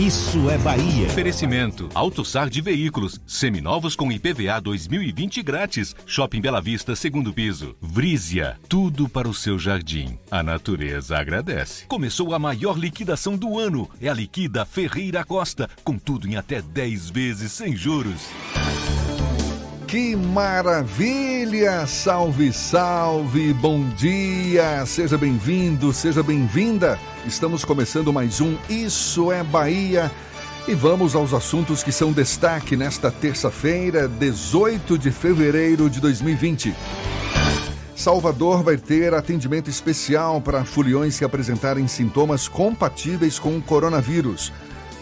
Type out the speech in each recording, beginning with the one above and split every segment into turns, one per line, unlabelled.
Isso é Bahia.
Oferecimento: AutoSar de Veículos, seminovos com IPVA 2020 grátis. Shopping Bela Vista, segundo piso. Vrízia, tudo para o seu jardim. A natureza agradece. Começou a maior liquidação do ano. É a Liquida Ferreira Costa, com tudo em até 10 vezes sem juros.
Que maravilha! Salve, salve! Bom dia! Seja bem-vindo, seja bem-vinda! Estamos começando mais um Isso é Bahia e vamos aos assuntos que são destaque nesta terça-feira, 18 de fevereiro de 2020. Salvador vai ter atendimento especial para foliões que apresentarem sintomas compatíveis com o coronavírus.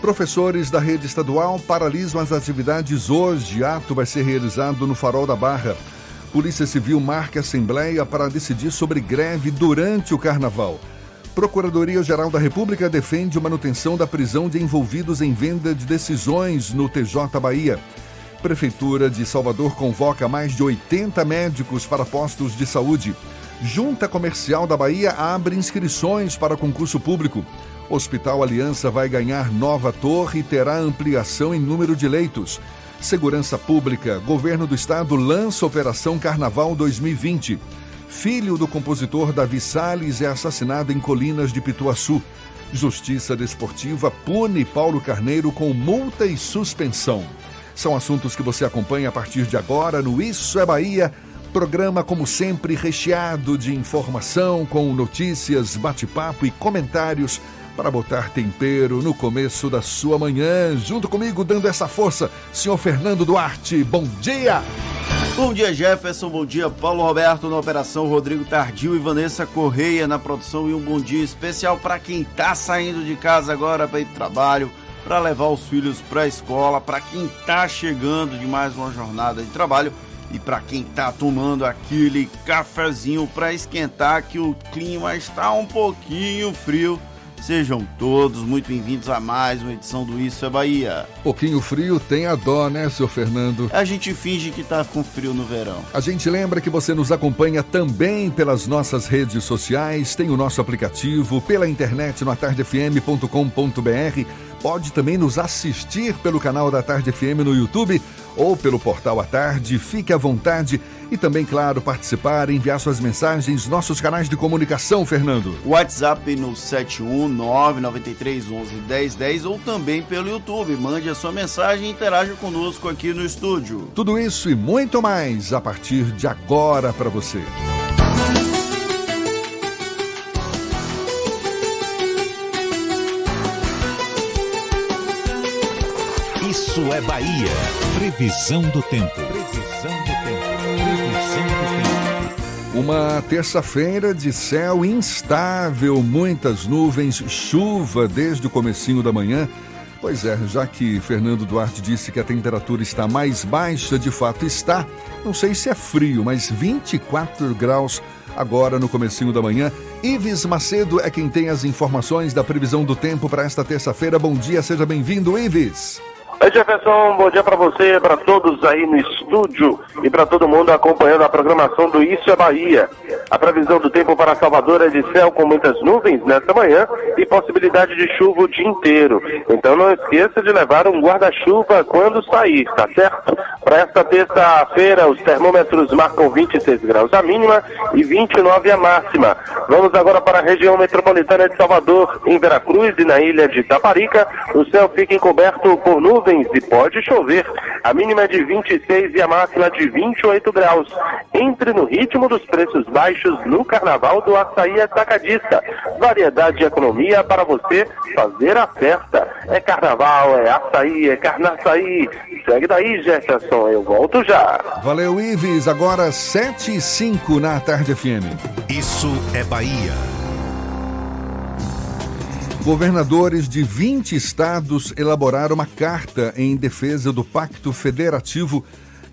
Professores da rede estadual paralisam as atividades hoje. Ato vai ser realizado no Farol da Barra. Polícia Civil marca assembleia para decidir sobre greve durante o carnaval. Procuradoria-Geral da República defende manutenção da prisão de envolvidos em venda de decisões no TJ Bahia. Prefeitura de Salvador convoca mais de 80 médicos para postos de saúde. Junta Comercial da Bahia abre inscrições para concurso público. Hospital Aliança vai ganhar nova torre e terá ampliação em número de leitos. Segurança Pública, Governo do Estado lança Operação Carnaval 2020. Filho do compositor Davi Salles é assassinado em Colinas de Pituaçu. Justiça Desportiva pune Paulo Carneiro com multa e suspensão. São assuntos que você acompanha a partir de agora no Isso é Bahia. Programa, como sempre, recheado de informação, com notícias, bate-papo e comentários para botar tempero no começo da sua manhã. Junto comigo, dando essa força, senhor Fernando Duarte. Bom dia!
Bom dia, Jefferson. Bom dia, Paulo Roberto na operação, Rodrigo Tardio e Vanessa Correia na produção. E um bom dia especial para quem está saindo de casa agora para ir para trabalho, para levar os filhos para a escola, para quem está chegando de mais uma jornada de trabalho e para quem está tomando aquele cafezinho para esquentar que o clima está um pouquinho frio Sejam todos muito bem-vindos a mais uma edição do Isso é Bahia.
Pouquinho frio tem a dó, né, seu Fernando?
A gente finge que tá com frio no verão.
A gente lembra que você nos acompanha também pelas nossas redes sociais, tem o nosso aplicativo, pela internet no atardefm.com.br. Pode também nos assistir pelo canal da Tarde FM no YouTube ou pelo portal à tarde. Fique à vontade e também, claro, participar, enviar suas mensagens, nossos canais de comunicação, Fernando.
WhatsApp no 71993111010 ou também pelo YouTube. Mande a sua mensagem e interaja conosco aqui no estúdio.
Tudo isso e muito mais a partir de agora para você.
Isso é Bahia. Previsão do tempo. Previsão do tempo. Previsão do
tempo. Uma terça-feira de céu instável, muitas nuvens, chuva desde o comecinho da manhã. Pois é, já que Fernando Duarte disse que a temperatura está mais baixa, de fato está. Não sei se é frio, mas 24 graus agora no comecinho da manhã. Ives Macedo é quem tem as informações da previsão do tempo para esta terça-feira. Bom dia, seja bem-vindo, Ives.
Oi Jefferson, bom dia para você, para todos aí no estúdio e para todo mundo acompanhando a programação do Isso é Bahia. A previsão do tempo para Salvador é de céu com muitas nuvens nesta manhã e possibilidade de chuva o dia inteiro. Então não esqueça de levar um guarda-chuva quando sair, tá certo? Para esta terça-feira, os termômetros marcam 26 graus a mínima e 29 a máxima. Vamos agora para a região metropolitana de Salvador, em Veracruz e na ilha de Taparica. O céu fica encoberto por nuvens nuvens e pode chover. A mínima é de 26 e a máxima de 28 graus. Entre no ritmo dos preços baixos no Carnaval do Açaí Atacadista. Variedade de economia para você fazer a festa. É Carnaval, é Açaí, é Carnaçaí. Segue daí, Jefferson. Eu volto já.
Valeu, Ives. Agora 7 e 5 na Tarde FM.
Isso é Bahia.
Governadores de 20 estados elaboraram uma carta em defesa do Pacto Federativo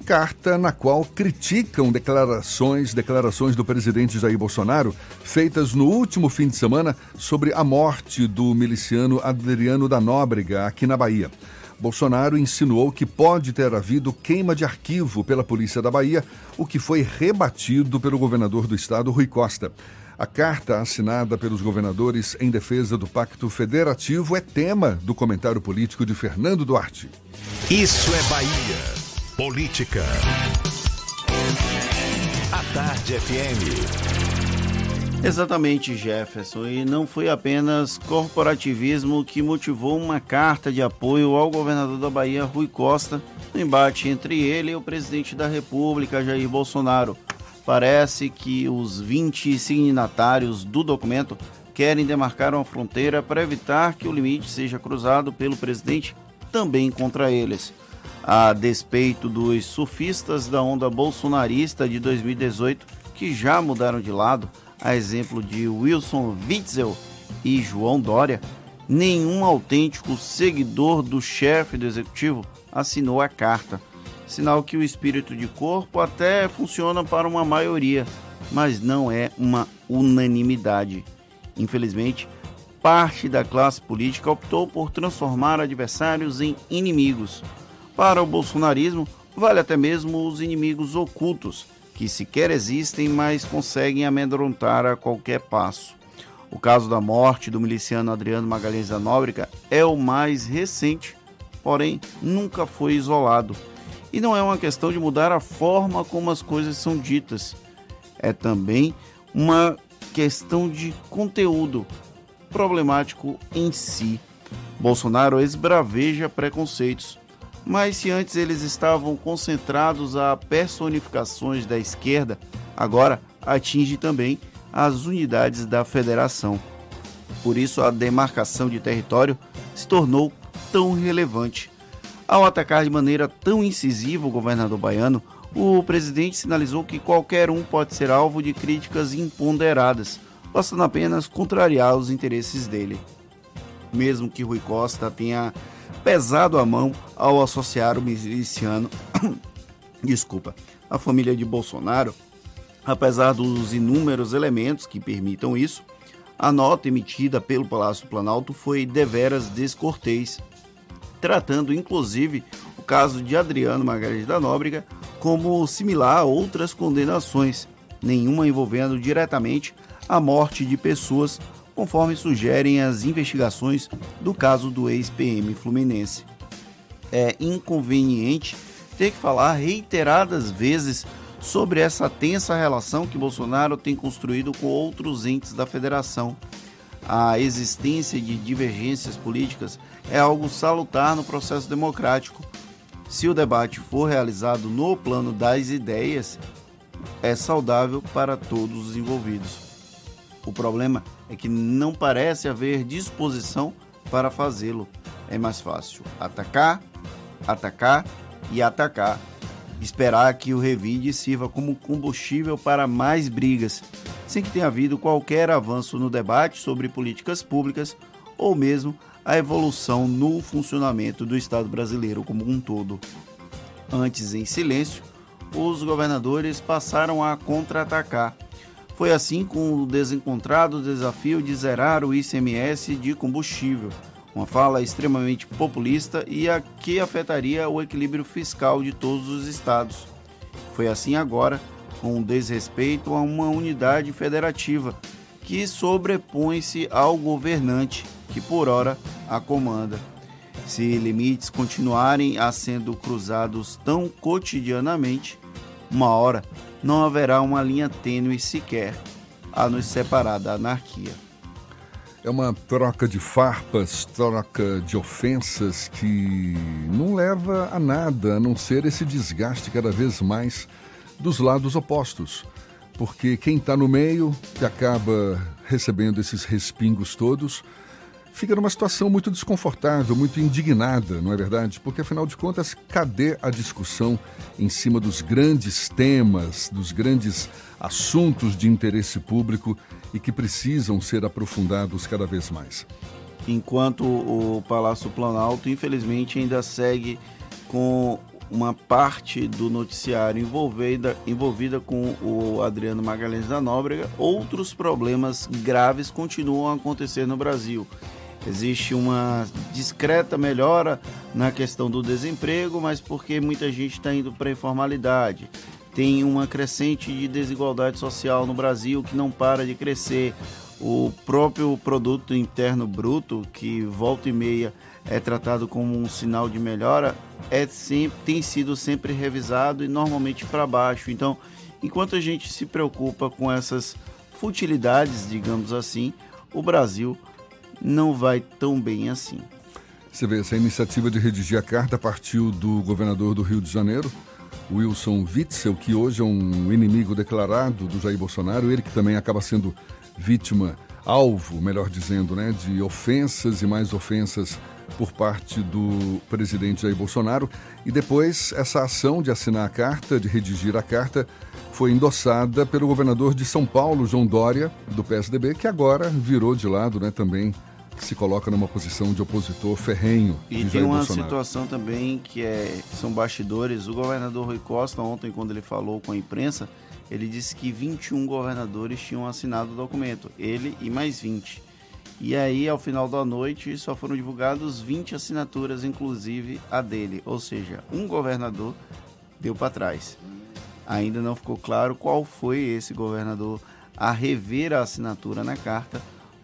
carta na qual criticam declarações, declarações do presidente Jair Bolsonaro feitas no último fim de semana sobre a morte do miliciano Adriano da Nóbrega aqui na Bahia. Bolsonaro insinuou que pode ter havido queima de arquivo pela polícia da Bahia, o que foi rebatido pelo governador do estado, Rui Costa. A carta assinada pelos governadores em defesa do Pacto Federativo é tema do comentário político de Fernando Duarte.
Isso é Bahia. Política. A Tarde FM.
Exatamente, Jefferson. E não foi apenas corporativismo que motivou uma carta de apoio ao governador da Bahia, Rui Costa, no embate entre ele e o presidente da República, Jair Bolsonaro. Parece que os 20 signatários do documento querem demarcar uma fronteira para evitar que o limite seja cruzado pelo presidente também contra eles a despeito dos surfistas da onda bolsonarista de 2018 que já mudaram de lado, a exemplo de Wilson Witzel e João Dória, nenhum autêntico seguidor do chefe do executivo assinou a carta. Sinal que o espírito de corpo até funciona para uma maioria, mas não é uma unanimidade. Infelizmente, parte da classe política optou por transformar adversários em inimigos para o bolsonarismo, vale até mesmo os inimigos ocultos, que sequer existem, mas conseguem amedrontar a qualquer passo. O caso da morte do miliciano Adriano Magalhães da Nóbrega é o mais recente, porém nunca foi isolado. E não é uma questão de mudar a forma como as coisas são ditas, é também uma questão de conteúdo problemático em si. Bolsonaro esbraveja preconceitos, mas se antes eles estavam concentrados a personificações da esquerda, agora atinge também as unidades da federação. Por isso, a demarcação de território se tornou tão relevante. Ao atacar de maneira tão incisiva o governador baiano, o presidente sinalizou que qualquer um pode ser alvo de críticas imponderadas, bastando apenas contrariar os interesses dele. Mesmo que Rui Costa tenha pesado a mão ao associar o miliciano, desculpa, a família de Bolsonaro, apesar dos inúmeros elementos que permitam isso, a nota emitida pelo Palácio Planalto foi deveras descortês, tratando inclusive o caso de Adriano Margarida da Nóbrega como similar a outras condenações, nenhuma envolvendo diretamente a morte de pessoas conforme sugerem as investigações do caso do ex-PM Fluminense. É inconveniente ter que falar reiteradas vezes sobre essa tensa relação que Bolsonaro tem construído com outros entes da federação. A existência de divergências políticas é algo salutar no processo democrático. Se o debate for realizado no plano das ideias, é saudável para todos os envolvidos. O problema é que não parece haver disposição para fazê-lo. É mais fácil atacar, atacar e atacar. Esperar que o revide sirva como combustível para mais brigas, sem que tenha havido qualquer avanço no debate sobre políticas públicas ou mesmo a evolução no funcionamento do Estado brasileiro como um todo. Antes, em silêncio, os governadores passaram a contra-atacar foi assim com o desencontrado desafio de zerar o ICMS de combustível, uma fala extremamente populista e a que afetaria o equilíbrio fiscal de todos os estados. Foi assim agora com desrespeito a uma unidade federativa que sobrepõe-se ao governante que por hora a comanda. Se limites continuarem a sendo cruzados tão cotidianamente, uma hora não haverá uma linha tênue sequer a nos separar da anarquia.
É uma troca de farpas, troca de ofensas que não leva a nada a não ser esse desgaste cada vez mais dos lados opostos. Porque quem está no meio, que acaba recebendo esses respingos todos, fica numa situação muito desconfortável, muito indignada, não é verdade? Porque afinal de contas, cadê a discussão em cima dos grandes temas, dos grandes assuntos de interesse público e que precisam ser aprofundados cada vez mais?
Enquanto o Palácio Planalto, infelizmente, ainda segue com uma parte do noticiário envolvida, envolvida com o Adriano Magalhães da Nóbrega, outros problemas graves continuam a acontecer no Brasil. Existe uma discreta melhora na questão do desemprego, mas porque muita gente está indo para a informalidade. Tem uma crescente de desigualdade social no Brasil que não para de crescer. O próprio produto interno bruto, que volta e meia é tratado como um sinal de melhora, é sempre, tem sido sempre revisado e normalmente para baixo. Então, enquanto a gente se preocupa com essas futilidades, digamos assim, o Brasil não vai tão bem assim.
Você vê, essa iniciativa de redigir a carta partiu do governador do Rio de Janeiro, Wilson Witzel, que hoje é um inimigo declarado do Jair Bolsonaro, ele que também acaba sendo vítima, alvo, melhor dizendo, né, de ofensas e mais ofensas por parte do presidente Jair Bolsonaro. E depois, essa ação de assinar a carta, de redigir a carta, foi endossada pelo governador de São Paulo, João Dória, do PSDB, que agora virou de lado né, também se coloca numa posição de opositor ferrenho.
E tem uma Bolsonaro. situação também que é, são bastidores. O governador Rui Costa, ontem, quando ele falou com a imprensa, ele disse que 21 governadores tinham assinado o documento, ele e mais 20. E aí, ao final da noite, só foram divulgados 20 assinaturas, inclusive a dele. Ou seja, um governador deu para trás. Ainda não ficou claro qual foi esse governador a rever a assinatura na carta,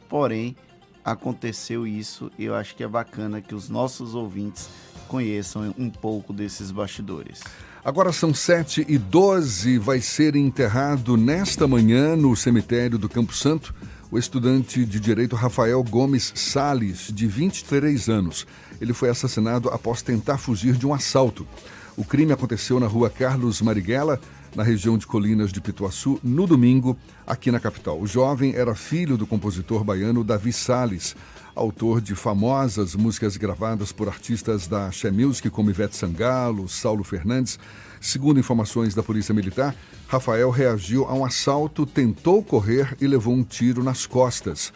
porém, aconteceu isso e eu acho que é bacana que os nossos ouvintes conheçam um pouco desses bastidores.
Agora são 7 e 12 vai ser enterrado nesta manhã no cemitério do Campo Santo o estudante de direito Rafael Gomes Sales, de 23 anos. Ele foi assassinado após tentar fugir de um assalto. O crime aconteceu na rua Carlos Marighella, na região de Colinas de Pituaçu, no domingo, aqui na capital. O jovem era filho do compositor baiano Davi Sales, autor de famosas músicas gravadas por artistas da She Music como Ivete Sangalo, Saulo Fernandes. Segundo informações da Polícia Militar, Rafael reagiu a um assalto, tentou correr e levou um tiro nas costas.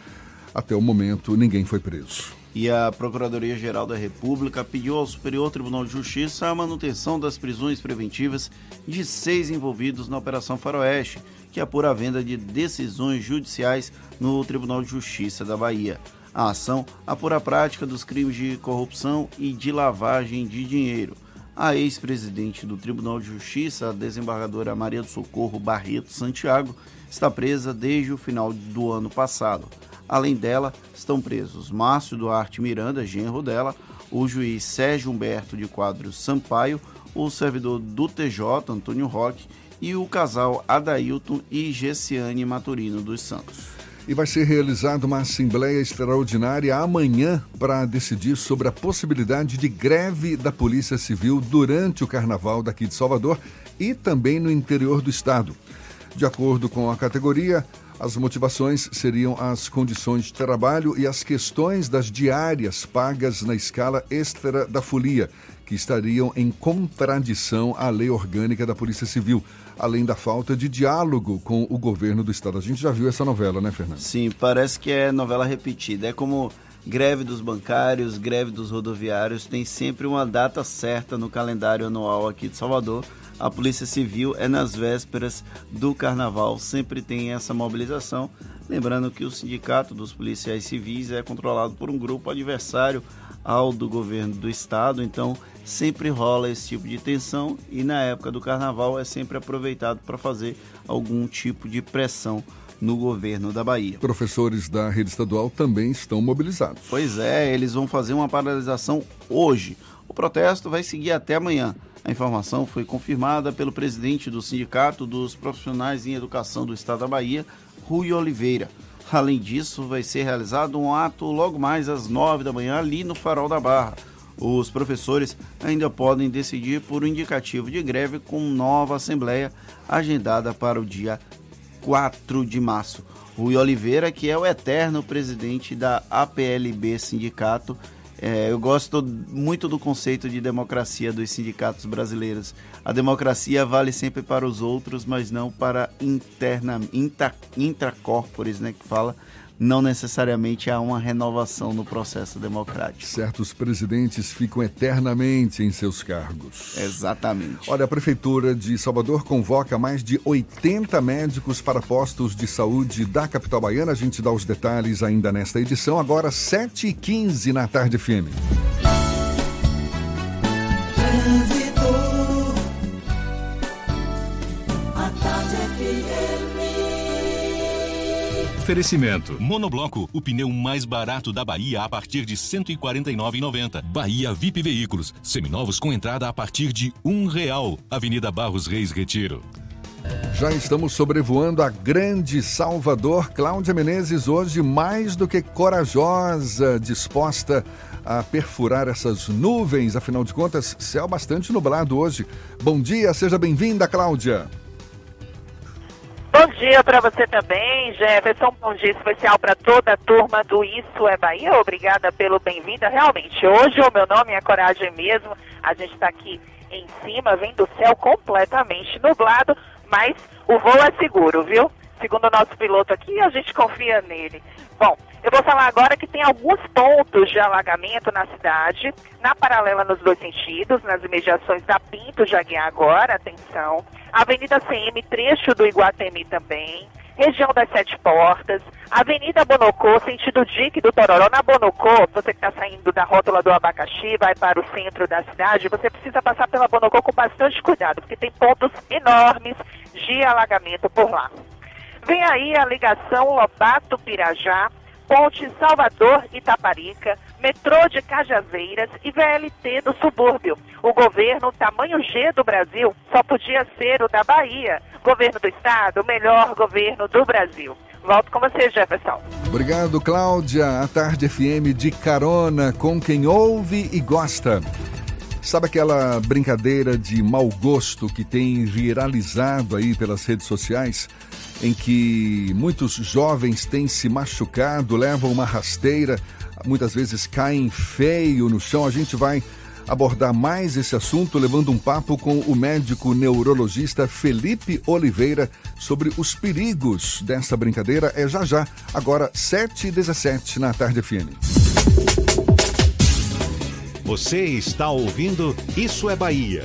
Até o momento, ninguém foi preso.
E a Procuradoria-Geral da República pediu ao Superior Tribunal de Justiça a manutenção das prisões preventivas de seis envolvidos na Operação Faroeste, que apura a venda de decisões judiciais no Tribunal de Justiça da Bahia. A ação apura a prática dos crimes de corrupção e de lavagem de dinheiro. A ex-presidente do Tribunal de Justiça, a desembargadora Maria do Socorro Barreto Santiago, está presa desde o final do ano passado. Além dela, estão presos Márcio Duarte Miranda, genro dela, o juiz Sérgio Humberto de Quadros Sampaio, o servidor do TJ, Antônio Roque, e o casal Adailton e Gessiane Maturino dos Santos
e vai ser realizada uma assembleia extraordinária amanhã para decidir sobre a possibilidade de greve da Polícia Civil durante o carnaval daqui de Salvador e também no interior do estado. De acordo com a categoria, as motivações seriam as condições de trabalho e as questões das diárias pagas na escala extra da folia, que estariam em contradição à lei orgânica da Polícia Civil, além da falta de diálogo com o governo do Estado. A gente já viu essa novela, né, Fernando?
Sim, parece que é novela repetida. É como greve dos bancários, greve dos rodoviários, tem sempre uma data certa no calendário anual aqui de Salvador. A Polícia Civil é nas vésperas do carnaval, sempre tem essa mobilização. Lembrando que o Sindicato dos Policiais Civis é controlado por um grupo adversário ao do governo do estado, então sempre rola esse tipo de tensão e na época do carnaval é sempre aproveitado para fazer algum tipo de pressão no governo da Bahia.
Professores da rede estadual também estão mobilizados.
Pois é, eles vão fazer uma paralisação hoje. O protesto vai seguir até amanhã. A informação foi confirmada pelo presidente do Sindicato dos Profissionais em Educação do Estado da Bahia, Rui Oliveira. Além disso, vai ser realizado um ato logo mais às nove da manhã ali no Farol da Barra. Os professores ainda podem decidir por um indicativo de greve com nova assembleia agendada para o dia 4 de março. Rui Oliveira, que é o eterno presidente da APLB Sindicato, é, eu gosto muito do conceito de democracia dos sindicatos brasileiros. A democracia vale sempre para os outros, mas não para interna, intra, né, que fala, não necessariamente há uma renovação no processo democrático.
Certos presidentes ficam eternamente em seus cargos.
Exatamente.
Olha, a Prefeitura de Salvador convoca mais de 80 médicos para postos de saúde da capital baiana. A gente dá os detalhes ainda nesta edição, agora 7h15 na tarde FM.
Oferecimento. Monobloco, o pneu mais barato da Bahia a partir de R$ 149,90. Bahia VIP Veículos, seminovos com entrada a partir de um real. Avenida Barros Reis Retiro.
Já estamos sobrevoando a grande Salvador. Cláudia Menezes, hoje mais do que corajosa, disposta a perfurar essas nuvens. Afinal de contas, céu bastante nublado hoje. Bom dia, seja bem-vinda, Cláudia.
Bom dia para você também, Jefferson. Bom dia especial para toda a turma do Isso é Bahia. Obrigada pelo bem-vindo. Realmente, hoje o meu nome é Coragem mesmo. A gente está aqui em cima, vendo o céu completamente nublado, mas o voo é seguro, viu? Segundo o nosso piloto aqui, a gente confia nele. Bom, eu vou falar agora que tem alguns pontos de alagamento na cidade, na paralela nos dois sentidos, nas imediações da Pinto de Aguiar agora, atenção. Avenida CM, trecho do Iguatemi também. Região das Sete Portas, Avenida Bonocô, sentido Dique do Tororó. Na Bonocô, você que está saindo da rótula do Abacaxi, vai para o centro da cidade, você precisa passar pela Bonocô com bastante cuidado, porque tem pontos enormes de alagamento por lá. Vem aí a ligação Lobato-Pirajá, Ponte Salvador Itaparica, metrô de Cajazeiras e VLT do subúrbio. O governo tamanho G do Brasil só podia ser o da Bahia. Governo do Estado, melhor governo do Brasil. Volto com você, Jefferson.
Obrigado, Cláudia. A Tarde FM de carona com quem ouve e gosta. Sabe aquela brincadeira de mau gosto que tem viralizado aí pelas redes sociais? Em que muitos jovens têm se machucado, levam uma rasteira, muitas vezes caem feio no chão. A gente vai abordar mais esse assunto levando um papo com o médico neurologista Felipe Oliveira sobre os perigos dessa brincadeira. É já já, agora 7h17 na Tarde FM.
Você está ouvindo Isso é Bahia.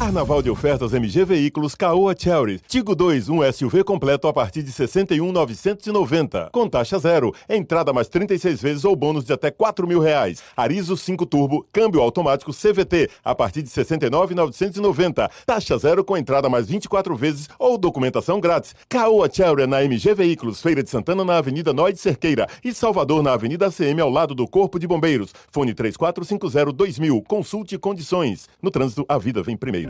Carnaval de ofertas MG Veículos Caoa Cherry. Tigo 2, um SUV completo a partir de 61,990. Com taxa zero. Entrada mais 36 vezes ou bônus de até 4 mil reais. Arizo 5 Turbo, câmbio automático CVT a partir de 69,990. Taxa zero com entrada mais 24 vezes ou documentação grátis. Caoa Cherry na MG Veículos. Feira de Santana na Avenida Noide Cerqueira. E Salvador na Avenida ACM ao lado do Corpo de Bombeiros. Fone 3450 2000. Consulte condições. No trânsito, a vida vem primeiro.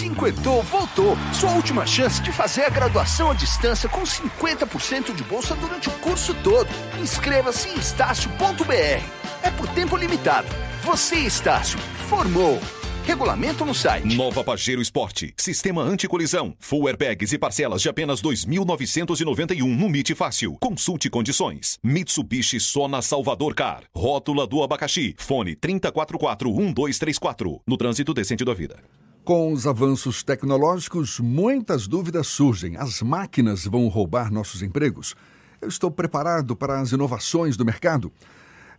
Cinquentou voltou. Sua última chance de fazer a graduação à distância com 50% de bolsa durante o curso todo. Inscreva-se em estácio.br. É por tempo limitado. Você, Estácio, formou. Regulamento no site.
Nova Pajero Esporte. Sistema anticolisão. Full airbags e parcelas de apenas 2.991 no MIT Fácil. Consulte condições. Mitsubishi Sona Salvador Car. Rótula do abacaxi. Fone 3044-1234. No trânsito decente da vida.
Com os avanços tecnológicos, muitas dúvidas surgem. As máquinas vão roubar nossos empregos? Eu estou preparado para as inovações do mercado?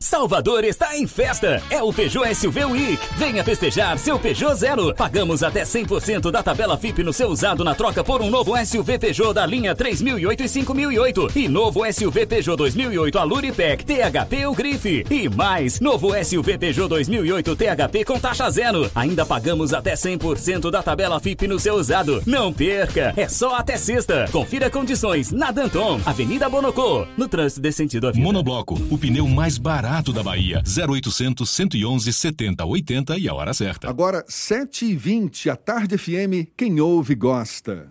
Salvador está em festa. É o Peugeot SUV Week. Venha festejar seu Peugeot Zero. Pagamos até 100% da tabela FIP no seu usado na troca por um novo SUV Peugeot da linha 3008 e 5008 e novo SUV Peugeot 2008 Aluripec THP ou Grife. E mais, novo SUV Peugeot 2008 THP com taxa zero. Ainda pagamos até 100% da tabela FIP no seu usado. Não perca. É só até sexta. Confira condições na Danton, Avenida Bonocô, no trânsito desse sentido à vida.
Monobloco, o pneu mais barato barato da Bahia. 0800 111 70 80 e a hora certa.
Agora, 7h20, a tarde FM, quem ouve gosta.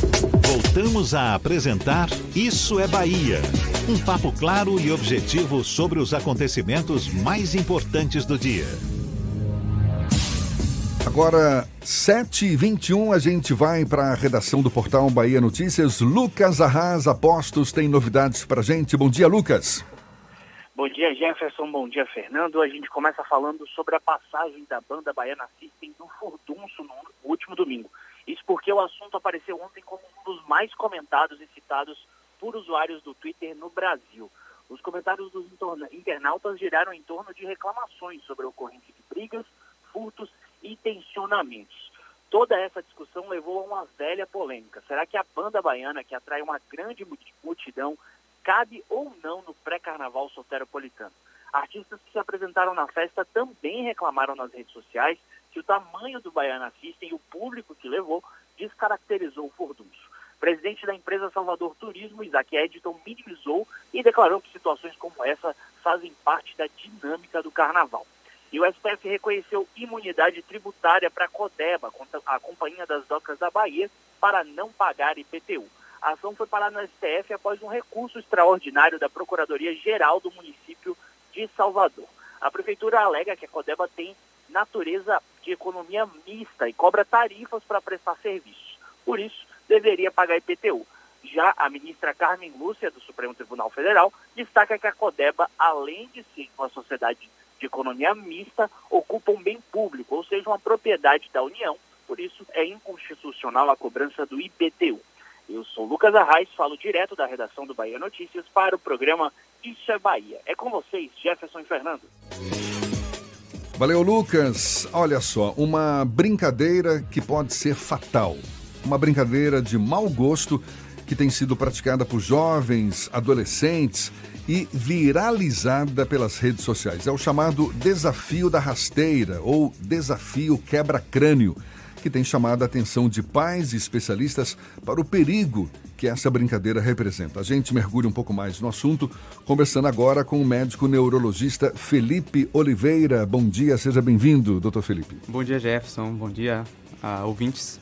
Voltamos a apresentar Isso é Bahia. Um papo claro e objetivo sobre os acontecimentos mais importantes do dia.
Agora, 7h21, a gente vai para a redação do portal Bahia Notícias. Lucas Arras Apostos tem novidades para gente. Bom dia, Lucas.
Bom dia, Jefferson. Bom dia, Fernando. A gente começa falando sobre a passagem da banda Baiana System no Furdunço no último domingo. Isso porque o assunto apareceu ontem como um dos mais comentados e citados por usuários do Twitter no Brasil. Os comentários dos internautas giraram em torno de reclamações sobre a ocorrência de brigas, furtos e tensionamentos. Toda essa discussão levou a uma velha polêmica. Será que a banda baiana, que atrai uma grande multidão, cabe ou não no pré-carnaval soteropolitano? Artistas que se apresentaram na festa também reclamaram nas redes sociais que o tamanho do Baiana System e o público que levou descaracterizou o furdunço. Presidente da empresa Salvador Turismo, Isaac Edson, minimizou e declarou que situações como essa fazem parte da dinâmica do carnaval. E o STF reconheceu imunidade tributária para a Codeba, a Companhia das Docas da Bahia, para não pagar IPTU. A ação foi parada no STF após um recurso extraordinário da Procuradoria-Geral do município de Salvador. A prefeitura alega que a Codeba tem natureza de economia mista e cobra tarifas para prestar serviços. Por isso, deveria pagar IPTU. Já a ministra Carmen Lúcia, do Supremo Tribunal Federal, destaca que a Codeba, além de ser uma sociedade de economia mista, ocupa um bem público, ou seja, uma propriedade da União. Por isso, é inconstitucional a cobrança do IPTU. Eu sou Lucas Arraes, falo direto da redação do Bahia Notícias para o programa Isso é Bahia. É com vocês, Jefferson e Fernando.
Valeu, Lucas. Olha só, uma brincadeira que pode ser fatal. Uma brincadeira de mau gosto que tem sido praticada por jovens, adolescentes e viralizada pelas redes sociais. É o chamado desafio da rasteira ou desafio quebra-crânio que tem chamado a atenção de pais e especialistas para o perigo que essa brincadeira representa. A gente mergulha um pouco mais no assunto, conversando agora com o médico neurologista Felipe Oliveira. Bom dia, seja bem-vindo, doutor Felipe.
Bom dia, Jefferson. Bom dia, a ouvintes.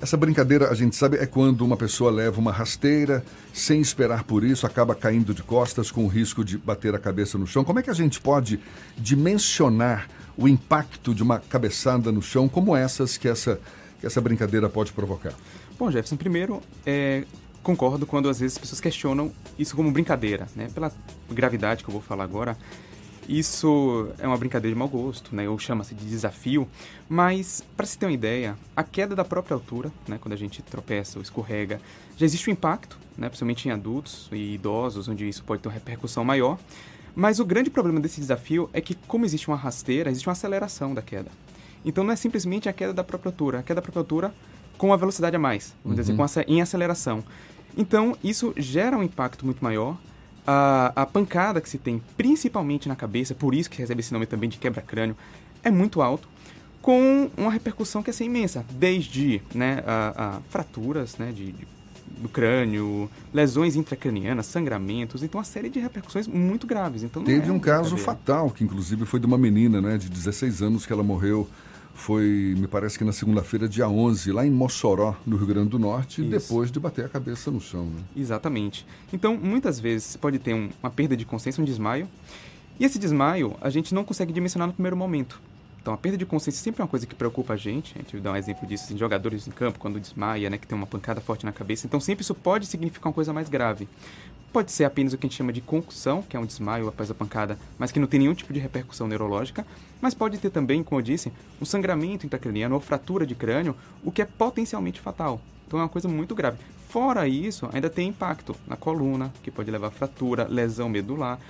Essa brincadeira, a gente sabe, é quando uma pessoa leva uma rasteira, sem esperar por isso, acaba caindo de costas com o risco de bater a cabeça no chão. Como é que a gente pode dimensionar o impacto de uma cabeçada no chão como essas que essa, que essa brincadeira pode provocar?
Bom, Jefferson, primeiro, é, concordo quando às vezes as pessoas questionam isso como brincadeira, né? Pela gravidade que eu vou falar agora, isso é uma brincadeira de mau gosto, né? Ou chama-se de desafio. Mas, para se ter uma ideia, a queda da própria altura, né? Quando a gente tropeça ou escorrega, já existe um impacto, né? Principalmente em adultos e idosos, onde isso pode ter uma repercussão maior. Mas o grande problema desse desafio é que, como existe uma rasteira, existe uma aceleração da queda. Então não é simplesmente a queda da própria altura. A queda da própria altura com a velocidade a mais, vamos uhum. dizer, com a, em aceleração. Então isso gera um impacto muito maior. A, a pancada que se tem, principalmente na cabeça, por isso que recebe esse nome também de quebra-crânio, é muito alto com uma repercussão que é assim, imensa, desde né, a, a fraturas né, de, de do crânio, lesões intracranianas, sangramentos, então uma série de repercussões muito graves. Então
Teve é um caso fatal, que inclusive foi de uma menina né, de 16 anos que ela morreu foi, me parece que na segunda-feira, dia 11, lá em Mossoró, no Rio Grande do Norte, Isso. depois de bater a cabeça no chão. Né?
Exatamente. Então, muitas vezes, pode ter um, uma perda de consciência, um desmaio, E esse desmaio a gente não consegue dimensionar no primeiro momento. Então, a perda de consciência sempre é uma coisa que preocupa a gente. A gente dá um exemplo disso em assim, jogadores em campo, quando desmaia, né, que tem uma pancada forte na cabeça. Então, sempre isso pode significar uma coisa mais grave. Pode ser apenas o que a gente chama de concussão, que é um desmaio após a pancada, mas que não tem nenhum tipo de repercussão neurológica. Mas pode ter também, como eu disse, um sangramento intracraniano ou fratura de crânio, o que é potencialmente fatal. Então, é uma coisa muito grave. Fora isso, ainda tem impacto na coluna, que pode levar a fratura, lesão medular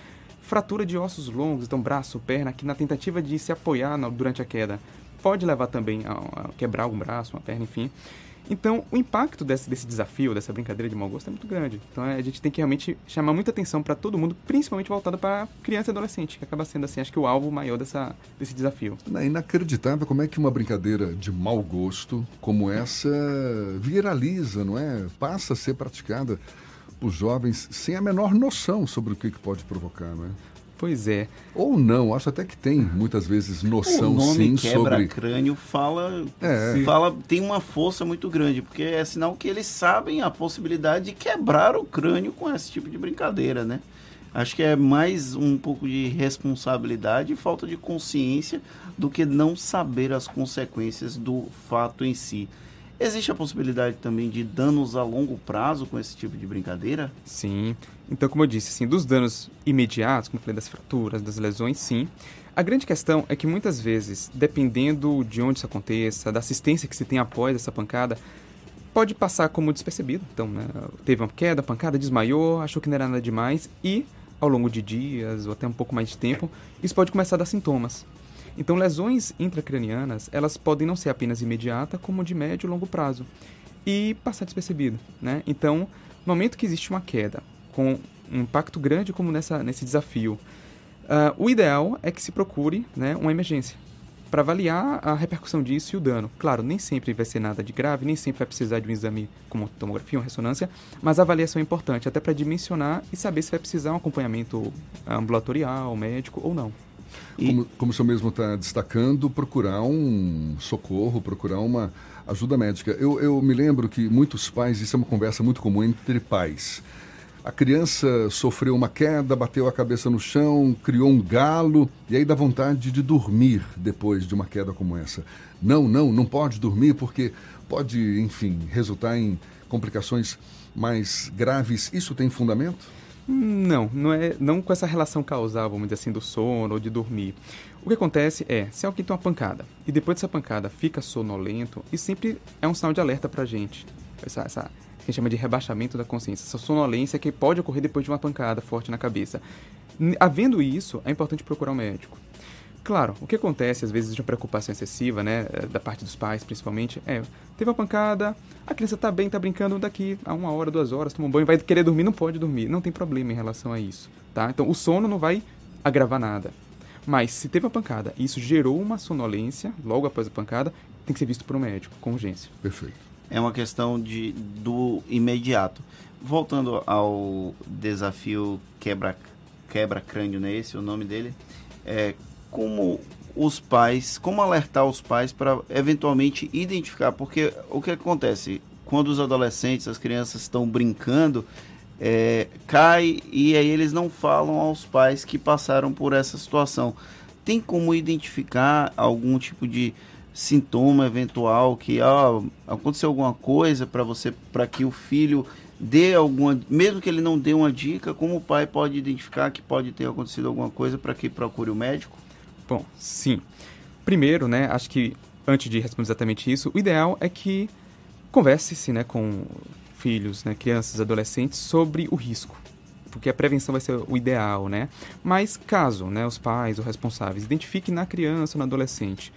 fratura de ossos longos, então braço, perna, que na tentativa de se apoiar durante a queda pode levar também a, quebrar algum braço, uma perna, enfim. Então, o impacto desse, desse desafio, dessa brincadeira de mau gosto é muito grande. Então, a gente tem que realmente chamar muita atenção para todo mundo, principalmente voltado para criança e adolescente, que acaba sendo, assim, acho que o alvo maior dessa, desse desafio.
É inacreditável como é que uma brincadeira de mau gosto como essa viraliza, não é? Passa a ser praticada os jovens sem a menor noção sobre o que, que pode provocar, não é?
Pois é.
Ou não, acho até que tem muitas vezes noção
o nome
sim
quebra
sobre
crânio fala,
É.
fala tem uma força muito grande, porque é sinal que eles sabem a possibilidade de quebrar o crânio com esse tipo de brincadeira, né? Acho que é mais um pouco de responsabilidade e falta de consciência do que não saber as consequências do fato em si. Existe a possibilidade também de danos a longo prazo com esse tipo de brincadeira?
Sim. Então, como eu disse, assim, dos danos imediatos, como falei, das fraturas, das lesões, sim. A grande questão é que muitas vezes, dependendo de onde isso aconteça, da assistência que se tem após essa pancada, pode passar como despercebido. Então, né, teve uma queda, pancada, desmaiou, achou que não era nada demais e, ao longo de dias ou até um pouco mais de tempo, isso pode começar a dar sintomas. Então, lesões intracranianas, elas podem não ser apenas imediata, como de médio e longo prazo, e passar despercebido, né? Então, no momento que existe uma queda, com um impacto grande como nessa, nesse desafio, uh, o ideal é que se procure né, uma emergência, para avaliar a repercussão disso e o dano. Claro, nem sempre vai ser nada de grave, nem sempre vai precisar de um exame como tomografia ou ressonância, mas a avaliação é importante, até para dimensionar e saber se vai precisar um acompanhamento ambulatorial, médico ou não.
Como, como o senhor mesmo está destacando, procurar um socorro, procurar uma ajuda médica. Eu, eu me lembro que muitos pais, isso é uma conversa muito comum entre pais. A criança sofreu uma queda, bateu a cabeça no chão, criou um galo e aí dá vontade de dormir depois de uma queda como essa. Não, não, não pode dormir porque pode, enfim, resultar em complicações mais graves. Isso tem fundamento?
Não, não é não com essa relação causal, vamos dizer assim, do sono ou de dormir. O que acontece é, se alguém tem uma pancada e depois dessa pancada fica sonolento, isso sempre é um sinal de alerta pra gente. Essa, essa que a gente chama de rebaixamento da consciência, essa sonolência que pode ocorrer depois de uma pancada forte na cabeça. Havendo isso, é importante procurar um médico. Claro, o que acontece às vezes de uma preocupação excessiva, né, eh, da parte dos pais principalmente, é, teve uma pancada, a criança tá bem, tá brincando daqui a uma hora, duas horas, toma um banho, vai querer dormir, não pode dormir, não tem problema em relação a isso, tá? Então o sono não vai agravar nada. Mas se teve uma pancada e isso gerou uma sonolência logo após a pancada, tem que ser visto por um médico, com urgência.
Perfeito.
É uma questão de, do imediato. Voltando ao desafio quebra, quebra crânio, não é esse o nome dele? É, como os pais, como alertar os pais para eventualmente identificar, porque o que acontece quando os adolescentes, as crianças estão brincando, é, cai e aí eles não falam aos pais que passaram por essa situação. Tem como identificar algum tipo de sintoma eventual que ah, aconteceu alguma coisa para você, para que o filho dê alguma, mesmo que ele não dê uma dica, como o pai pode identificar que pode ter acontecido alguma coisa para que procure o médico?
Bom, sim. Primeiro, né, acho que antes de responder exatamente isso, o ideal é que converse-se, né, com filhos, né, crianças, adolescentes sobre o risco, porque a prevenção vai ser o ideal, né? Mas caso, né, os pais ou responsáveis identifiquem na criança ou no adolescente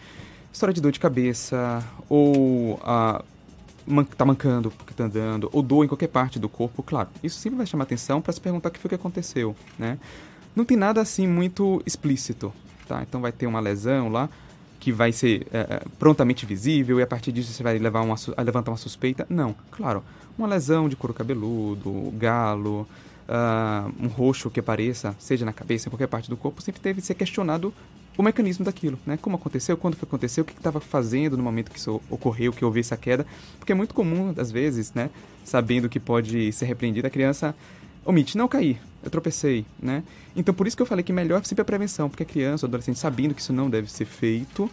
história de dor de cabeça ou a man, tá mancando porque tá andando ou dor em qualquer parte do corpo, claro, isso sempre vai chamar atenção para se perguntar o que foi que aconteceu, né? Não tem nada assim muito explícito, tá? Então vai ter uma lesão lá que vai ser é, é, prontamente visível e a partir disso você vai levar uma, levantar uma suspeita. Não, claro, uma lesão de couro cabeludo, galo, uh, um roxo que apareça, seja na cabeça, em qualquer parte do corpo, sempre deve ser questionado o mecanismo daquilo, né? Como aconteceu, quando foi acontecer, o que estava fazendo no momento que isso ocorreu, que houve essa queda, porque é muito comum, às vezes, né? Sabendo que pode ser repreendida, a criança omite, não cair, eu tropecei, né? Então por isso que eu falei que melhor sempre a prevenção, porque a criança, o adolescente, sabendo que isso não deve ser feito,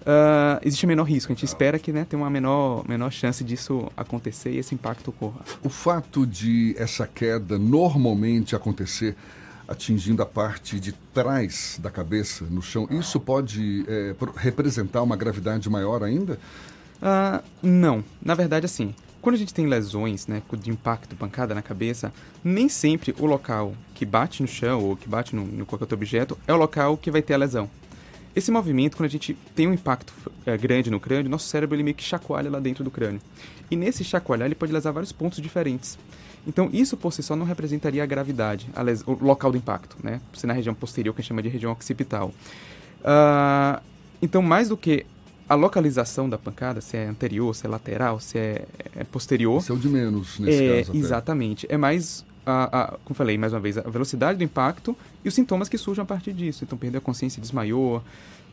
Uh, existe menor risco. A gente espera que né, tenha uma menor, menor chance disso acontecer e esse impacto ocorra.
O fato de essa queda normalmente acontecer atingindo a parte de trás da cabeça no chão, isso pode é, representar uma gravidade maior ainda?
Uh, não. Na verdade, assim, quando a gente tem lesões né, de impacto, pancada na cabeça, nem sempre o local que bate no chão ou que bate no, no qualquer outro objeto é o local que vai ter a lesão. Esse movimento, quando a gente tem um impacto é, grande no crânio, nosso cérebro ele meio que chacoalha lá dentro do crânio. E nesse chacoalhar ele pode lesar vários pontos diferentes. Então isso por si só não representaria a gravidade, a les... o local do impacto, né? Se na região posterior, que a gente chama de região occipital. Uh, então mais do que a localização da pancada, se é anterior, se é lateral, se é, é posterior.
Isso é o de menos nesse
é,
caso. Até.
Exatamente. É mais a, a, como falei mais uma vez, a velocidade do impacto e os sintomas que surgem a partir disso. Então, perdeu a consciência, desmaiou,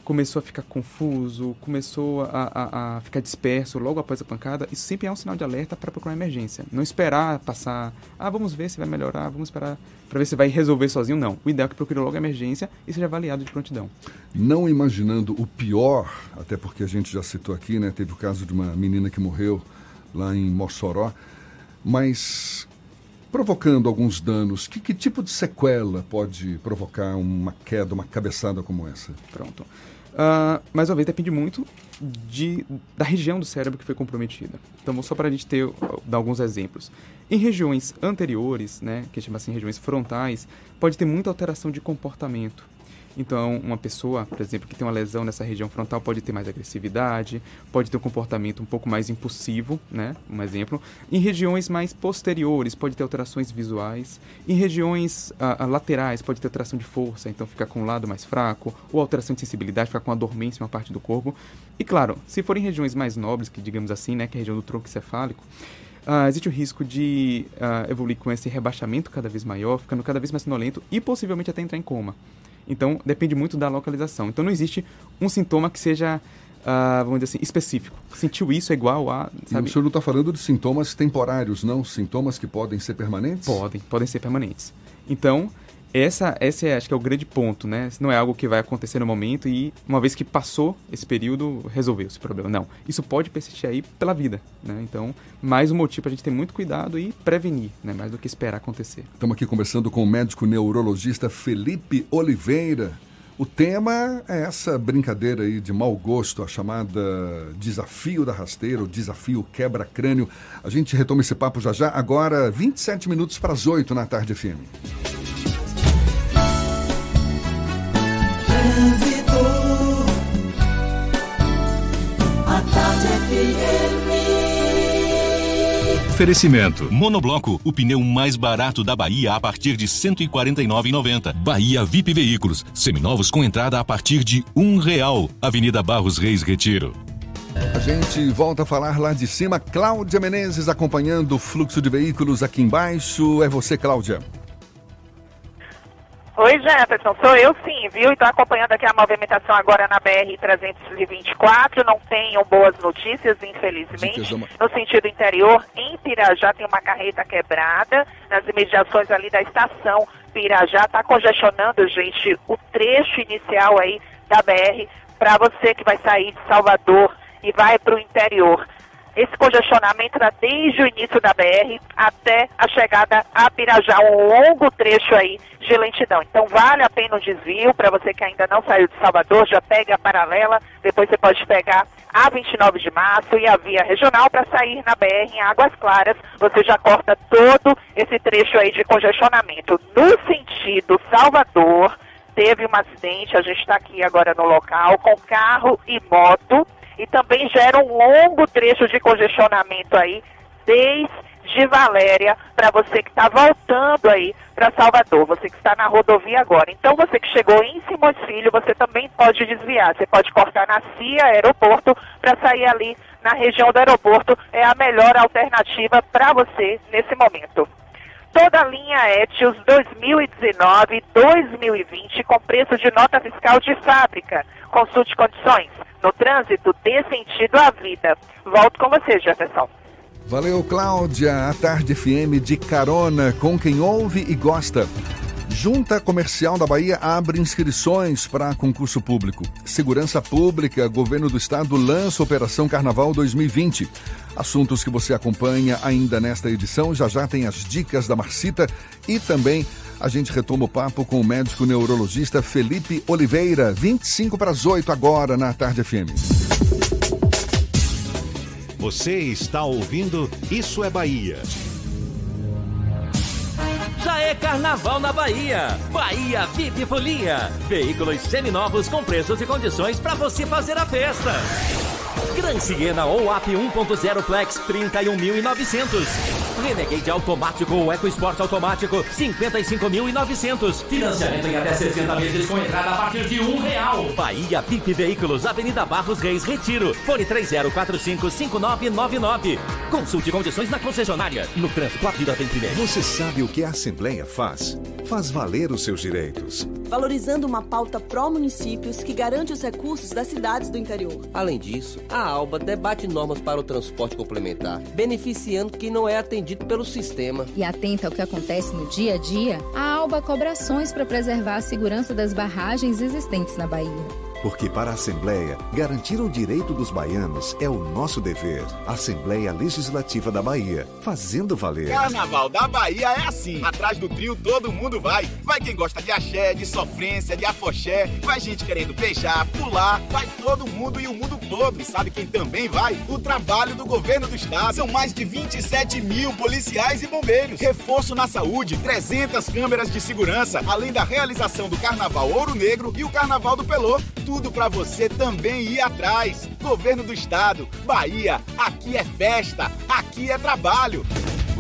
começou a ficar confuso, começou a, a, a, ficar disperso logo após a pancada. Isso sempre é um sinal de alerta para procurar emergência. Não esperar passar, ah, vamos ver se vai melhorar, vamos esperar para ver se vai resolver sozinho. Não. O ideal é que procure logo a emergência e seja avaliado de prontidão.
Não imaginando o pior, até porque a gente já citou aqui, né? Teve o caso de uma menina que morreu lá em Mossoró. Mas provocando alguns danos, que, que tipo de sequela pode provocar uma queda, uma cabeçada como essa?
Pronto. Uh, mais uma vez, depende muito de, da região do cérebro que foi comprometida. Então, só para a gente ter, dar alguns exemplos. Em regiões anteriores, né, que chama assim regiões frontais, pode ter muita alteração de comportamento. Então, uma pessoa, por exemplo, que tem uma lesão nessa região frontal pode ter mais agressividade, pode ter um comportamento um pouco mais impulsivo, né? Um exemplo. Em regiões mais posteriores, pode ter alterações visuais. Em regiões ah, ah, laterais, pode ter alteração de força, então ficar com um lado mais fraco, ou alteração de sensibilidade, ficar com uma dormência em uma parte do corpo. E claro, se forem regiões mais nobres, que digamos assim, né, que é a região do tronco encefálico, Uh, existe o risco de uh, evoluir com esse rebaixamento cada vez maior, ficando cada vez mais sonolento e possivelmente até entrar em coma. Então, depende muito da localização. Então, não existe um sintoma que seja, uh, vamos dizer assim, específico. Sentiu isso é igual a.
Sabe? E o senhor não está falando de sintomas temporários, não? Sintomas que podem ser permanentes?
Podem, podem ser permanentes. Então, essa, esse é, acho que é o grande ponto, né? Não é algo que vai acontecer no momento e, uma vez que passou esse período, resolveu esse problema. Não. Isso pode persistir aí pela vida, né? Então, mais um motivo para a gente ter muito cuidado e prevenir, né? Mais do que esperar acontecer.
Estamos aqui conversando com o médico neurologista Felipe Oliveira. O tema é essa brincadeira aí de mau gosto, a chamada desafio da rasteira, o desafio quebra-crânio. A gente retoma esse papo já já, agora 27 minutos para as 8 na tarde FM.
Oferecimento. Monobloco, o pneu mais barato da Bahia a partir de R$ 149,90. Bahia VIP Veículos, seminovos com entrada a partir de um real. Avenida Barros Reis Retiro.
A gente volta a falar lá de cima. Cláudia Menezes acompanhando o fluxo de veículos aqui embaixo. É você, Cláudia.
Oi, Jefferson, sou eu sim, viu? E estou acompanhando aqui a movimentação agora na BR-324. Não tenho boas notícias, infelizmente. No sentido interior, em Pirajá tem uma carreta quebrada. Nas imediações ali da estação Pirajá, está congestionando, gente, o trecho inicial aí da BR para você que vai sair de Salvador e vai para o interior. Esse congestionamento era desde o início da BR até a chegada a Pirajá, um longo trecho aí de lentidão. Então vale a pena o desvio para você que ainda não saiu de Salvador, já pega a paralela, depois você pode pegar a 29 de março e a via regional para sair na BR em Águas Claras. Você já corta todo esse trecho aí de congestionamento. No sentido Salvador, teve um acidente, a gente está aqui agora no local, com carro e moto e também gera um longo trecho de congestionamento aí, desde Valéria, para você que está voltando aí para Salvador, você que está na rodovia agora. Então, você que chegou em Simões Filho, você também pode desviar. Você pode cortar na CIA Aeroporto para sair ali na região do aeroporto. É a melhor alternativa para você nesse momento toda a linha Etios 2019-2020 com preço de nota fiscal de fábrica. Consulte condições. No trânsito, dê sentido à vida. Volto com você, Jefferson.
Valeu, Cláudia. A Tarde FM de carona com quem ouve e gosta. Junta Comercial da Bahia abre inscrições para concurso público. Segurança Pública, Governo do Estado lança Operação Carnaval 2020. Assuntos que você acompanha ainda nesta edição. Já já tem as dicas da Marcita e também a gente retoma o papo com o médico neurologista Felipe Oliveira. 25 para as 8 agora na Tarde FM.
Você está ouvindo Isso é Bahia.
Já é carnaval na Bahia. Bahia VIP Folia. Veículos seminovos com preços e condições para você fazer a festa. Gran Siena ou AP 1.0 Flex 31.900. Renegade automático ou EcoSport automático 55.900. Financiamento em até 60 meses com entrada a partir de um real. Bahia VIP Veículos, Avenida Barros Reis, Retiro. Fone 30455999. Consulte condições na concessionária. No trânsito, a vida vem primeiro.
Você sabe o que a Assembleia faz? Faz valer os seus direitos.
Valorizando uma pauta pró-municípios que garante os recursos das cidades do interior.
Além disso, a ALBA debate normas para o transporte complementar, beneficiando quem não é atendido pelo sistema.
E atenta ao que acontece no dia a dia, a ALBA cobra ações para preservar a segurança das barragens existentes na Bahia.
Porque para a Assembleia, garantir o direito dos baianos é o nosso dever. Assembleia Legislativa da Bahia, fazendo valer.
Carnaval da Bahia é assim. Atrás do trio todo mundo vai. Vai quem gosta de axé, de sofrência, de afoxé. Vai gente querendo beijar, pular. Vai todo mundo e o mundo todo. E sabe quem também vai? O trabalho do governo do estado. São mais de 27 mil policiais e bombeiros. Reforço na saúde, 300 câmeras de segurança. Além da realização do Carnaval Ouro Negro e o Carnaval do Pelô tudo para você também ir atrás. Governo do Estado, Bahia, aqui é festa, aqui é trabalho.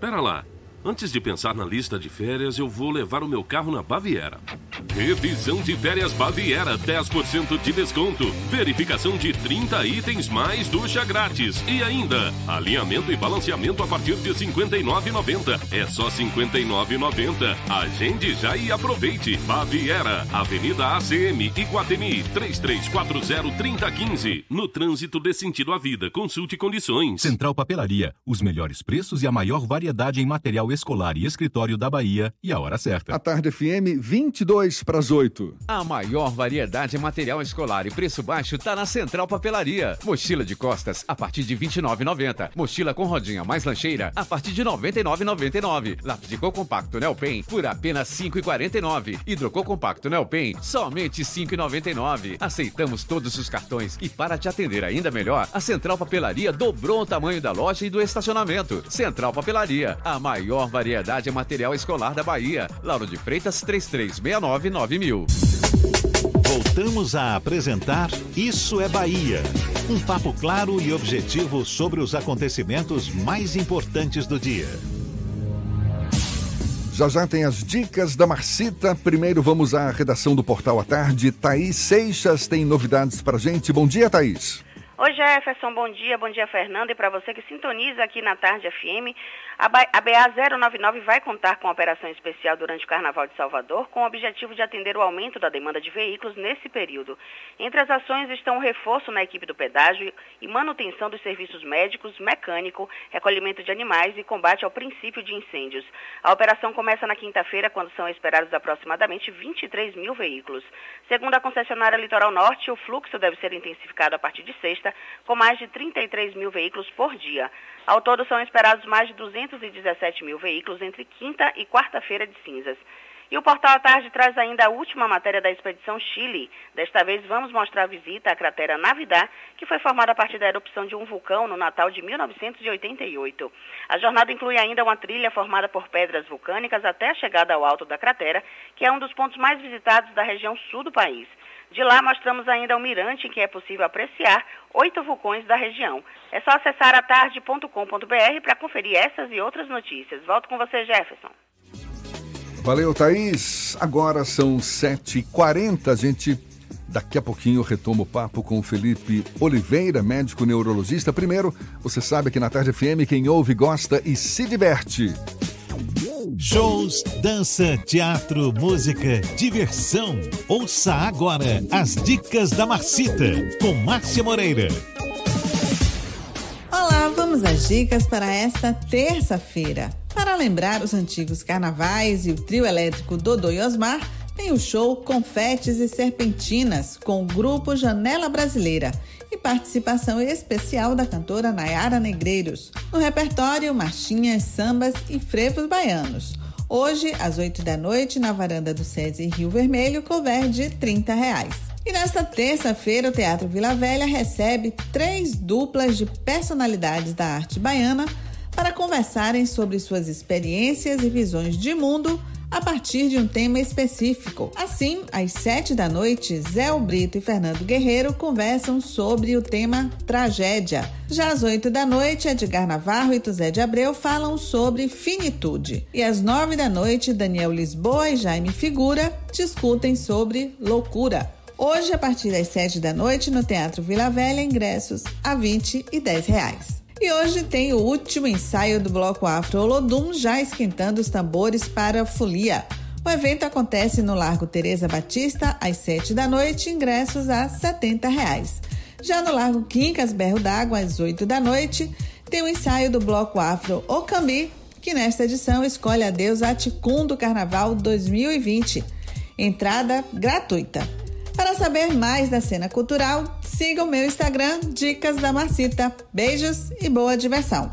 Pera lá. Antes de pensar na lista de férias, eu vou levar o meu carro na Baviera. Revisão de férias Baviera, 10% de desconto. Verificação de 30 itens mais ducha grátis. E ainda, alinhamento e balanceamento a partir de R$ 59,90. É só R$ 59,90. Agende já e aproveite. Baviera, Avenida ACM, Iguatemi, 3340-3015. No trânsito dê sentido à vida. Consulte condições.
Central Papelaria, os melhores preços e a maior variedade em material escolar e escritório da Bahia e a hora certa.
A Tarde FM, 22 para as 8.
A maior variedade em material escolar e preço baixo está na Central Papelaria. Mochila de costas a partir de R$ 29,90. Mochila com rodinha mais lancheira a partir de R$ 99,99. Lápis de cor compacto Nelpen por apenas R$ 5,49. Hidrocor compacto Nelpen somente R$ 5,99. Aceitamos todos os cartões e para te atender ainda melhor, a Central Papelaria dobrou o tamanho da loja e do estacionamento. Central Papelaria, a maior variedade em material escolar da Bahia. Lauro de Freitas 3369 9000.
Voltamos a apresentar Isso é Bahia. Um papo claro e objetivo sobre os acontecimentos mais importantes do dia.
Já já tem as dicas da Marcita. Primeiro vamos à redação do Portal à Tarde. Thaís Seixas tem novidades pra gente. Bom dia, Thaís.
Oi, Jefferson, bom dia, bom dia, Fernando. E para você que sintoniza aqui na Tarde FM, a BA-099 vai contar com operação especial durante o Carnaval de Salvador, com o objetivo de atender o aumento da demanda de veículos nesse período. Entre as ações estão o reforço na equipe do pedágio e manutenção dos serviços médicos, mecânico, recolhimento de animais e combate ao princípio de incêndios. A operação começa na quinta-feira, quando são esperados aproximadamente 23 mil veículos. Segundo a concessionária Litoral Norte, o fluxo deve ser intensificado a partir de sexta, com mais de 33 mil veículos por dia. Ao todo, são esperados mais de 217 mil veículos entre quinta e quarta-feira de cinzas. E o Portal à Tarde traz ainda a última matéria da expedição Chile. Desta vez vamos mostrar a visita à cratera Navidad, que foi formada a partir da erupção de um vulcão no Natal de 1988. A jornada inclui ainda uma trilha formada por pedras vulcânicas até a chegada ao alto da cratera, que é um dos pontos mais visitados da região sul do país. De lá mostramos ainda o mirante em que é possível apreciar oito vulcões da região. É só acessar atarde.com.br para conferir essas e outras notícias. Volto com você, Jefferson.
Valeu, Thaís. Agora são 7h40. A gente daqui a pouquinho retoma o papo com o Felipe Oliveira, médico neurologista. Primeiro, você sabe que na Tarde FM quem ouve, gosta e se diverte.
Shows, dança, teatro, música, diversão. Ouça agora as dicas da Marcita com Márcia Moreira.
Olá, vamos às dicas para esta terça-feira. Para lembrar os antigos carnavais e o trio elétrico Dodô e Osmar, tem o show Confetes e Serpentinas com o grupo Janela Brasileira e participação especial da cantora Nayara Negreiros. No repertório, marchinhas, sambas e frevos baianos. Hoje, às 8 da noite, na varanda do SESI Rio Vermelho, cover de 30 reais. E nesta terça-feira, o Teatro Vila Velha recebe três duplas de personalidades da arte baiana para conversarem sobre suas experiências e visões de mundo a partir de um tema específico. Assim, às sete da noite, Zé Brito e Fernando Guerreiro conversam sobre o tema tragédia. Já às oito da noite, Edgar Navarro e Tuzé de Abreu falam sobre finitude. E às nove da noite, Daniel Lisboa e Jaime Figura discutem sobre loucura. Hoje, a partir das sete da noite, no Teatro Vila Velha, ingressos a 20 e 10 reais. E hoje tem o último ensaio do Bloco Afro Olodum, já esquentando os tambores para a folia. O evento acontece no Largo Teresa Batista, às 7 da noite, ingressos a 70 reais. Já no Largo Quincas Berro d'Água, às 8 da noite, tem o ensaio do Bloco Afro Ocambi, que nesta edição escolhe a deusa Aticum do Carnaval 2020. Entrada gratuita. Para saber mais da cena cultural, siga o meu Instagram, Dicas da Marcita. Beijos e boa diversão.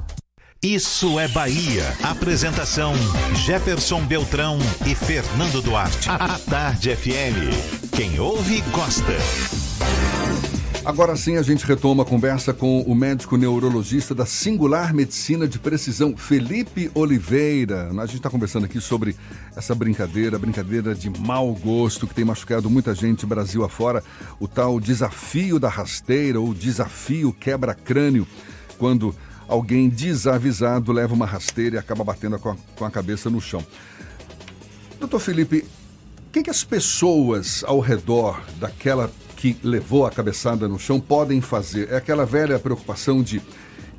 Isso é Bahia. Apresentação: Jefferson Beltrão e Fernando Duarte. A Tarde FM. Quem ouve, gosta.
Agora sim a gente retoma a conversa com o médico neurologista da Singular Medicina de Precisão, Felipe Oliveira. A gente está conversando aqui sobre essa brincadeira, brincadeira de mau gosto que tem machucado muita gente Brasil afora, o tal desafio da rasteira ou desafio quebra-crânio, quando alguém desavisado leva uma rasteira e acaba batendo com a, com a cabeça no chão. Doutor Felipe, o que, que as pessoas ao redor daquela que levou a cabeçada no chão podem fazer? É aquela velha preocupação de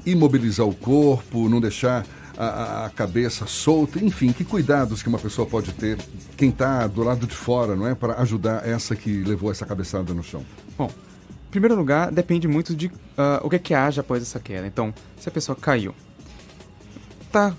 imobilizar o corpo, não deixar a, a cabeça solta, enfim, que cuidados que uma pessoa pode ter, quem está do lado de fora, não é? Para ajudar essa que levou essa cabeçada no chão.
Bom, em primeiro lugar, depende muito de uh, o que é que haja após essa queda. Então, se a pessoa caiu, tá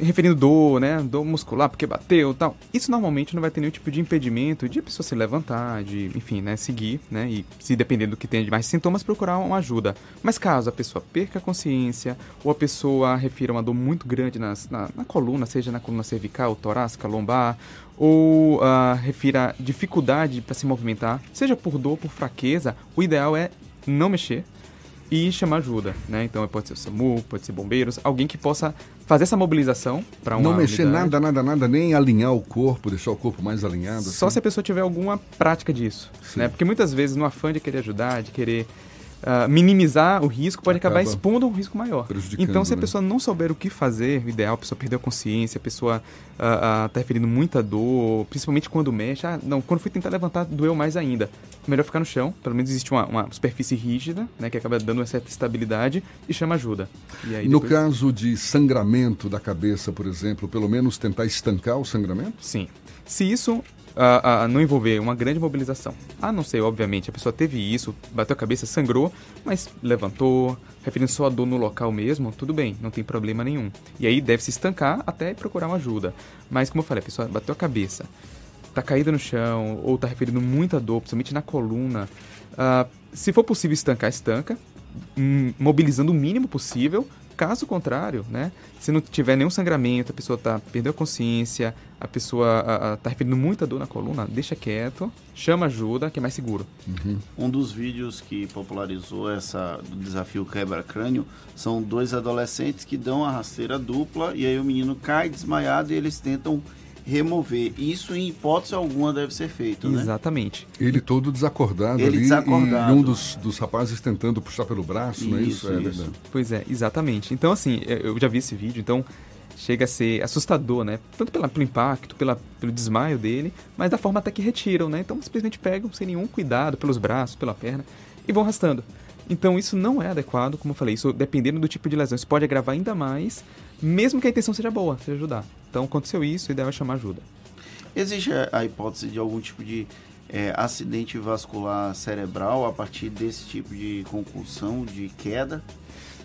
referindo dor, né? Dor muscular porque bateu tal. Isso normalmente não vai ter nenhum tipo de impedimento de a pessoa se levantar, de, enfim, né? Seguir, né? E se dependendo do que tem de mais sintomas, procurar uma ajuda. Mas caso a pessoa perca a consciência ou a pessoa refira uma dor muito grande nas, na, na coluna, seja na coluna cervical, torácica, lombar, ou uh, refira dificuldade para se movimentar, seja por dor, por fraqueza, o ideal é não mexer e chamar ajuda, né? Então pode ser o SAMU, pode ser bombeiros, alguém que possa fazer essa mobilização para uma
Não mexer
unidade.
nada, nada, nada, nem alinhar o corpo, deixar o corpo mais alinhado.
Só
assim.
se a pessoa tiver alguma prática disso, né? Porque muitas vezes no afã de querer ajudar, de querer uh, minimizar o risco, pode
Acaba
acabar expondo um risco maior. Então, se a
né?
pessoa não souber o que fazer, o ideal, a pessoa perdeu a consciência, a pessoa está referindo muita dor, principalmente quando mexe. Ah, não, quando fui tentar levantar, doeu mais ainda. Melhor ficar no chão, pelo menos existe uma, uma superfície rígida, né, que acaba dando uma certa estabilidade e chama ajuda. E aí
No
depois-
caso de sangramento da cabeça, por exemplo, pelo menos tentar estancar o sangramento?
Sim. Se isso ah, ah, não envolver uma grande mobilização, a não ser, obviamente, a pessoa teve isso, bateu a cabeça, sangrou, mas levantou, referindo só a dor no local mesmo, tudo bem, não tem problema nenhum. E aí deve se estancar até procurar uma ajuda. Mas, como eu falei, a pessoa bateu a cabeça, tá caída no chão, ou tá referindo muita dor, principalmente na coluna, ah, se for possível estancar, estanca, hum, mobilizando o mínimo possível. Caso contrário, né, se não tiver nenhum sangramento, a pessoa tá, perdeu a consciência, a pessoa ah, ah, tá referindo muita dor na coluna, deixa quieto, chama ajuda, que é mais seguro.
Um dos vídeos que popularizou essa do desafio quebra-crânio são dois adolescentes que dão a rasteira dupla e aí o menino cai desmaiado e eles tentam remover. Isso, em hipótese alguma, deve ser feito, né?
Exatamente.
Ele todo desacordado
Ele
ali
desacordado.
e um dos, dos rapazes tentando puxar pelo braço, não é isso?
Isso,
É
isso.
verdade.
Pois é, exatamente. Então, assim, eu já vi esse vídeo, então chega a ser assustador, né? Tanto pela, pelo impacto, pela, pelo desmaio dele, mas da forma até que retiram, né? Então simplesmente pegam sem nenhum cuidado pelos braços, pela perna e vão arrastando. Então isso não é adequado, como eu falei, isso dependendo do tipo de lesão, isso pode agravar ainda mais, mesmo que a intenção seja boa, seja ajudar. Então aconteceu isso, o ideal é chamar ajuda.
Existe a- hipótese de algum tipo de é, acidente vascular cerebral a partir desse tipo de concussão, de queda?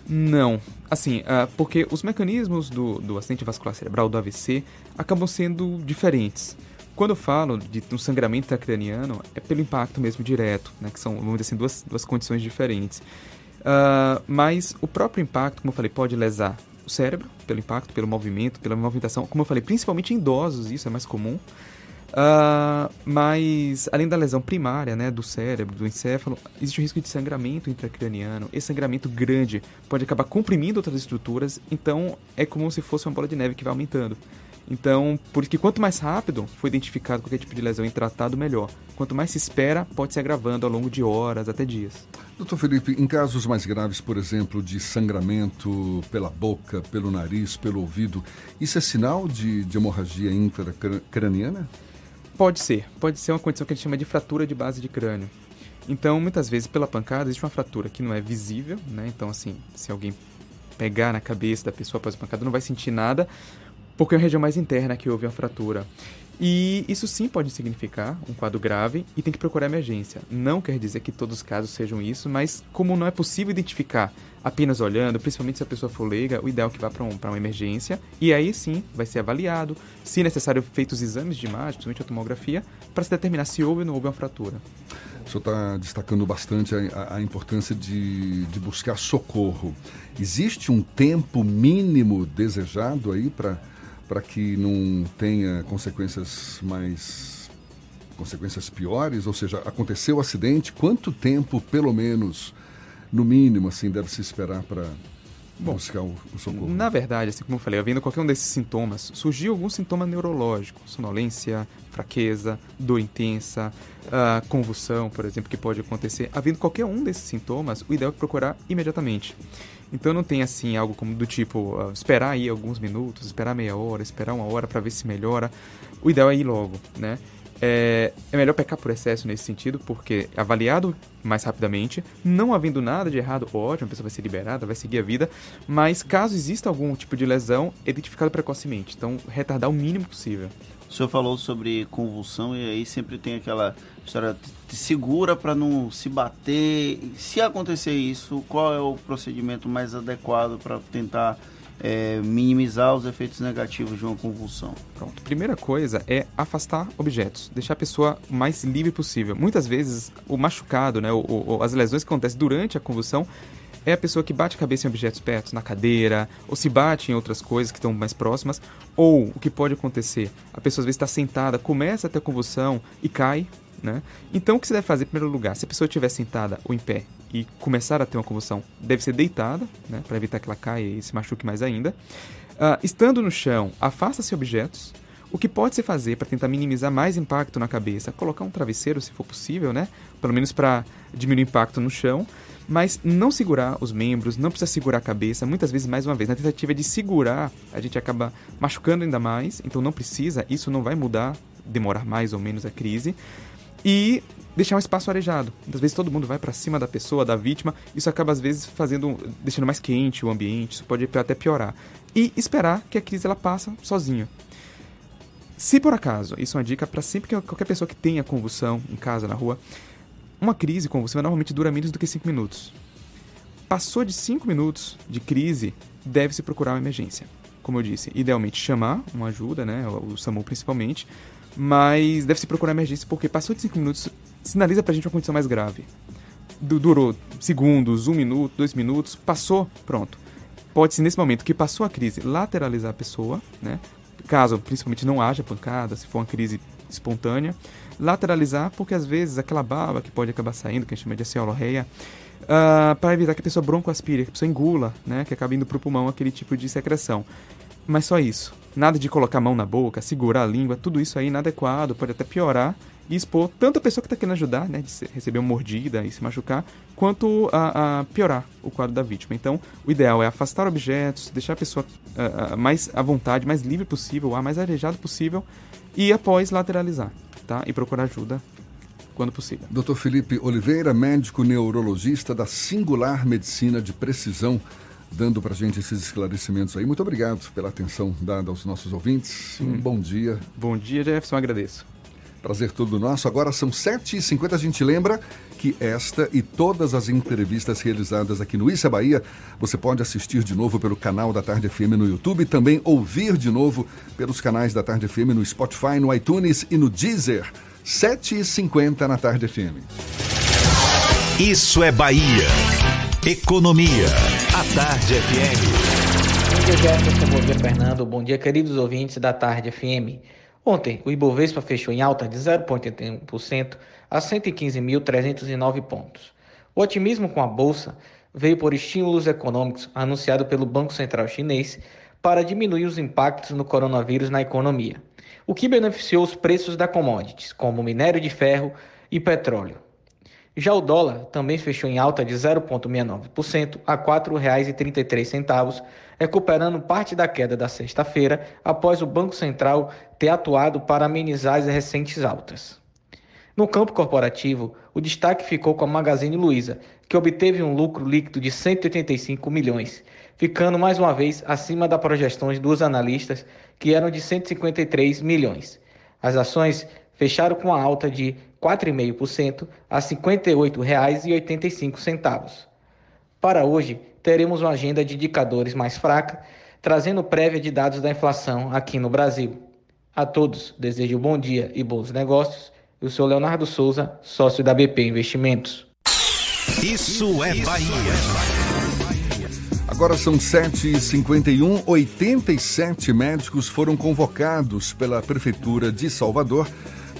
Não. Assim, ah, porque os mecanismos do, do acidente vascular cerebral, do AVC, acabam sendo diferentes. Quando eu falo de um sangramento intracraniano, é pelo impacto mesmo direto, né? Que são, vamos dizer assim, duas, duas condições diferentes. Ah, mas o próprio impacto, como eu falei, pode lesar o cérebro, pelo impacto, pelo movimento, pela movimentação. Como eu falei, principalmente em idosos, isso é mais comum. Ah, mas, além da lesão primária, né, do cérebro, do encéfalo, existe o risco de sangramento intracraniano. Esse sangramento grande pode acabar comprimindo outras estruturas, então é como se fosse uma bola de neve que vai aumentando. Então, por isso que quanto mais rápido for identificado qualquer tipo de lesão e tratado, melhor. Quanto mais se espera, pode se agravando ao longo de horas, até dias.
Doutor Felipe, em casos mais graves, por exemplo, de sangramento pela boca, pelo nariz, pelo ouvido, isso é sinal de, de hemorragia intracraniana?
Pode ser. Pode ser uma condição que a gente chama de fratura de base de crânio. Então, muitas vezes, pela pancada, existe uma fratura que não é visível, né? Então, assim, se alguém pegar na cabeça da pessoa após a pancada, não vai sentir nada, porque é uma região mais interna que houve a fratura. E isso sim pode significar um quadro grave e tem que procurar emergência. Não quer dizer que todos os casos sejam isso, mas como não é possível identificar apenas olhando, principalmente se a pessoa for leiga, o ideal é que vá para um, uma emergência e aí sim vai ser avaliado, se necessário, feitos exames de imagem, principalmente a tomografia, para se determinar se houve ou não houve uma fratura.
O senhor está destacando bastante a, a- a importância de, de buscar socorro. Existe um tempo mínimo desejado aí para para que não tenha consequências mais consequências piores? Ou seja, aconteceu o acidente, quanto tempo, pelo menos, no mínimo, assim, deve se esperar para buscar o, o socorro?
Na verdade, assim como eu falei, havendo qualquer um desses sintomas, surgiu algum sintoma neurológico, sonolência, fraqueza, dor intensa, ah, convulsão, por exemplo, que pode acontecer. Havendo qualquer um desses sintomas, o ideal é procurar imediatamente. Então não tem assim algo como do tipo ah, esperar aí alguns minutos, esperar meia hora, esperar uma hora para ver se melhora. O ideal é ir logo, né? É, é melhor pecar por excesso nesse sentido, porque avaliado mais rapidamente, não havendo nada de errado, ótimo, a pessoa vai ser liberada, vai seguir a vida, mas caso exista algum tipo de lesão, é identificado precocemente. Então, retardar o mínimo possível.
O senhor falou sobre convulsão e aí sempre tem aquela história, te segura para não se bater. Se acontecer isso, qual é o procedimento mais adequado para tentar é, minimizar os efeitos negativos de uma convulsão?
Pronto. Primeira coisa é afastar objetos, deixar a pessoa o mais livre possível. Muitas vezes o machucado, né, as lesões que acontecem durante a convulsão é a pessoa que bate a cabeça em objetos perto, na cadeira, ou se bate em outras coisas que estão mais próximas, ou o que pode acontecer, a pessoa às vezes está sentada, começa a ter convulsão e cai, né? Então o que você deve fazer em primeiro lugar, se a pessoa estiver sentada ou em pé e começar a ter uma convulsão, deve ser deitada, né, para evitar que ela caia e se machuque mais ainda. Ah, estando no chão, afasta-se objetos. O que pode se fazer para tentar minimizar mais impacto na cabeça? Colocar um travesseiro, se for possível, né? Pelo menos para diminuir o impacto no chão. Mas não segurar os membros, não precisa segurar a cabeça. Muitas vezes, mais uma vez, na tentativa de segurar, a gente acaba machucando ainda mais. Então não precisa, isso não vai mudar, demorar mais ou menos a crise. E deixar um espaço arejado. Muitas vezes todo mundo vai para cima da pessoa, da vítima. Isso acaba às vezes fazendo, deixando mais quente o ambiente. Isso pode até piorar. E esperar que a crise ela passa sozinho. Se por acaso, isso é uma dica para sempre que qualquer pessoa que tenha convulsão em casa, na rua, uma crise convulsiva normalmente dura menos do que 5 minutos. Passou de 5 minutos de crise, deve-se procurar uma emergência. Como eu disse, idealmente chamar uma ajuda, né, o SAMU principalmente, mas deve-se procurar emergência porque passou de 5 minutos, sinaliza pra gente uma condição mais grave. Du- durou segundos, um minuto, dois minutos, passou, pronto. Pode-se, nesse momento que passou a crise, lateralizar a pessoa, né? Caso principalmente não haja pancada, se for uma crise espontânea, lateralizar, porque às vezes aquela baba que pode acabar saindo, que a gente chama de aceolorreia, para evitar que a pessoa broncoaspire, que a pessoa engula, né? Que acaba indo pro pulmão aquele tipo de secreção. Mas só isso. Nada de colocar a mão na boca, segurar a língua, tudo isso aí inadequado, pode até piorar e expor tanto a pessoa que está querendo ajudar, né, de receber uma mordida e se machucar, quanto a, a piorar o quadro da vítima. Então, o ideal é afastar objetos, deixar a pessoa ah, ah, mais à vontade, mais livre possível, ar mais arejado possível, e após lateralizar, tá? E procurar ajuda quando possível.
Dr. Felipe Oliveira, médico neurologista da Singular Medicina de Precisão, dando para gente esses esclarecimentos aí. Muito obrigado pela atenção dada aos nossos ouvintes. Um bom dia.
Bom dia, Jefferson, agradeço.
Prazer todo nosso. Agora são 7h50. A gente lembra que esta e todas as entrevistas realizadas aqui no Isso é Bahia você pode assistir de novo pelo canal da Tarde FM no YouTube e também ouvir de novo pelos canais da Tarde FM no Spotify, no iTunes e no Deezer. 7h50 na Tarde FM.
Isso é Bahia. Economia. A Tarde FM.
Bom dia, Jefferson. Bom dia, Fernando. Bom dia, queridos ouvintes da Tarde FM. Ontem, o Ibovespa fechou em alta de 0,81% a 115.309 pontos. O otimismo com a Bolsa veio por estímulos econômicos anunciado pelo Banco Central Chinês para diminuir os impactos no coronavírus na economia, o que beneficiou os preços da commodities, como minério de ferro e petróleo. Já o dólar também fechou em alta de 0,69% a R$ 4,33, recuperando parte da queda da sexta-feira após o Banco Central ter atuado para amenizar as recentes altas. No campo corporativo, o destaque ficou com a Magazine Luiza, que obteve um lucro líquido de 185 milhões, ficando mais uma vez acima das projeções dos analistas, que eram de 153 milhões. As ações fecharam com a alta de 4,5% a R$ 58,85. Para hoje, teremos uma agenda de indicadores mais fraca, trazendo prévia de dados da inflação aqui no Brasil. A todos, desejo bom dia e bons negócios. Eu sou Leonardo Souza, sócio da BP Investimentos.
Isso é Bahia.
Agora são 7h51, 87 médicos foram convocados pela Prefeitura de Salvador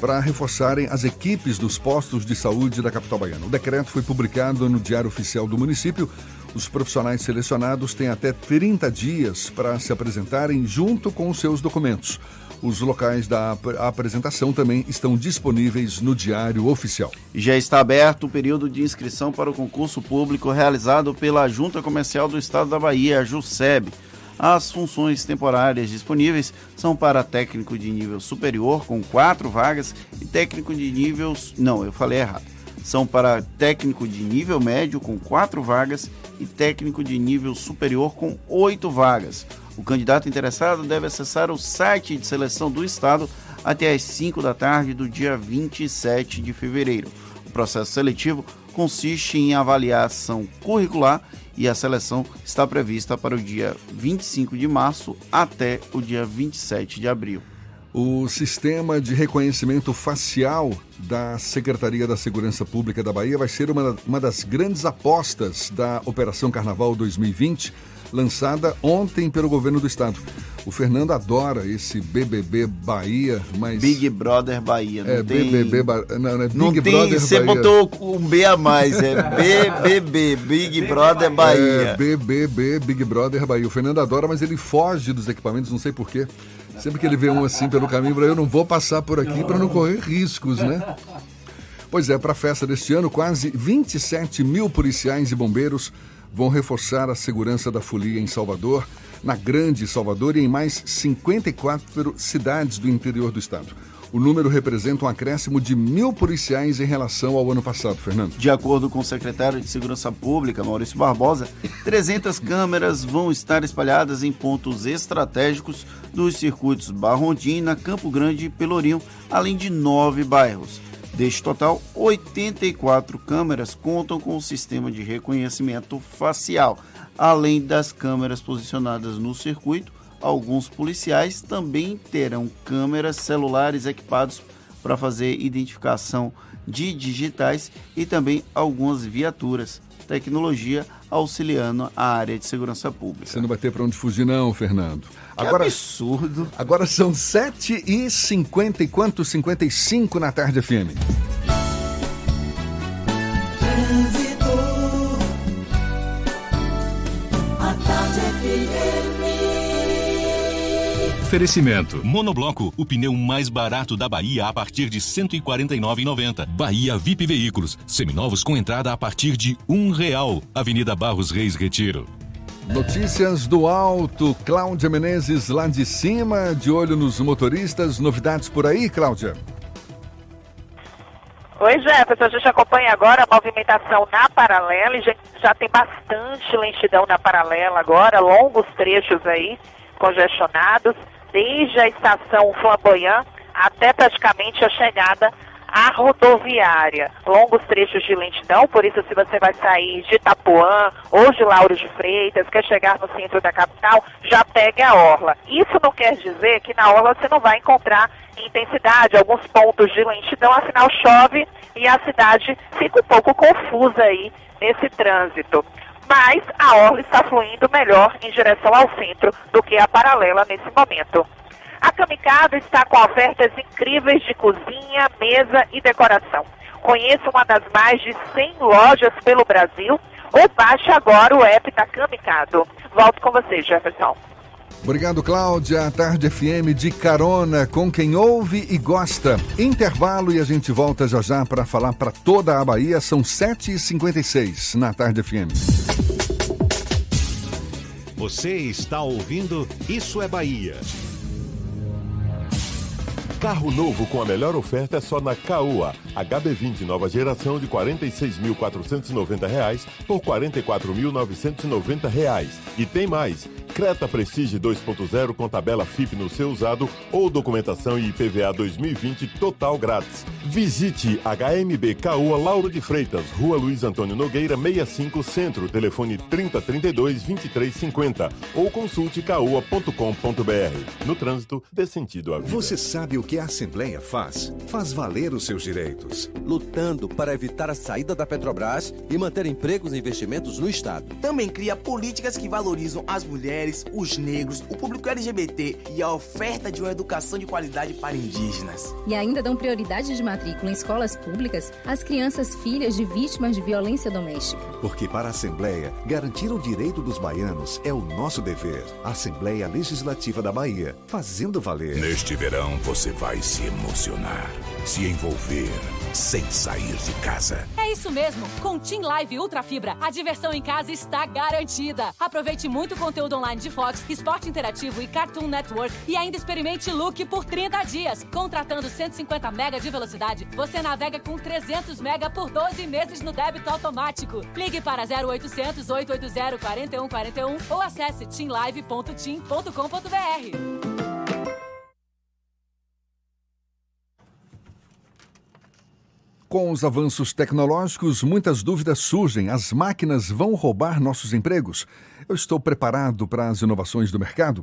para reforçarem as equipes dos postos de saúde da capital baiana. O decreto foi publicado no Diário Oficial do município. Os profissionais selecionados têm até 30 dias para se apresentarem junto com os seus documentos. Os locais da ap- apresentação também estão disponíveis no Diário Oficial.
Já está aberto o período de inscrição para o concurso público realizado pela Junta Comercial do Estado da Bahia, a JUSEB. As funções temporárias disponíveis são para técnico de nível superior, com quatro vagas, e técnico de nível. Não, eu falei errado. São para técnico de nível médio, com quatro vagas, e técnico de nível superior, com oito vagas. O candidato interessado deve acessar o site de seleção do Estado até às 5 da tarde do dia 27 de fevereiro. O processo seletivo consiste em avaliação curricular e a seleção está prevista para o dia 25 de março até o dia 27 de abril.
O sistema de reconhecimento facial da Secretaria da Segurança Pública da Bahia vai ser uma, uma das grandes apostas da Operação Carnaval 2020, lançada ontem pelo governo do estado. O Fernando adora esse BBB Bahia, mas.
Big Brother Bahia. Não
É,
tem...
BBB Ba- Não, não é Big
Não tem,
Brother
você
Bahia.
botou um B a mais, é BBB, Big Brother Bahia.
É, BBB, Big Brother Bahia. O Fernando adora, mas ele foge dos equipamentos, não sei porquê. Sempre que ele vê um assim pelo caminho, eu não vou passar por aqui para não correr riscos, né? Pois é, para a festa deste ano, quase 27 mil policiais e bombeiros vão reforçar a segurança da folia em Salvador, na Grande Salvador e em mais 54 cidades do interior do estado. O número representa um acréscimo de mil policiais em relação ao ano passado, Fernando.
De acordo com o secretário de Segurança Pública, Maurício Barbosa, 300 câmeras vão estar espalhadas em pontos estratégicos dos circuitos Barrondina, Campo Grande e Pelourinho, além de nove bairros. Deste total, 84 câmeras contam com o sistema de reconhecimento facial. Além das câmeras posicionadas no circuito, alguns policiais também terão câmeras celulares equipados para fazer identificação de digitais e também algumas viaturas. Tecnologia auxiliando a área de segurança pública.
Você não vai ter para onde fugir, não, Fernando.
Que absurdo.
Agora são 7 e 50 e quanto? 55 na tarde FM.
Oferecimento. Monobloco, o pneu mais barato da Bahia a partir de R$ 149,90. Bahia VIP Veículos, seminovos com entrada a partir de um real. Avenida Barros Reis Retiro.
Notícias do alto, Cláudia Menezes lá de cima, de olho nos motoristas. Novidades por aí, Cláudia?
Oi, Jefferson. A gente acompanha agora a movimentação na paralela e já, já tem bastante lentidão na paralela agora, longos trechos aí congestionados, desde a estação Flamboyant até praticamente a chegada à rodoviária. Longos trechos de lentidão, por isso se você vai sair de Itapuã ou de Lauro de Freitas, quer chegar no centro da capital, já pegue a orla. Isso não quer dizer que na orla você não vai encontrar intensidade, alguns pontos de lentidão, afinal chove e a cidade fica um pouco confusa aí nesse trânsito mas a orla está fluindo melhor em direção ao centro do que a paralela nesse momento. A Kamikado está com ofertas incríveis de cozinha, mesa e decoração. Conheça uma das mais de 100 lojas pelo Brasil ou baixe agora o app da Kamikado. Volto com você, Jefferson.
Obrigado, Cláudia. Tarde FM de carona com quem ouve e gosta. Intervalo e a gente volta já já para falar para toda a Bahia. São 7h56 na Tarde FM.
Você está ouvindo Isso é Bahia.
Carro novo com a melhor oferta é só na Caoa. HB20 nova geração de R$ 46.490 por R$ 44.990. E tem mais. Creta Prestige 2.0 com tabela FIP no seu usado ou documentação e IPVA 2020 total grátis. Visite HMB Caoa Lauro de Freitas, Rua Luiz Antônio Nogueira 65 Centro, telefone 3032 2350 ou consulte caoa.com.br. No trânsito, dê sentido à vida.
Você sabe o que a Assembleia faz? Faz valer os seus direitos.
Lutando para evitar a saída da Petrobras e manter empregos e investimentos no Estado.
Também cria políticas que valorizam as mulheres, os negros, o público LGBT e a oferta de uma educação de qualidade para indígenas.
E ainda dão prioridade de matrícula em escolas públicas às crianças filhas de vítimas de violência doméstica.
Porque para a Assembleia, garantir o direito dos baianos é o nosso dever. Assembleia Legislativa da Bahia, fazendo valer.
Neste verão você vai se emocionar, se envolver, sem sair de casa.
É isso mesmo. Com Team Live Ultra Fibra, a diversão em casa está garantida. Aproveite muito o conteúdo online de Fox, Esporte Interativo e Cartoon Network e ainda experimente Look por 30 dias. Contratando 150 mega de velocidade, você navega com 300 mega por 12 meses no débito automático. Ligue para 0800 880 4141 ou acesse teamlive.team.com.br.
Com os avanços tecnológicos, muitas dúvidas surgem. As máquinas vão roubar nossos empregos? Eu estou preparado para as inovações do mercado?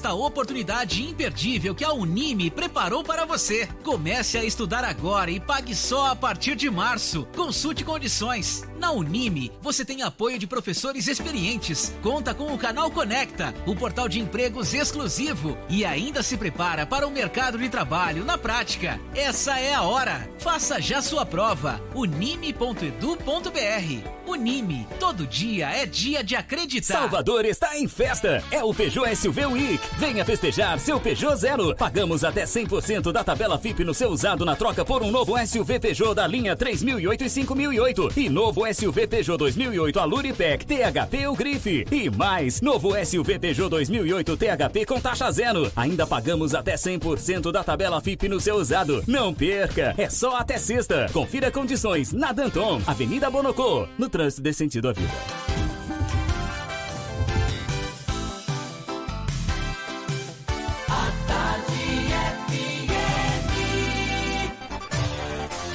oportunidade imperdível que a Unime preparou para você. Comece a estudar agora e pague só a partir de março. Consulte condições. Na Unime, você tem apoio de professores experientes, conta com o canal Conecta, o portal de empregos exclusivo e ainda se prepara para o mercado de trabalho na prática. Essa é a hora. Faça já sua prova. unime.edu.br. Unime, todo dia é dia de acreditar.
Salvador está em festa. É o Peugeot SUV Week. Venha festejar seu Peugeot Zero. Pagamos até 100% da tabela FIP no seu usado na troca por um novo SUV Peugeot da linha 3008 e 5008 e novo SUV Peugeot 2008 Aluripec THP ou Grife. E mais, novo SUV Peugeot 2008 THP com taxa zero. Ainda pagamos até 100% da tabela FIP no seu usado. Não perca, é só até sexta. Confira condições na Danton, Avenida Bonocô, no trânsito desse sentido à vida.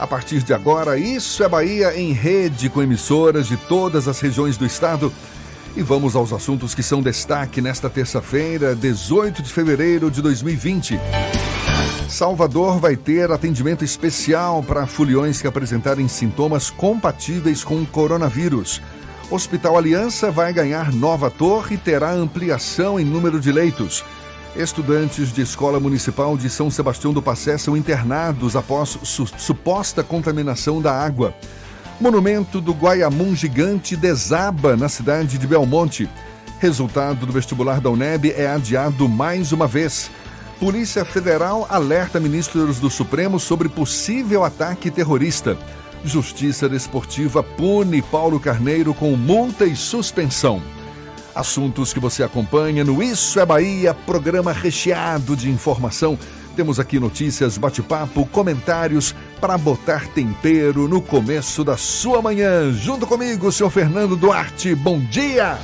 A partir de agora, Isso é Bahia em rede com emissoras de todas as regiões do estado. E vamos aos assuntos que são destaque nesta terça-feira, 18 de fevereiro de 2020. Salvador vai ter atendimento especial para foliões que apresentarem sintomas compatíveis com o coronavírus. Hospital Aliança vai ganhar nova torre e terá ampliação em número de leitos. Estudantes de Escola Municipal de São Sebastião do Passé são internados após su suposta contaminação da água. Monumento do Guaiamum Gigante desaba na cidade de Belmonte. Resultado do vestibular da UNEB é adiado mais uma vez. Polícia Federal alerta ministros do Supremo sobre possível ataque terrorista. Justiça Desportiva pune Paulo Carneiro com multa e suspensão. Assuntos que você acompanha no Isso é Bahia, programa recheado de informação. Temos aqui notícias, bate-papo, comentários para botar tempero no começo da sua manhã. Junto comigo, senhor Fernando Duarte. Bom dia!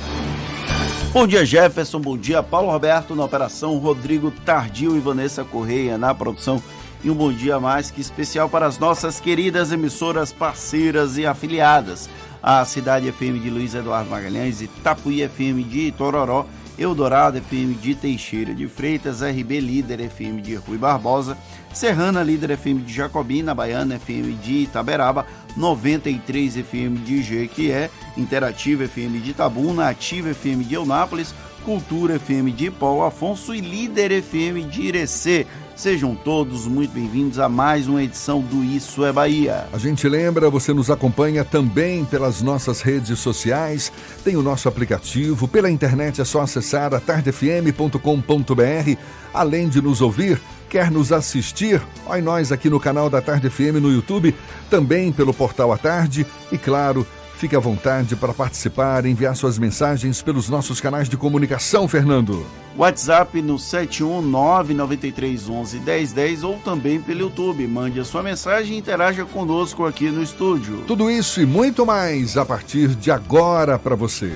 Bom dia, Jefferson. Bom dia, Paulo Roberto na operação, Rodrigo Tardio e Vanessa Correia na produção e um bom dia mais que especial para as nossas queridas emissoras parceiras e afiliadas. A Cidade FM de Luiz Eduardo Magalhães, Itapuí FM de Tororó, Eldorado FM de Teixeira de Freitas, RB Líder FM de Rui Barbosa, Serrana Líder FM de Jacobina, Baiana FM de Itaberaba, 93 FM de Jequié, Interativa FM de Itabuna, Ativa FM de Eunápolis, Cultura FM de Paulo Afonso e Líder FM de Irecê. Sejam todos muito bem-vindos a mais uma edição do Isso é Bahia.
A gente lembra, você nos acompanha também pelas nossas redes sociais, tem o nosso aplicativo, pela internet é só acessar atardefm.com.br. Além de nos ouvir, quer nos assistir? Olha nós aqui no canal da Tarde FM no YouTube, também pelo portal A Tarde e, claro, Fique à vontade para participar e enviar suas mensagens pelos nossos canais de comunicação, Fernando.
WhatsApp no 71993111010 ou também pelo YouTube. Mande a sua mensagem e interaja conosco aqui no estúdio.
Tudo isso e muito mais a partir de agora para você.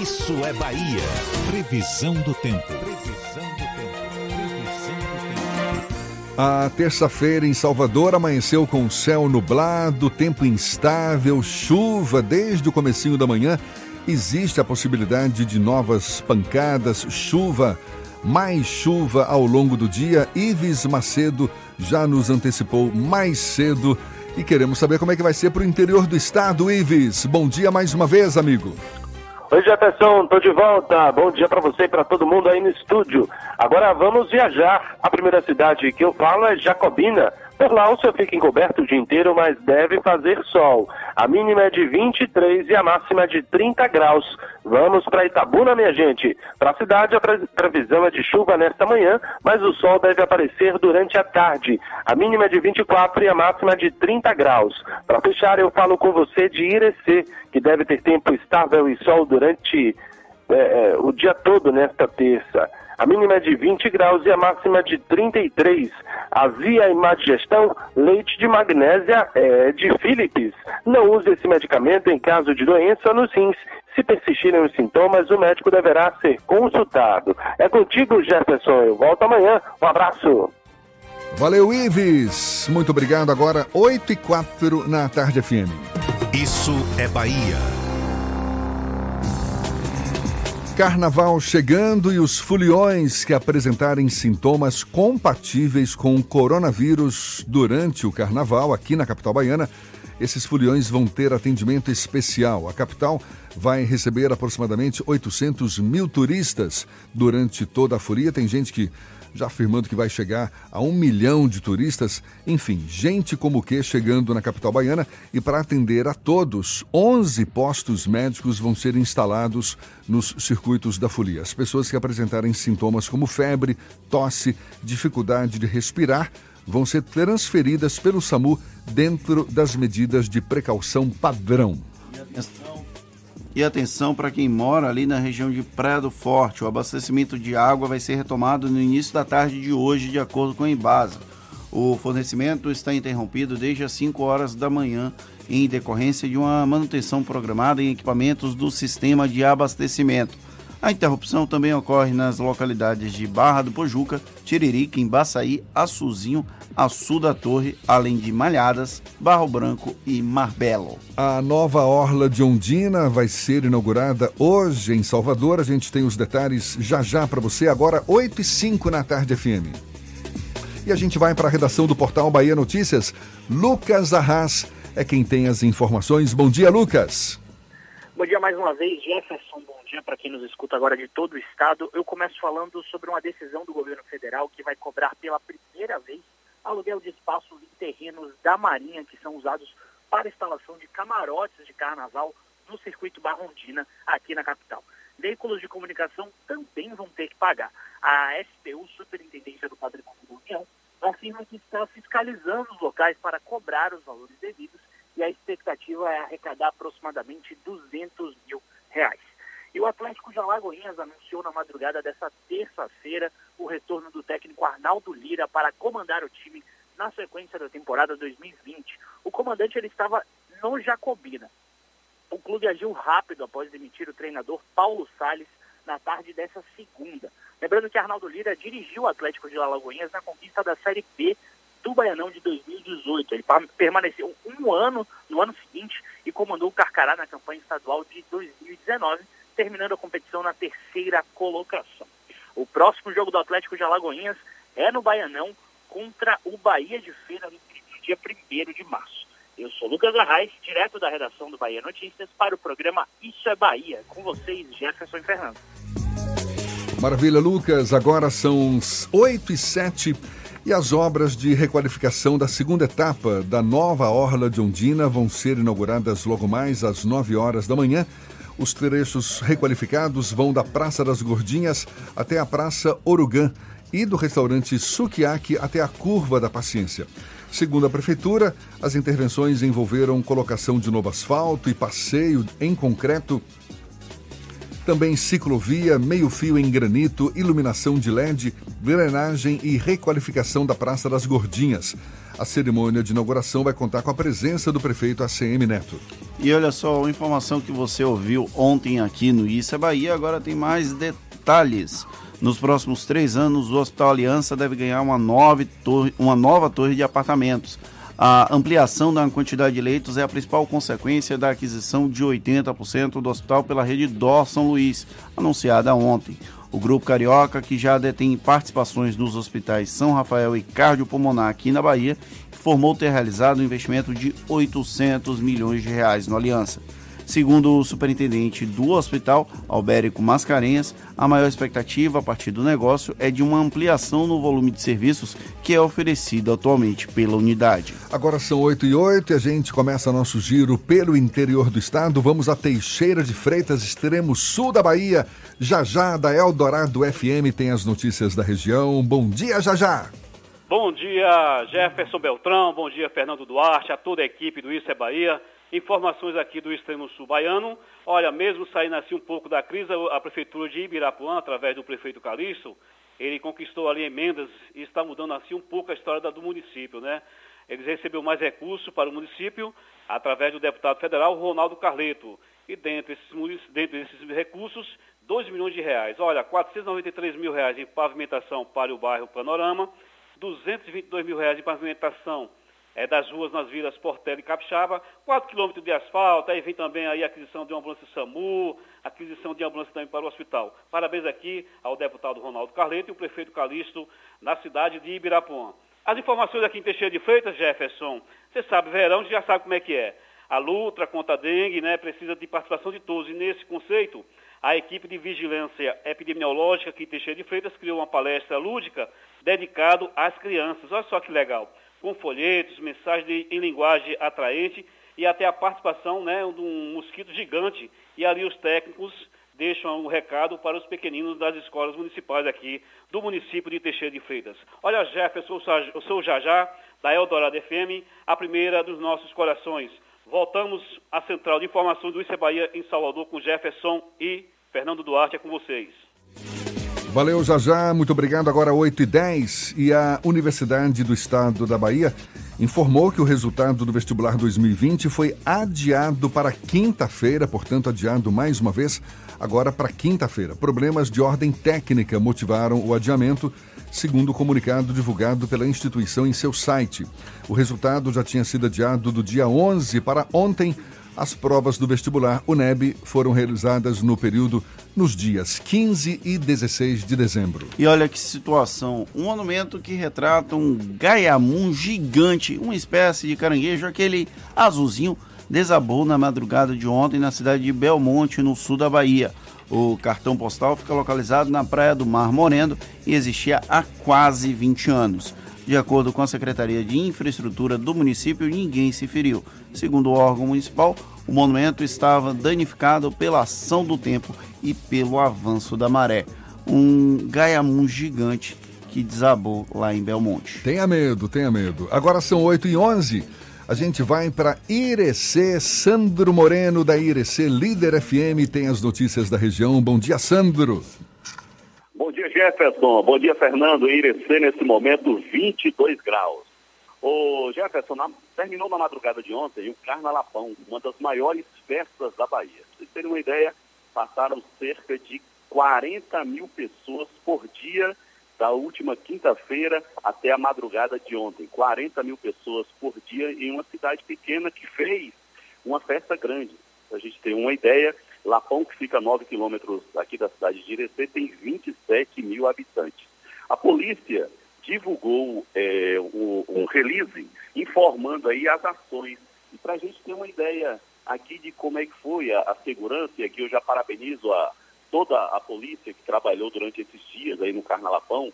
Isso é Bahia. Previsão do tempo.
A terça-feira em Salvador amanheceu com céu nublado, tempo instável, chuva desde o comecinho da manhã. Existe a possibilidade de novas pancadas, chuva, mais chuva ao longo do dia. Ives Macedo já nos antecipou mais cedo e queremos saber como é que vai ser para o interior do estado, Ives. Bom dia mais uma vez, amigo.
Oi Jefferson, tô de volta. Bom dia para você e para todo mundo aí no estúdio. Agora vamos viajar. A primeira cidade que eu falo é Jacobina. Por lá o céu fica encoberto o dia inteiro, mas deve fazer sol. A mínima é de 23 e a máxima é de 30 graus. Vamos para Itabuna, minha gente. Para a cidade, a previsão é de chuva nesta manhã, mas o sol deve aparecer durante a tarde. A mínima é de 24 e a máxima é de 30 graus. Para fechar, eu falo com você de Irecê, que deve ter tempo estável e sol durante é, é, o dia todo nesta terça. A mínima é de 20 graus e a máxima de 33. Azia e má digestão, leite de magnésia é de Philips. Não use esse medicamento em caso de doença nos rins. Se persistirem os sintomas, o médico deverá ser consultado. É contigo, Jefferson. Eu volto amanhã. Um abraço.
Valeu, Ives. Muito obrigado. Agora, 8 e 4 na Tarde FM.
Isso é Bahia.
Carnaval chegando e os foliões que apresentarem sintomas compatíveis com o coronavírus durante o carnaval aqui na capital baiana, esses foliões vão ter atendimento especial. A capital vai receber aproximadamente 800 mil turistas durante toda a folia. Tem gente que já afirmando que vai chegar a um milhão de turistas. Enfim, gente como que chegando na capital baiana. E para atender a todos, 11 postos médicos vão ser instalados nos circuitos da folia. As pessoas que apresentarem sintomas como febre, tosse, dificuldade de respirar vão ser transferidas pelo SAMU dentro das medidas de precaução padrão.
E atenção para quem mora ali na região de Praia do Forte. O abastecimento de água vai ser retomado no início da tarde de hoje, de acordo com a Embasa. O fornecimento está interrompido desde as 5 horas da manhã em decorrência de uma manutenção programada em equipamentos do sistema de abastecimento. A interrupção também ocorre nas localidades de Barra do Pojuca, Tiririca, Embaçaí, Açuzinho, Açu da Torre, além de Malhadas, Barro Branco e Marbelo.
A nova Orla de Ondina vai ser inaugurada hoje em Salvador. A gente tem os detalhes já já para você, agora 8 e 5 na tarde FM. E a gente vai para a redação do portal Bahia Notícias. Lucas Arras é quem tem as informações. Bom dia, Lucas.
Bom dia mais uma vez, Jefferson. Bom dia para quem nos escuta agora de todo o estado. Eu começo falando sobre uma decisão do governo federal que vai cobrar pela primeira vez aluguel de espaços em terrenos da Marinha que são usados para instalação de camarotes de carnaval no circuito Barrondina, aqui na capital. Veículos de comunicação também vão ter que pagar. A SPU, Superintendência do Patrimônio da União, afirma que está fiscalizando os locais para cobrar os valores devidos e a expectativa é arrecadar aproximadamente 200 mil reais. E o Atlético de Alagoinhas anunciou na madrugada dessa terça-feira o retorno do técnico Arnaldo Lira para comandar o time na sequência da temporada 2020. O comandante ele estava no Jacobina. O clube agiu rápido após demitir o treinador Paulo Sales na tarde dessa segunda. Lembrando que Arnaldo Lira dirigiu o Atlético de Alagoinhas na conquista da Série B do Baianão de 2018. Ele permaneceu um ano no ano seguinte e comandou o Carcará na campanha estadual de 2019 terminando a competição na terceira colocação. O próximo jogo do Atlético de Alagoinhas é no Baianão contra o Bahia de Feira no dia 1 de março. Eu sou Lucas Arraes, direto da redação do Bahia Notícias, para o programa Isso é Bahia. Com vocês, Jefferson e Fernando.
Maravilha, Lucas. Agora são 8 e 7 e as obras de requalificação da segunda etapa da nova Orla de Ondina vão ser inauguradas logo mais às 9 horas da manhã os trechos requalificados vão da Praça das Gordinhas até a Praça Orugã e do restaurante Sukiyaki até a Curva da Paciência. Segundo a Prefeitura, as intervenções envolveram colocação de novo asfalto e passeio em concreto também ciclovia, meio-fio em granito, iluminação de LED, drenagem e requalificação da Praça das Gordinhas. A cerimônia de inauguração vai contar com a presença do prefeito ACM Neto.
E olha só, a informação que você ouviu ontem aqui no Issa Bahia, agora tem mais detalhes. Nos próximos três anos, o Hospital Aliança deve ganhar uma torre, uma nova torre de apartamentos. A ampliação da quantidade de leitos é a principal consequência da aquisição de 80% do hospital pela rede Dó São Luís, anunciada ontem. O Grupo Carioca, que já detém participações nos hospitais São Rafael e Cardiopulmonar aqui na Bahia, informou ter realizado um investimento de 800 milhões de reais no Aliança. Segundo o superintendente do hospital, Albérico Mascarenhas, a maior expectativa a partir do negócio é de uma ampliação no volume de serviços que é oferecido atualmente pela unidade.
Agora são 8 e 8 e a gente começa nosso giro pelo interior do estado. Vamos a Teixeira de Freitas, extremo sul da Bahia. Já já, da Eldorado FM, tem as notícias da região. Bom dia, já já!
Bom dia, Jefferson Beltrão. Bom dia, Fernando Duarte, a toda a equipe do Isso é Bahia. Informações aqui do extremo sul baiano. Olha, mesmo saindo assim um pouco da crise, a prefeitura de Ibirapuã, através do prefeito Calixto, ele conquistou ali emendas e está mudando assim um pouco a história do município, né? Eles recebeu mais recursos para o município através do deputado federal Ronaldo Carleto. E dentro desses, dentro desses recursos, 2 milhões de reais. Olha, 493 mil reais em pavimentação para o bairro Panorama, 222 mil reais em pavimentação é, das ruas nas vilas Portela e Capixaba, 4 quilômetros de asfalto, aí vem também aí a aquisição de uma ambulância SAMU, aquisição de ambulância também para o hospital. Parabéns aqui ao deputado Ronaldo Carleto e o prefeito Calixto na cidade de Ibirapuã. As informações aqui em Teixeira de Freitas, Jefferson, você sabe, verão, já sabe como é que é. A luta contra a dengue né, precisa de participação de todos. E nesse conceito, A equipe de vigilância epidemiológica aqui Teixeira de Freitas criou uma palestra lúdica dedicado às crianças. Olha só que legal. Com folhetos, mensagens em linguagem atraente e até a participação né, de um mosquito gigante. E ali os técnicos deixam um recado para os pequeninos das escolas municipais aqui do município de Teixeira de Freitas. Olha, Jefferson, eu sou o Jajá, da Eldorado FM, a primeira dos nossos corações. Voltamos à central de informações do Issa Bahia em Salvador com Jefferson e Fernando Duarte, é com vocês.
Valeu, Jajá, muito obrigado. Agora 8 e 10 e a Universidade do Estado da Bahia informou que o resultado do vestibular 2020 foi adiado para quinta-feira, portanto, adiado mais uma vez, agora para quinta-feira. Problemas de ordem técnica motivaram o adiamento, segundo o comunicado divulgado pela instituição em seu site. O resultado já tinha sido adiado do dia 11 para ontem as provas do vestibular UNEB foram realizadas no período nos dias 15 e 16 de dezembro.
E olha que situação, um monumento que retrata um gaiamum gigante, uma espécie de caranguejo, aquele azulzinho, desabou na madrugada de ontem na cidade de Belmonte, no sul da Bahia. O cartão postal fica localizado na Praia do Mar Moreno e existia há quase 20 anos. De acordo com a Secretaria de Infraestrutura do município, ninguém se feriu. Segundo o órgão municipal, o monumento estava danificado pela ação do tempo e pelo avanço da maré. Um gaiamum gigante que desabou lá em Belmonte.
Tenha medo, tenha medo. Agora são 8 e 11 a gente vai para Irecê. Sandro Moreno, da Irecê, líder FM, tem as notícias da região. Bom dia, Sandro.
Bom dia, Jefferson. Bom dia, Fernando. Irecê, nesse momento, 22 graus. Ô, Jefferson, na, terminou na madrugada de ontem o Carnalapão, uma das maiores festas da Bahia. Pra vocês terem uma ideia, passaram cerca de 40 mil pessoas por dia da última quinta-feira até a madrugada de ontem. 40 mil pessoas por dia em uma cidade pequena que fez uma festa grande. Pra gente ter uma ideia, Lapão, que fica a 9 quilômetros aqui da cidade de Irecê, tem 27 mil habitantes. A polícia divulgou é, o, um release informando aí as ações. E para a gente ter uma ideia aqui de como é que foi a, a segurança, e aqui eu já parabenizo a, toda a polícia que trabalhou durante esses dias aí no Carnalapão,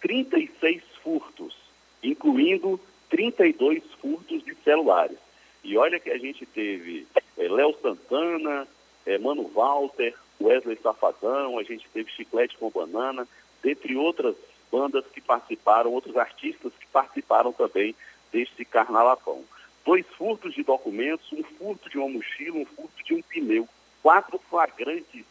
36 furtos, incluindo 32 furtos de celulares. E olha que a gente teve é, Léo Santana, é, Mano Walter, Wesley Safadão, a gente teve Chiclete com Banana, dentre outras bandas que participaram, outros artistas que participaram também deste carnalapão. Dois furtos de documentos, um furto de uma mochila, um furto de um pneu, quatro flagrantes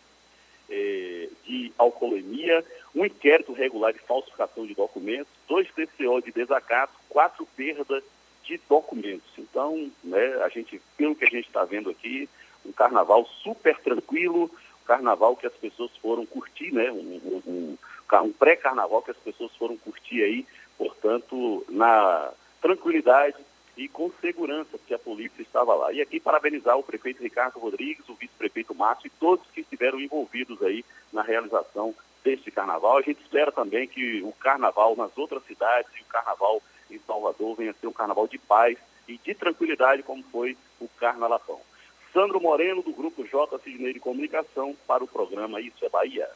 eh, de alcoolemia, um inquérito regular de falsificação de documentos, dois TCO de desacato, quatro perdas de documentos. Então, né, a gente, pelo que a gente está vendo aqui, um carnaval super tranquilo, um carnaval que as pessoas foram curtir, né? Um, um, um pré-carnaval que as pessoas foram curtir aí, portanto, na tranquilidade e com segurança, porque a polícia estava lá. E aqui parabenizar o prefeito Ricardo Rodrigues, o vice-prefeito Márcio e todos que estiveram envolvidos aí na realização deste carnaval. A gente espera também que o carnaval nas outras cidades e o carnaval em Salvador venha ser um carnaval de paz e de tranquilidade, como foi o Carnalapão. Sandro Moreno, do Grupo J. Sidney de Comunicação, para o programa Isso é Bahia.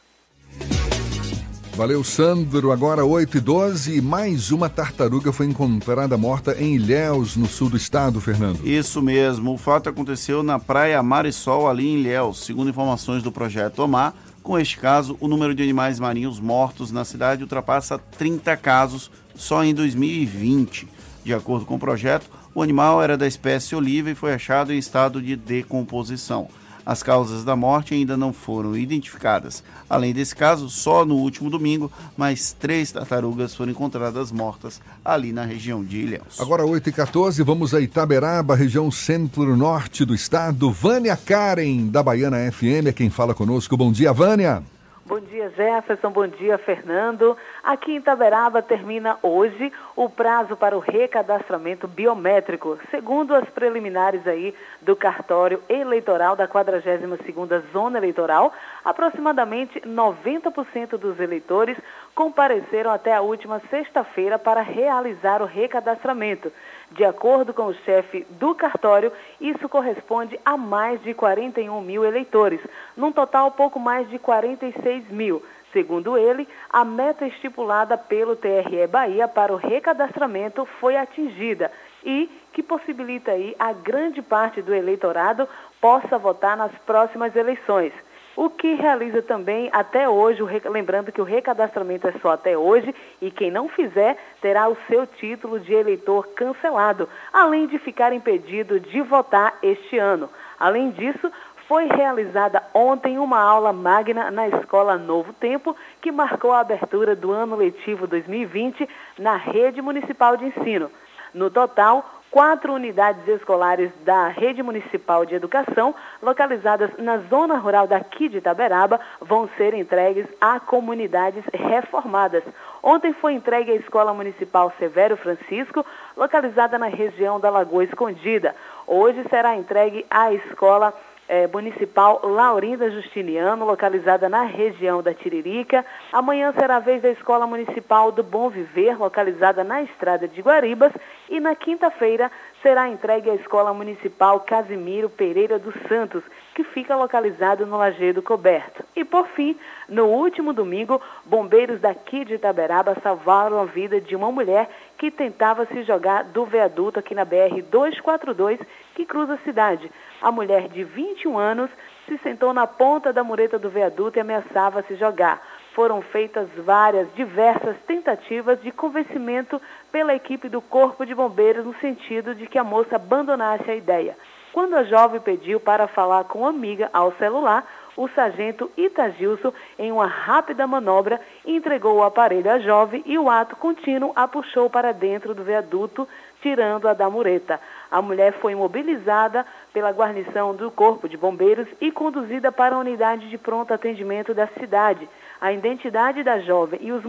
Valeu, Sandro. Agora 8 e 12 mais uma tartaruga foi encontrada morta em Ilhéus, no sul do estado, Fernando.
Isso mesmo. O fato aconteceu na praia Marisol, ali em Ilhéus. Segundo informações do projeto Omar, com este caso, o número de animais marinhos mortos na cidade ultrapassa 30 casos só em 2020. De acordo com o projeto, o animal era da espécie oliva e foi achado em estado de decomposição. As causas da morte ainda não foram identificadas. Além desse caso, só no último domingo, mais três tartarugas foram encontradas mortas ali na região de Ilhéus.
Agora 8 e 14 vamos a Itaberaba, região centro-norte do estado. Vânia Karen, da Baiana FM, é quem fala conosco. Bom dia, Vânia.
Bom dia, Jefferson. Bom dia, Fernando. Aqui em Itaberaba termina hoje o prazo para o recadastramento biométrico, segundo as preliminares aí do cartório eleitoral da 42ª Zona Eleitoral. Aproximadamente 90% dos eleitores compareceram até a última sexta-feira para realizar o recadastramento. De acordo com o chefe do cartório, isso corresponde a mais de 41 mil eleitores, num total pouco mais de 46 mil. Segundo ele, a meta estipulada pelo TRE Bahia para o recadastramento foi atingida e que possibilita aí a grande parte do eleitorado possa votar nas próximas eleições o que realiza também até hoje, lembrando que o recadastramento é só até hoje e quem não fizer terá o seu título de eleitor cancelado, além de ficar impedido de votar este ano. Além disso, foi realizada ontem uma aula magna na Escola Novo Tempo, que marcou a abertura do ano letivo 2020 na rede municipal de ensino. No total, quatro unidades escolares da Rede Municipal de Educação, localizadas na zona rural daqui de Itaberaba, vão ser entregues a comunidades reformadas. Ontem foi entregue a Escola Municipal Severo Francisco, localizada na região da Lagoa Escondida. Hoje será entregue a Escola é, Municipal Laurinda Justiniano, localizada na região da Tiririca. Amanhã será a vez da Escola Municipal do Bom Viver, localizada na estrada de Guaribas. E na quinta-feira será entregue a Escola Municipal Casimiro Pereira dos Santos, que fica localizado no Lajeado Coberto. E por fim, no último domingo, bombeiros daqui de Itaberaba salvaram a vida de uma mulher que tentava se jogar do viaduto aqui na BR 242, que cruza a cidade. A mulher de 21 anos se sentou na ponta da mureta do viaduto e ameaçava se jogar. Foram feitas várias, diversas tentativas de convencimento pela equipe do Corpo de Bombeiros no sentido de que a moça abandonasse a ideia. Quando a jovem pediu para falar com a amiga ao celular, o sargento Itagilson, em uma rápida manobra, entregou o aparelho à jovem e o ato contínuo a puxou para dentro do viaduto, tirando-a da mureta. A mulher foi imobilizada pela guarnição do Corpo de Bombeiros e conduzida para a unidade de pronto atendimento da cidade. A identidade da jovem e os,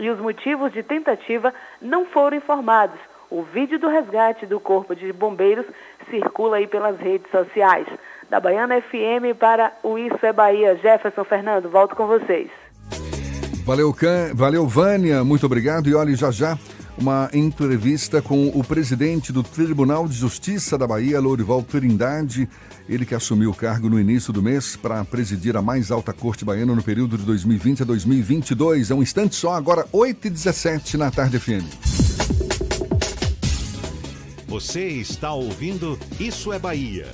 e os motivos de tentativa não foram informados. O vídeo do resgate do Corpo de Bombeiros circula aí pelas redes sociais da Baiana FM para o Isso é Bahia. Jefferson Fernando, volto com vocês.
Valeu, Can... Valeu, Vânia, muito obrigado. E olhe, já já, uma entrevista com o presidente do Tribunal de Justiça da Bahia, Lourival Trindade, ele que assumiu o cargo no início do mês para presidir a mais alta corte baiana no período de 2020 a 2022. É um instante só, agora 8h17 na tarde FM.
Você está ouvindo Isso é Bahia.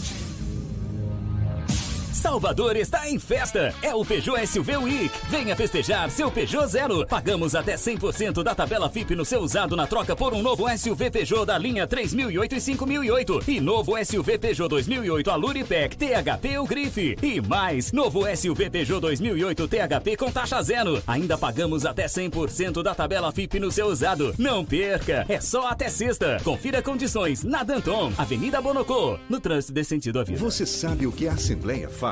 Salvador está em festa. É o Peugeot SUV Week. Venha festejar seu Peugeot Zero. Pagamos até 100% da tabela FIP no seu usado na troca por um novo SUV Peugeot da linha 3008 e 5008. E novo SUV Peugeot 2008 Aluripec THP ou Grife. E mais, novo SUV Peugeot 2008 THP com taxa zero. Ainda pagamos até 100% da tabela FIP no seu usado. Não perca. É só até sexta. Confira condições na Danton, Avenida Bonocô, no trânsito de sentido à vida.
Você sabe o que a Assembleia faz?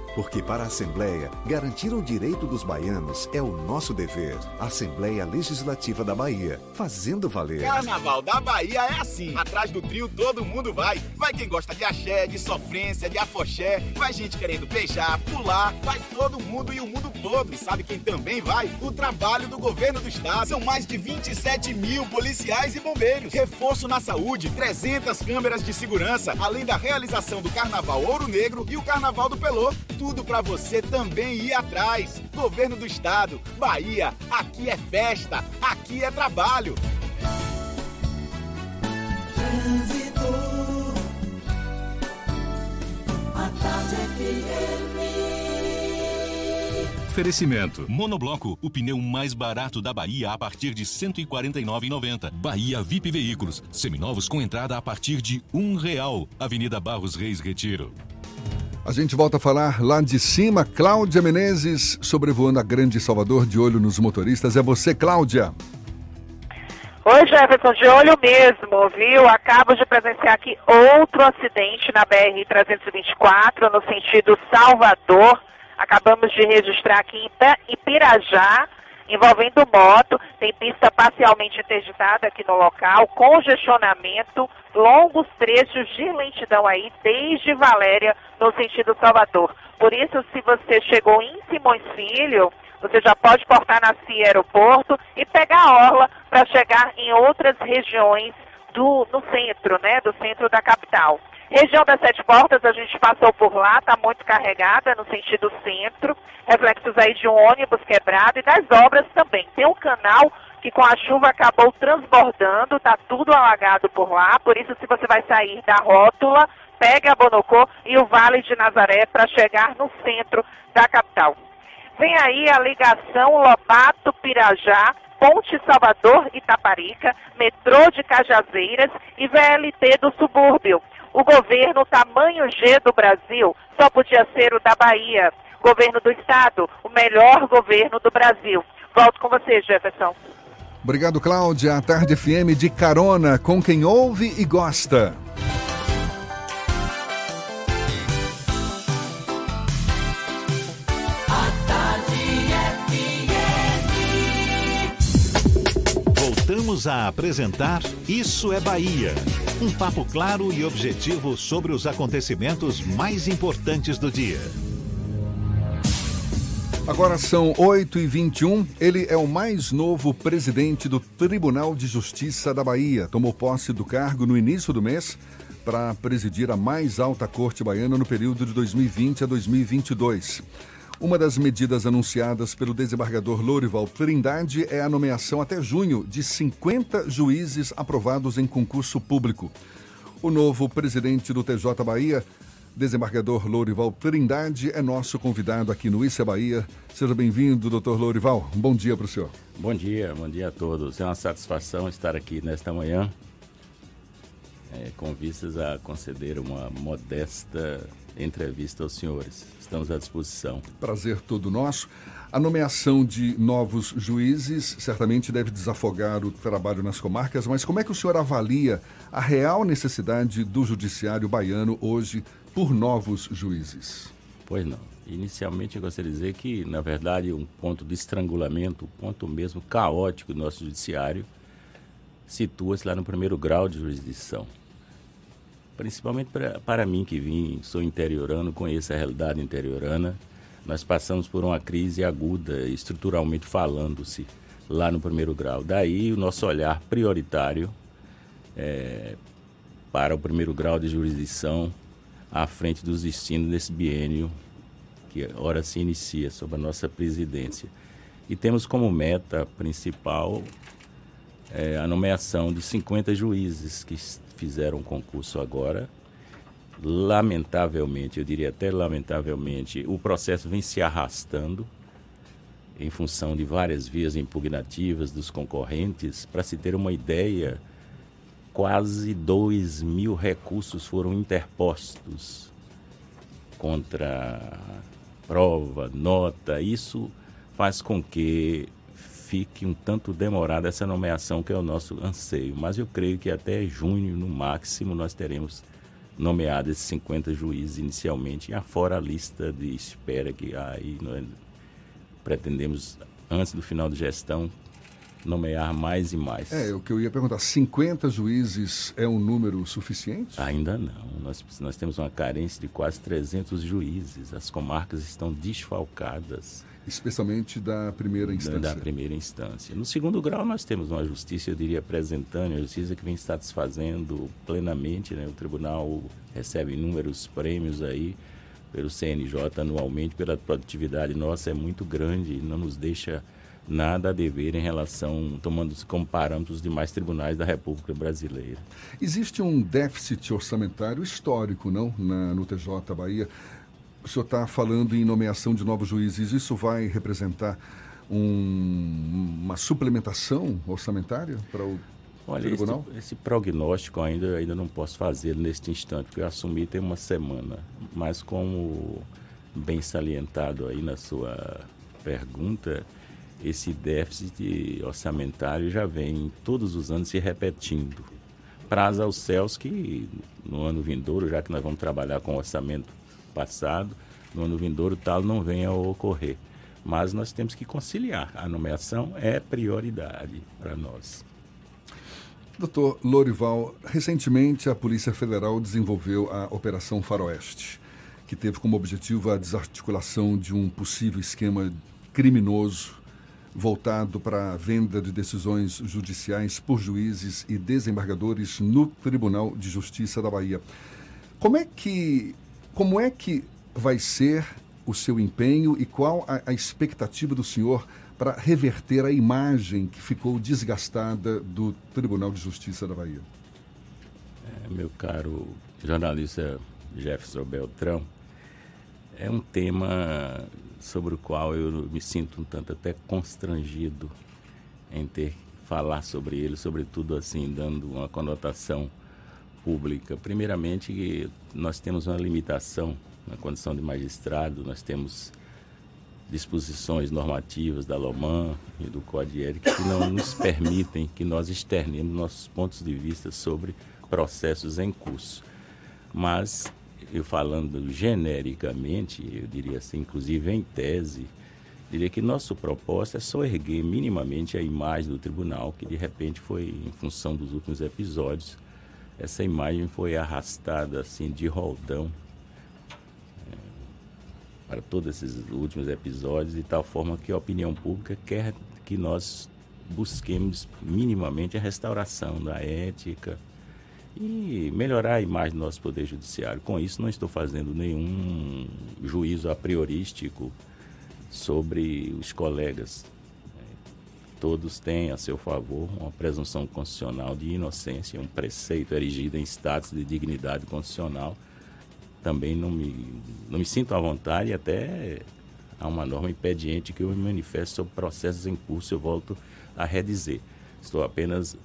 Porque para a Assembleia, garantir o direito dos baianos é o nosso dever. Assembleia Legislativa da Bahia, fazendo valer.
Carnaval da Bahia é assim. Atrás do trio todo mundo vai. Vai quem gosta de axé, de sofrência, de afoxé. Vai gente querendo beijar, pular. Vai todo mundo e o mundo todo. E sabe quem também vai? O trabalho do governo do estado. São mais de 27 mil policiais e bombeiros. Reforço na saúde, 300 câmeras de segurança. Além da realização do Carnaval Ouro Negro e o Carnaval do Pelô tudo para você também ir atrás. Governo do Estado, Bahia, aqui é festa, aqui é trabalho.
Tarde
Oferecimento. Monobloco, o pneu mais barato da Bahia a partir de R$ 149,90. Bahia VIP Veículos, seminovos com entrada a partir de um real. Avenida Barros Reis Retiro.
A gente volta a falar lá de cima. Cláudia Menezes, sobrevoando a grande Salvador, de olho nos motoristas. É você, Cláudia.
Oi, Jefferson, de olho mesmo, viu? Acabo de presenciar aqui outro acidente na BR-324, no sentido Salvador. Acabamos de registrar aqui em Ipirajá, envolvendo moto. Tem pista parcialmente interditada aqui no local, congestionamento, longos trechos de lentidão aí, desde Valéria, no sentido Salvador. Por isso, se você chegou em Simões Filho, você já pode cortar na CIA Aeroporto e pegar a orla para chegar em outras regiões do no centro, né, do centro da capital. Região das Sete Portas, a gente passou por lá, está muito carregada no sentido centro, reflexos aí de um ônibus quebrado e das obras também. Tem um canal que com a chuva acabou transbordando, está tudo alagado por lá, por isso se você vai sair da rótula, pegue a Bonocô e o Vale de Nazaré para chegar no centro da capital. Vem aí a ligação Lobato-Pirajá, Ponte Salvador Itaparica, metrô de Cajazeiras e VLT do subúrbio. O governo tamanho G do Brasil só podia ser o da Bahia. Governo do Estado, o melhor governo do Brasil. Volto com você, Jefferson.
Obrigado, Cláudia. A Tarde FM de carona com quem ouve e gosta.
Voltamos a apresentar Isso é Bahia. Um papo claro e objetivo sobre os acontecimentos mais importantes do dia.
Agora são 8h21. Ele é o mais novo presidente do Tribunal de Justiça da Bahia. Tomou posse do cargo no início do mês para presidir a mais alta corte baiana no período de 2020 a 2022. Uma das medidas anunciadas pelo desembargador Lourival Trindade é a nomeação até junho de 50 juízes aprovados em concurso público. O novo presidente do TJ Bahia, desembargador Lourival Trindade, é nosso convidado aqui no Isso é Bahia. Seja bem-vindo, doutor Lourival. Bom dia para o senhor.
Bom dia, bom dia a todos. É uma satisfação estar aqui nesta manhã, é, com vistas a conceder uma modesta entrevista aos senhores. Estamos à disposição.
Prazer todo nosso. A nomeação de novos juízes certamente deve desafogar o trabalho nas comarcas, mas como é que o senhor avalia a real necessidade do judiciário baiano hoje por novos juízes?
Pois não. Inicialmente eu gostaria de dizer que, na verdade, um ponto de estrangulamento, um ponto mesmo caótico do nosso judiciário, situa-se lá no primeiro grau de jurisdição. Principalmente para, para mim que vim, sou interiorano, conheço a realidade interiorana, nós passamos por uma crise aguda, estruturalmente falando-se, lá no primeiro grau. Daí o nosso olhar prioritário é, para o primeiro grau de jurisdição à frente dos destinos desse biênio que ora se inicia sob a nossa presidência. E temos como meta principal é, a nomeação de 50 juízes que fizeram o concurso agora. Lamentavelmente, eu diria até lamentavelmente, o processo vem se arrastando em função de várias vias impugnativas dos concorrentes. Para se ter uma ideia, quase 2 mil recursos foram interpostos contra prova, nota. Isso faz com que fique um tanto demorada essa nomeação, que é o nosso anseio. Mas eu creio que até junho, no máximo, nós teremos nomeados esses 50 juízes inicialmente, afora a lista de espera que aí nós pretendemos, antes do final de gestão, nomear mais e mais.
É, o que eu ia perguntar, 50 juízes é um número suficiente?
Ainda não. Nós, nós temos uma carência de quase 300 juízes. As comarcas estão desfalcadas.
Especialmente da primeira instância.
Da, primeira instância. No segundo grau, nós temos uma justiça, eu diria, apresentando, a justiça que vem satisfazendo plenamente. Né? O tribunal recebe inúmeros prêmios aí pelo CNJ anualmente, pela produtividade nossa é muito grande e não nos deixa nada a dever em relação, tomando-se como parâmetros os demais tribunais da República Brasileira.
Existe um déficit orçamentário histórico, não, na, no TJ Bahia. O senhor está falando em nomeação de novos juízes. Isso vai representar um, uma suplementação orçamentária para o
Olha,
tribunal?
Esse, esse, prognóstico ainda, ainda não posso fazer neste instante, porque eu assumi tem uma semana. Mas como bem salientado aí na sua pergunta, esse déficit orçamentário já vem todos os anos se repetindo. Praza aos céus que no ano vindouro, já que nós vamos trabalhar com orçamento passado, no ano vindouro tal não venha a ocorrer. Mas nós temos que conciliar. A nomeação é prioridade para nós.
Doutor Lorival, recentemente a Polícia Federal desenvolveu a Operação Faroeste, que teve como objetivo a desarticulação de um possível esquema criminoso voltado para a venda de decisões judiciais por juízes e desembargadores no Tribunal de Justiça da Bahia. Como é que, como é que vai ser o seu empenho e qual a, a expectativa do senhor para reverter a imagem que ficou desgastada do Tribunal de Justiça da Bahia?
É, meu caro jornalista Jefferson Beltrão, é um tema sobre o qual eu me sinto um tanto até constrangido em ter falar sobre ele, sobretudo assim, dando uma conotação pública. Primeiramente, nós temos uma limitação na condição de magistrado, nós temos disposições normativas da LOMAN e do Código Ético que não nos permitem que nós externemos nossos pontos de vista sobre processos em curso. Mas eu falando genericamente, eu diria assim, inclusive em tese, diria que nosso propósito é só erguer minimamente a imagem do tribunal, que de repente foi, em função dos últimos episódios, essa imagem foi arrastada assim de roldão é, para todos esses últimos episódios, de tal forma que a opinião pública quer que nós busquemos minimamente a restauração da ética, e melhorar a imagem do nosso Poder Judiciário. Com isso, não estou fazendo nenhum juízo a priorístico sobre os colegas. Todos têm a seu favor uma presunção constitucional de inocência, um preceito erigido em status de dignidade constitucional. Também não me, não me sinto à vontade e até há uma norma impediente que eu me manifesto sobre processos em curso, eu volto a redizer. Estou apenas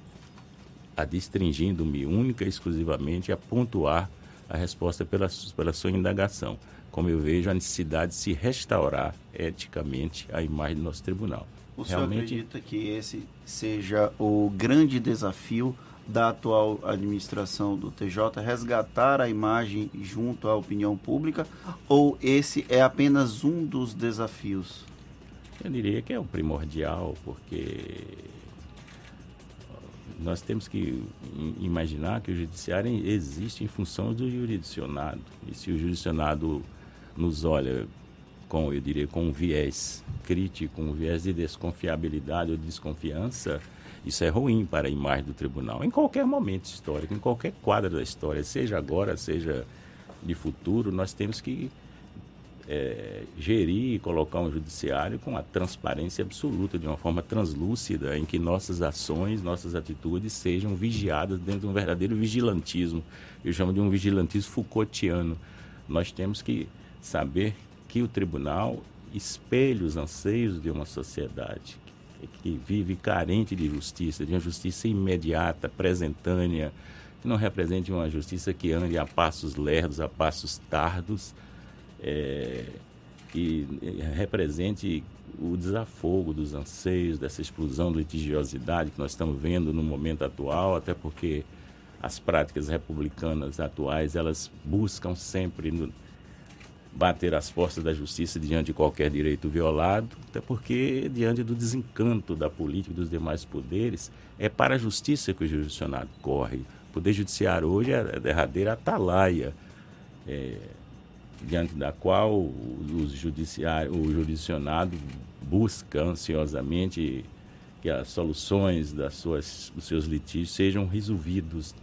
adstringindo-me única e exclusivamente a pontuar a resposta pela, pela sua indagação, como eu vejo a necessidade de se restaurar eticamente a imagem do nosso tribunal.
O Realmente... senhor acredita que esse seja o grande desafio da atual administração do TJ, resgatar a imagem junto à opinião pública, ou esse é apenas um dos desafios?
Eu diria que é o primordial, porque nós temos que imaginar que o judiciário existe em função do jurisdicionado. E se o jurisdicionado nos olha com, eu diria, com um viés crítico, um viés de desconfiabilidade ou de desconfiança, isso é ruim para a imagem do tribunal. Em qualquer momento histórico, em qualquer quadro da história, seja agora, seja de futuro, nós temos que é, gerir e colocar um judiciário com a transparência absoluta, de uma forma translúcida, em que nossas ações, nossas atitudes sejam vigiadas dentro de um verdadeiro vigilantismo. Eu chamo de um vigilantismo Foucaultiano. Nós temos que saber que o tribunal espelha os anseios de uma sociedade que, vive carente de justiça, de uma justiça imediata, presentânea, que não represente uma justiça que ande a passos lerdos, a passos tardos, é, que represente o desafogo dos anseios, dessa explosão de litigiosidade que nós estamos vendo no momento atual, até porque as práticas republicanas atuais, elas buscam sempre no, bater as portas da justiça diante de qualquer direito violado, até porque diante do desencanto da política e dos demais poderes, é para a justiça que o jurisdicionado corre. O poder judiciário hoje é a derradeira atalaia. É, diante da qual o, judiciário, o jurisdicionado busca ansiosamente que as soluções das suas, dos seus litígios sejam resolvidos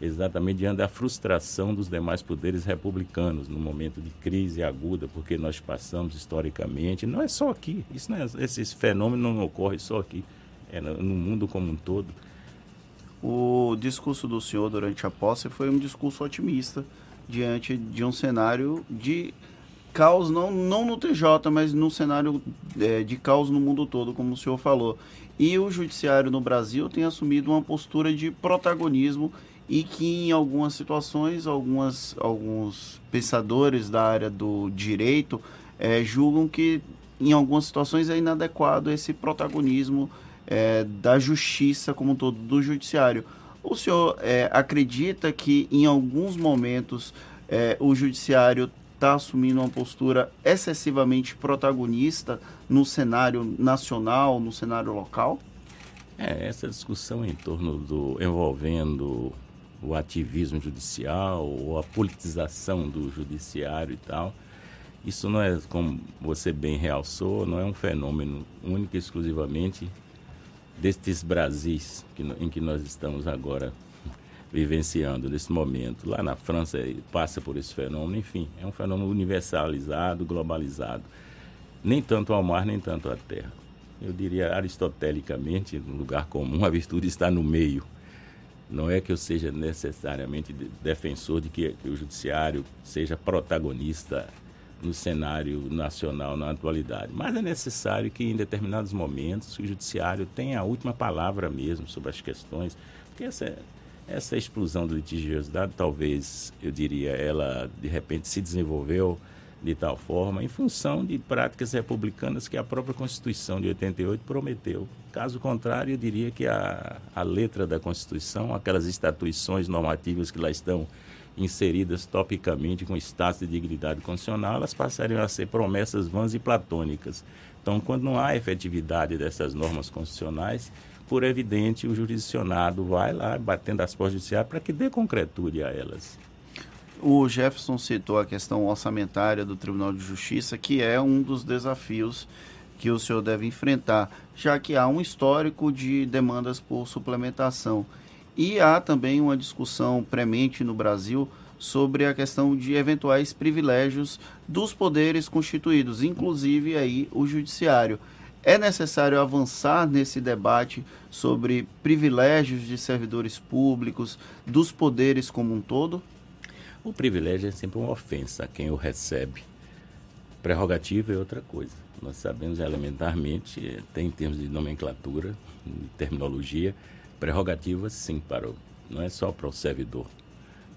exatamente diante da frustração dos demais poderes republicanos no momento de crise aguda, porque nós passamos historicamente, não é só aqui, isso não é, esse fenômeno não ocorre só aqui, é no, no mundo como um todo.
O discurso do senhor durante a posse foi um discurso otimista, diante de um cenário de caos, não, não no TJ, mas num cenário é, de caos no mundo todo, como o senhor falou. E o judiciário no Brasil tem assumido uma postura de protagonismo e que em algumas situações, algumas, alguns pensadores da área do direito é, julgam que em algumas situações, é inadequado esse protagonismo é, da justiça como um todo, do judiciário. O senhor é, acredita que em alguns momentos o judiciário está assumindo uma postura excessivamente protagonista no cenário nacional, no cenário local?
É, essa discussão em torno do envolvendo o ativismo judicial ou a politização do judiciário e tal, isso não é, como você bem realçou, não é um fenômeno único e exclusivamente destes Brasis que, em que nós estamos agora vivenciando nesse momento. Lá na França passa por esse fenômeno, enfim, é um fenômeno universalizado, globalizado. Nem tanto ao mar, nem tanto à terra. Eu diria aristotelicamente, no lugar comum, a virtude está no meio. Não é que eu seja necessariamente defensor de que, que o judiciário seja protagonista no cenário nacional na atualidade. Mas é necessário que, em determinados momentos, o judiciário tenha a última palavra mesmo sobre as questões, porque essa, essa explosão de litigiosidade, talvez, eu diria, ela de repente se desenvolveu de tal forma em função de práticas republicanas que a própria Constituição de 88 prometeu. Caso contrário, eu diria que a, a letra da Constituição, aquelas estatuições normativas que lá estão inseridas topicamente com status de dignidade constitucional, elas passariam a ser promessas vãs e platônicas. Então, quando não há efetividade dessas normas constitucionais, por evidente, o jurisdicionado vai lá batendo as portas judiciais para que dê concretude a elas.
O Jefferson citou a questão orçamentária do Tribunal de Justiça, que é um dos desafios que o senhor deve enfrentar, já que há um histórico de demandas por suplementação. E há também uma discussão premente no Brasil sobre a questão de eventuais privilégios dos poderes constituídos, inclusive aí o judiciário. É necessário avançar nesse debate sobre privilégios de servidores públicos, dos poderes como um todo?
O privilégio é sempre uma ofensa a quem o recebe. Prerrogativa é outra coisa. Nós sabemos elementarmente, tem em termos de nomenclatura, de terminologia, prerrogativa sim para o, não é só para o servidor,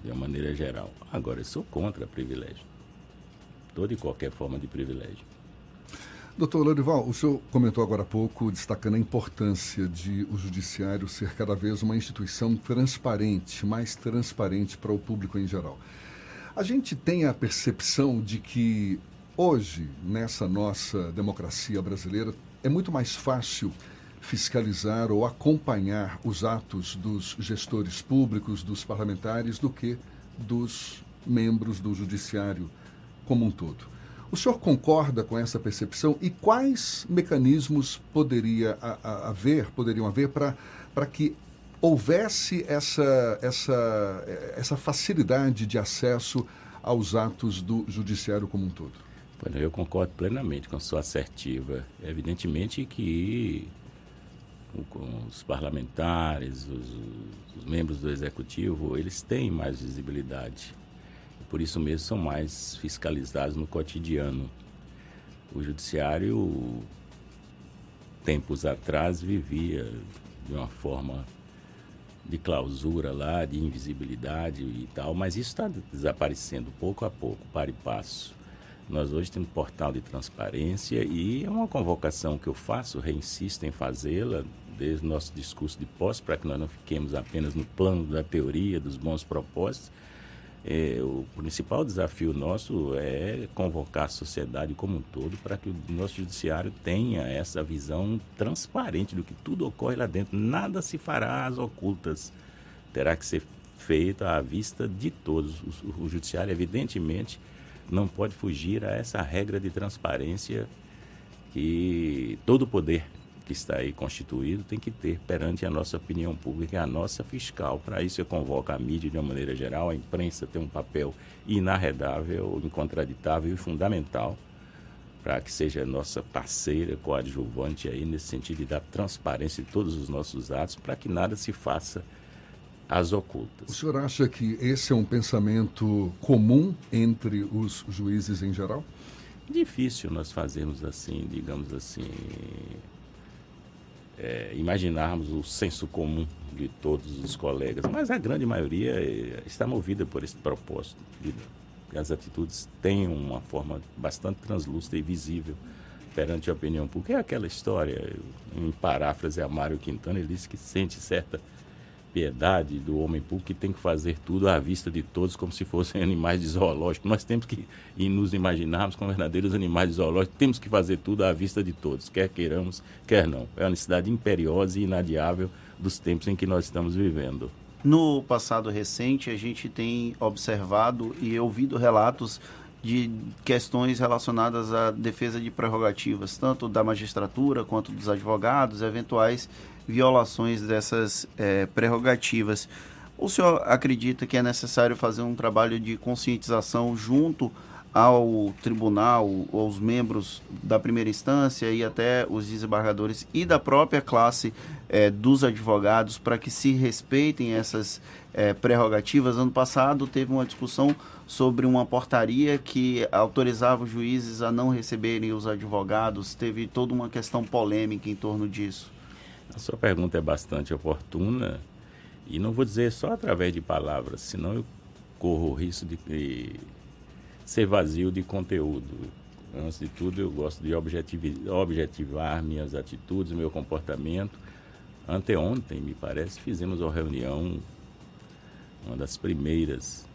de uma maneira geral. Agora, eu sou contra privilégio. Toda e qualquer forma de privilégio.
Doutor Lorival, o senhor comentou agora há pouco, destacando a importância de o judiciário ser cada vez uma instituição transparente, mais transparente para o público em geral. A gente tem a percepção de que hoje, nessa nossa democracia brasileira, é muito mais fácil fiscalizar ou acompanhar os atos dos gestores públicos, dos parlamentares, do que dos membros do judiciário como um todo. O senhor concorda com essa percepção e quais mecanismos poderia haver, poderiam haver para que houvesse essa, essa, essa facilidade de acesso aos atos do judiciário como um todo?
Eu concordo plenamente com a sua assertiva. Evidentemente que os parlamentares, os, os membros do executivo, eles têm mais visibilidade por isso mesmo são mais fiscalizados no cotidiano. O judiciário, tempos atrás, vivia de uma forma de clausura lá, de invisibilidade e tal, mas isso está desaparecendo pouco a pouco, para e passo. Nós hoje temos portal de transparência e é uma convocação que eu faço, reinsisto em fazê-la, desde o nosso discurso de posse, para que nós não fiquemos apenas no plano da teoria, dos bons propósitos, é, o principal desafio nosso é convocar a sociedade como um todo para que o nosso judiciário tenha essa visão transparente do que tudo ocorre lá dentro. Nada se fará às ocultas. Terá que ser feito à vista de todos. O, o judiciário, evidentemente, não pode fugir a essa regra de transparência que todo poder que está aí constituído tem que ter perante a nossa opinião pública, a nossa fiscal. Para isso eu convoco a mídia de uma maneira geral, a imprensa tem um papel inarredável, incontraditável e fundamental para que seja nossa parceira, coadjuvante aí nesse sentido de dar transparência em todos os nossos atos, para que nada se faça às ocultas.
O senhor acha que esse é um pensamento comum entre os juízes em geral?
Difícil nós fazermos assim, digamos assim, é, imaginarmos o senso comum de todos os colegas, mas a grande maioria é, está movida por esse propósito. De, as atitudes têm uma forma bastante translúcida e visível perante a opinião pública. É aquela história, em paráfrase a Mário Quintana, ele disse que sente certa piedade do homem público que tem que fazer tudo à vista de todos como se fossem animais de zoológico. Nós temos que e nos imaginarmos como verdadeiros animais de zoológico, temos que fazer tudo à vista de todos, quer queiramos, quer não. É uma necessidade imperiosa e inadiável dos tempos em que nós estamos vivendo.
No passado recente, a gente tem observado e ouvido relatos de questões relacionadas à defesa de prerrogativas, tanto da magistratura quanto dos advogados, eventuais violações dessas é, prerrogativas. O senhor acredita que é necessário fazer um trabalho de conscientização junto ao tribunal, aos membros da primeira instância e até os desembargadores e da própria classe é, dos advogados para que se respeitem essas é, prerrogativas? Ano passado teve uma discussão sobre uma portaria que autorizava os juízes a não receberem os advogados, teve toda uma questão polêmica em torno disso.
A sua pergunta é bastante oportuna e não vou dizer só através de palavras, senão eu corro o risco de, de ser vazio de conteúdo. Antes de tudo, eu gosto de objetivar minhas atitudes, meu comportamento. Anteontem, me parece, fizemos uma reunião, uma das primeiras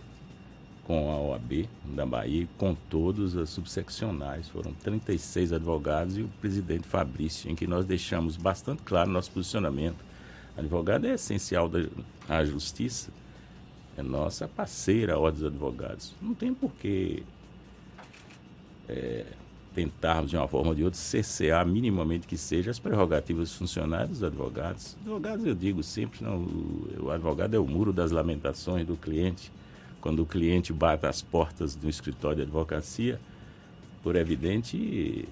com a OAB da Bahia, com todos as subseccionais. Foram 36 advogados e o presidente Fabrício, em que nós deixamos bastante claro nosso posicionamento. Advogado é essencial da justiça, é nossa parceira, a Ordem dos Advogados. Não tem por que é, tentarmos, de uma forma ou de outra, cercear minimamente que seja as prerrogativas dos funcionários dos advogados. Advogados, eu digo sempre, não, o advogado é o muro das lamentações do cliente quando o cliente bate as portas do escritório de advocacia, por evidente,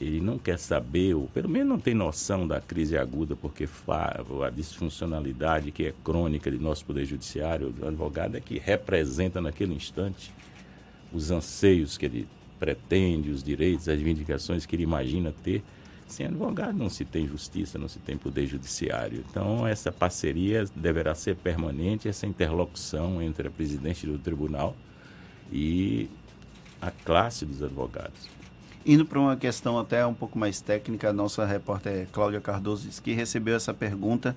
ele não quer saber, ou pelo menos não tem noção da crise aguda, porque a disfuncionalidade que é crônica de nosso Poder Judiciário, o advogado é que representa naquele instante os anseios que ele pretende, os direitos, as reivindicações que ele imagina ter sem advogado não se tem justiça, não se tem poder judiciário. Então, essa parceria deverá ser permanente, essa interlocução entre a presidente do tribunal e a classe dos advogados.
Indo para uma questão até um pouco mais técnica, a nossa repórter Cláudia Cardoso disse que recebeu essa pergunta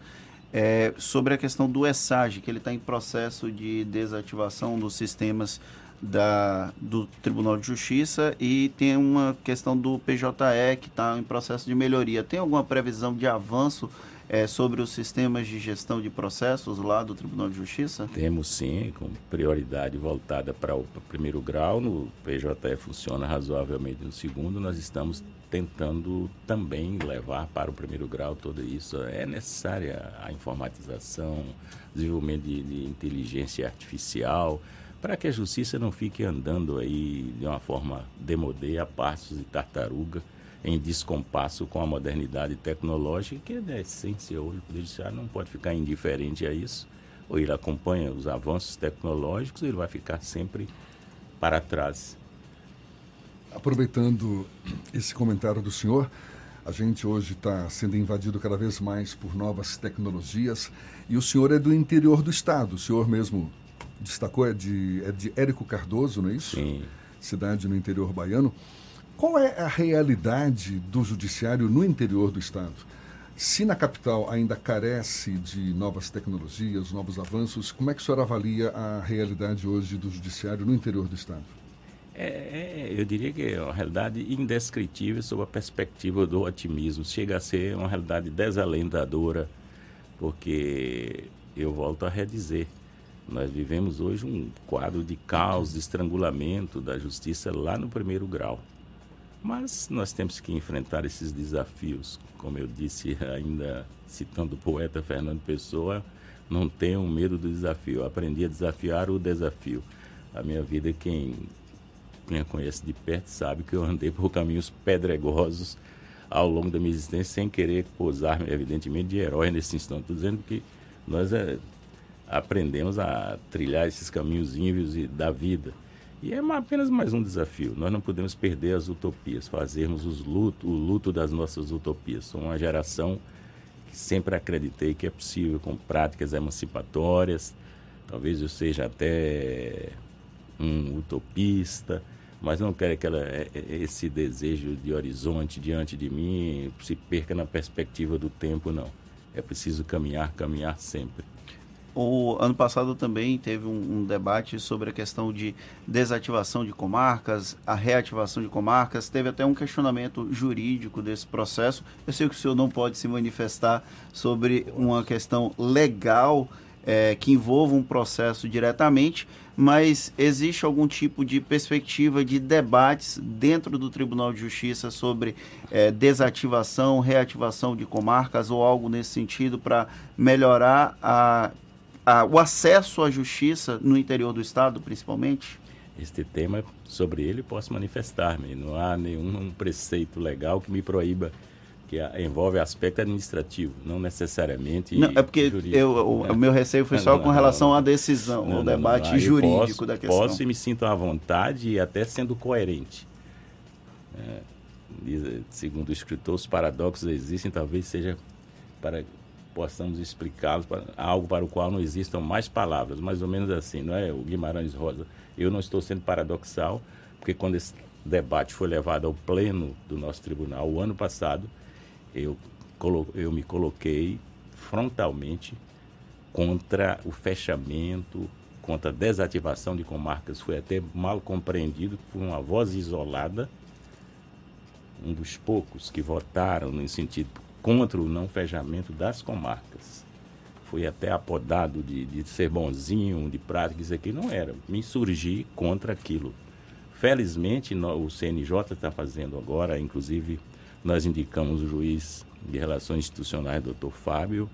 é, sobre a questão do ESAG, que ele está em processo de desativação dos sistemas da, do Tribunal de Justiça e tem uma questão do PJE que está em processo de melhoria. Tem alguma previsão de avanço é, sobre os sistemas de gestão de processos lá do Tribunal de Justiça?
Temos sim, com prioridade voltada para o primeiro grau. No PJE funciona razoavelmente no segundo. Nós estamos tentando também levar para o primeiro grau tudo isso. É necessária a informatização, desenvolvimento de, de inteligência artificial para que a justiça não fique andando aí de uma forma demodê, a passos de tartaruga, em descompasso com a modernidade tecnológica, que é da essência hoje. O Judiciário não pode ficar indiferente a isso, ou ele acompanha os avanços tecnológicos, ele vai ficar sempre para trás.
Aproveitando esse comentário do senhor, a gente hoje está sendo invadido cada vez mais por novas tecnologias e o senhor é do interior do estado, o senhor mesmo destacou é de, é de Érico Cardoso, não é isso?
Sim.
Cidade no interior baiano. Qual é a realidade do judiciário no interior do estado? Se na capital ainda carece de novas tecnologias, novos avanços, como é que o senhor avalia a realidade hoje do judiciário no interior do estado?
É, é, eu diria que é uma realidade indescritível sob a perspectiva do otimismo. Chega a ser uma realidade desalentadora, porque eu volto a redizer, nós vivemos hoje um quadro de caos, de estrangulamento da justiça lá no primeiro grau. Mas nós temos que enfrentar esses desafios. Como eu disse, ainda citando o poeta Fernando Pessoa, não tenham medo do desafio. Eu aprendi a desafiar o desafio. A minha vida, quem me conhece de perto sabe que eu andei por caminhos pedregosos ao longo da minha existência sem querer posar, evidentemente, de herói nesse instante. Estou dizendo que nós é, aprendemos a trilhar esses caminhos ínvios da vida. E é apenas mais um desafio. Nós não podemos perder as utopias, fazermos os luto, o luto das nossas utopias. Sou uma geração que sempre acreditei que é possível com práticas emancipatórias. Talvez eu seja até um utopista, mas não quero que ela, é, é, esse desejo de horizonte diante de mim se perca na perspectiva do tempo, não. É preciso caminhar, caminhar sempre.
O ano passado também teve um, um, debate sobre a questão de desativação de comarcas, a reativação de comarcas. Teve até um questionamento jurídico desse processo. Eu sei que o senhor não pode se manifestar sobre uma questão legal é, que envolva um processo diretamente, mas existe algum tipo de perspectiva de debates dentro do Tribunal de Justiça sobre é, desativação, reativação de comarcas ou algo nesse sentido para melhorar a a, o acesso à justiça no interior do Estado, principalmente?
Este tema, sobre ele, posso manifestar-me. Não há nenhum preceito legal que me proíba que envolve aspecto administrativo, não necessariamente
não, é porque eu, o, né? o, meu receio foi só não, com relação não, à decisão, ao debate jurídico
posso,
da questão.
Posso e me sinto à vontade e até sendo coerente. É, segundo o escritor, os paradoxos existem, talvez seja para possamos explicá-los para algo para o qual não existam mais palavras, mais ou menos assim, não é? O Guimarães Rosa. Eu não estou sendo paradoxal, porque quando esse debate foi levado ao pleno do nosso tribunal o ano passado, eu, eu me coloquei frontalmente contra o fechamento, contra a desativação de comarcas. Foi até mal compreendido, foi uma voz isolada, um dos poucos que votaram no sentido contra o não fechamento das comarcas. Fui até apodado de, de ser bonzinho, de prática, isso aqui não era. Me insurgi contra aquilo. Felizmente, o CNJ está fazendo agora, inclusive nós indicamos o juiz de Relações Institucionais, doutor Fábio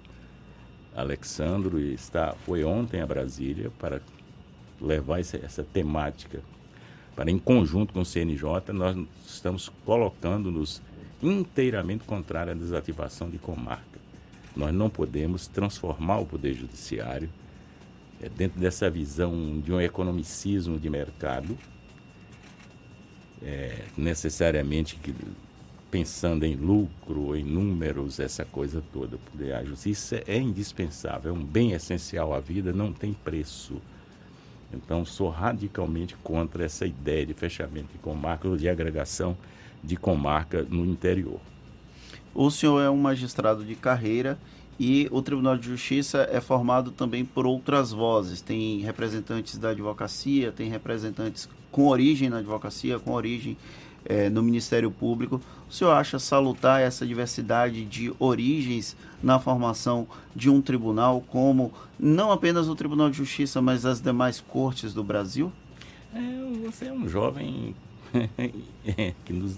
Alexandro, e está, foi ontem a Brasília para levar essa, essa temática para, em conjunto com o CNJ, nós estamos colocando-nos inteiramente contrária à desativação de comarca. Nós não podemos transformar o Poder Judiciário é, dentro dessa visão de um economicismo de mercado, é, necessariamente que, pensando em lucro, em números, essa coisa toda. A justiça é indispensável, é um bem essencial à vida, não tem preço. Então, sou radicalmente contra essa ideia de fechamento de comarca ou de agregação de comarca no interior.
O senhor é um magistrado de carreira e o Tribunal de Justiça é formado também por outras vozes. Tem representantes da advocacia, tem representantes com origem na advocacia, com origem é, no Ministério Público. O senhor acha salutar essa diversidade de origens na formação de um tribunal, como não apenas o Tribunal de Justiça, mas as demais cortes do Brasil?
É, você é um jovem que nos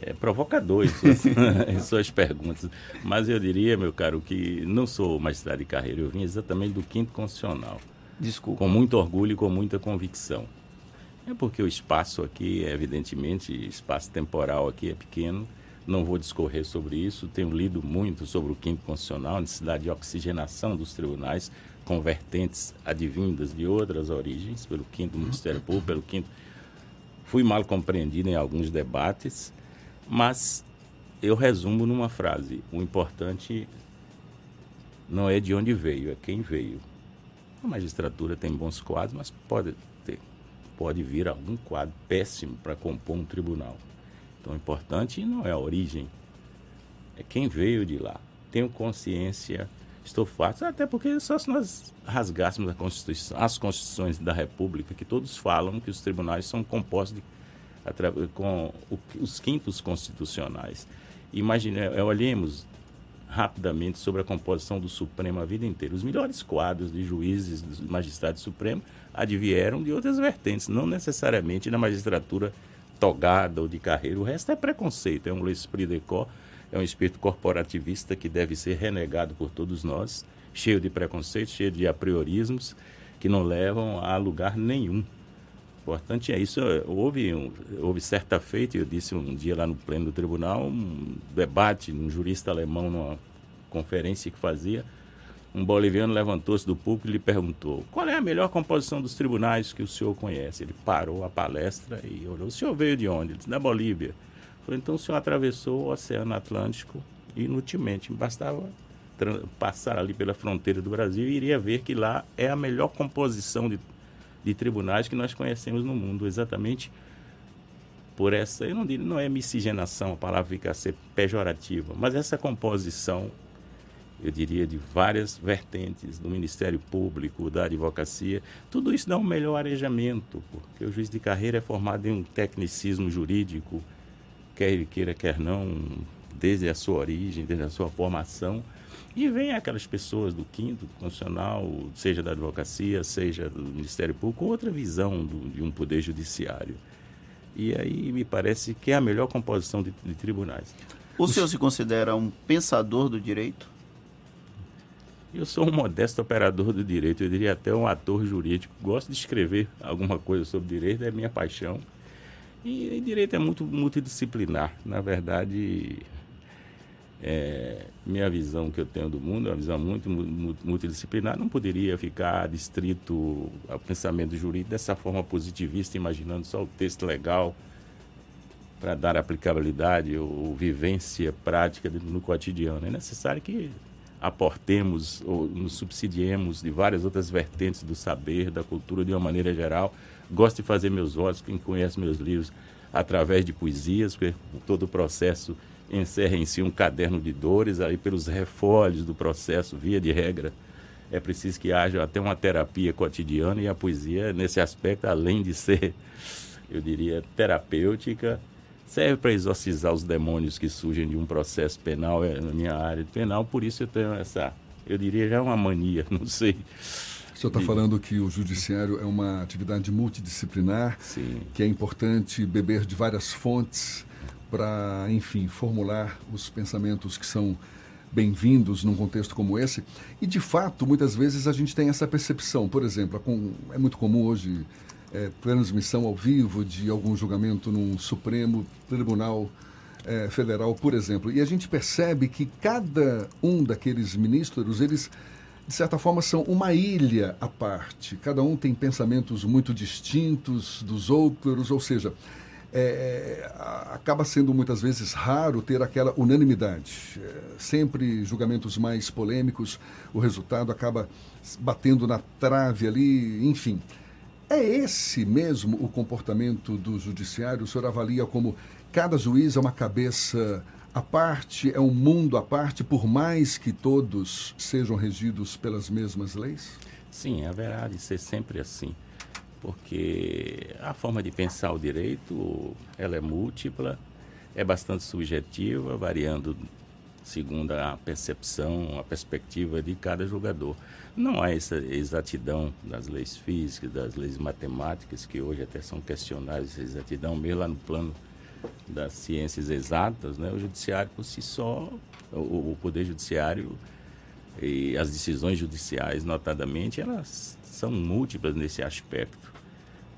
é, provocador em suas, em suas perguntas. Mas eu diria, meu caro, que não sou magistrado de carreira, eu vim exatamente do quinto constitucional.
Desculpa.
Com muito orgulho e com muita convicção. É porque o espaço aqui, evidentemente, espaço temporal aqui é pequeno. Não vou discorrer sobre isso. Tenho lido muito sobre o quinto constitucional, necessidade de oxigenação dos tribunais, convertentes advindas de outras origens, pelo quinto Ministério Público, pelo quinto Fui mal compreendido em alguns debates, mas eu resumo numa frase: o importante não é de onde veio, é quem veio. A magistratura tem bons quadros, mas pode ter, pode vir algum quadro péssimo para compor um tribunal. Então, o importante não é a origem, é quem veio de lá. Tenho consciência Estou farto, até porque só se nós rasgássemos as constituições da República, que todos falam que os tribunais são compostos de, com os quintos constitucionais. Imagine, é, olhemos rapidamente sobre a composição do Supremo a vida inteira. Os melhores quadros de juízes, dos magistrados supremos, advieram de outras vertentes, não necessariamente da magistratura togada ou de carreira. O resto é preconceito, é um l'esprit de corps é um espírito corporativista que deve ser renegado por todos nós, cheio de preconceitos, cheio de apriorismos que não levam a lugar nenhum. Importante é isso. Houve, um, houve certa feita, eu disse um dia lá no pleno do tribunal, um debate, um jurista alemão numa conferência que fazia, um boliviano levantou-se do público e lhe perguntou: qual é a melhor composição dos tribunais que o senhor conhece? Ele parou a palestra e olhou: o senhor veio de onde? Ele disse: da Bolívia. Falei, então o senhor atravessou o Oceano Atlântico inutilmente. Bastava passar ali pela fronteira do Brasil e iria ver que lá é a melhor composição de, de tribunais que nós conhecemos no mundo. Exatamente por essa, eu não digo, não é miscigenação, a palavra fica a ser pejorativa, mas essa composição, eu diria, de várias vertentes do Ministério Público, da advocacia, tudo isso dá um melhor arejamento, porque o juiz de carreira é formado em um tecnicismo jurídico, quer ele queira, quer não, desde a sua origem, desde a sua formação, e vem aquelas pessoas do quinto constitucional, seja da advocacia, seja do Ministério Público, outra visão do, de um poder judiciário. E aí me parece que é a melhor composição de, de tribunais.
O senhor se considera um pensador do direito?
Eu sou um modesto operador do direito, eu diria até um ator jurídico. Gosto de escrever alguma coisa sobre direito, é minha paixão. E, e direito é muito multidisciplinar. Na verdade, é, minha visão que eu tenho do mundo é uma visão muito multidisciplinar. Não poderia ficar distrito ao pensamento jurídico dessa forma positivista, imaginando só o texto legal para dar aplicabilidade ou vivência prática no cotidiano. É necessário que aportemos ou nos subsidiemos de várias outras vertentes do saber, da cultura de uma maneira geral. Gosto de fazer meus votos, quem conhece meus livros, através de poesias, porque todo o processo encerra em si um caderno de dores, aí pelos refólhos do processo, via de regra, é preciso que haja até uma terapia cotidiana e a poesia, nesse aspecto, além de ser, eu diria, terapêutica, serve para exorcizar os demônios que surgem de um processo penal, é, na minha área penal, por isso eu tenho essa, eu diria, já uma mania, não sei.
O senhor está falando que o judiciário é uma atividade multidisciplinar,
Sim.
que é importante beber de várias fontes para, enfim, formular os pensamentos que são bem-vindos num contexto como esse. E, de fato, muitas vezes a gente tem essa percepção. Por exemplo, é muito comum hoje é, transmissão ao vivo de algum julgamento num Supremo Tribunal é, Federal, por exemplo. E a gente percebe que cada um daqueles ministros, eles de certa forma, são uma ilha à parte. Cada um tem pensamentos muito distintos dos outros, ou seja, é, acaba sendo muitas vezes raro ter aquela unanimidade. É, sempre julgamentos mais polêmicos, o resultado acaba batendo na trave ali, enfim. É esse mesmo o comportamento do judiciário? O senhor avalia como cada juiz é uma cabeça à parte, é um mundo à parte, por mais que todos sejam regidos pelas mesmas leis?
Sim, haverá de ser sempre assim porque a forma de pensar o direito ela é múltipla, é bastante subjetiva, variando segundo a percepção, a perspectiva de cada jogador. Não há essa exatidão das leis físicas, das leis matemáticas, que hoje até são questionáveis, essa exatidão mesmo lá no plano das ciências exatas, né? o judiciário por si só, o, o poder judiciário e as decisões judiciais, notadamente, elas são múltiplas nesse aspecto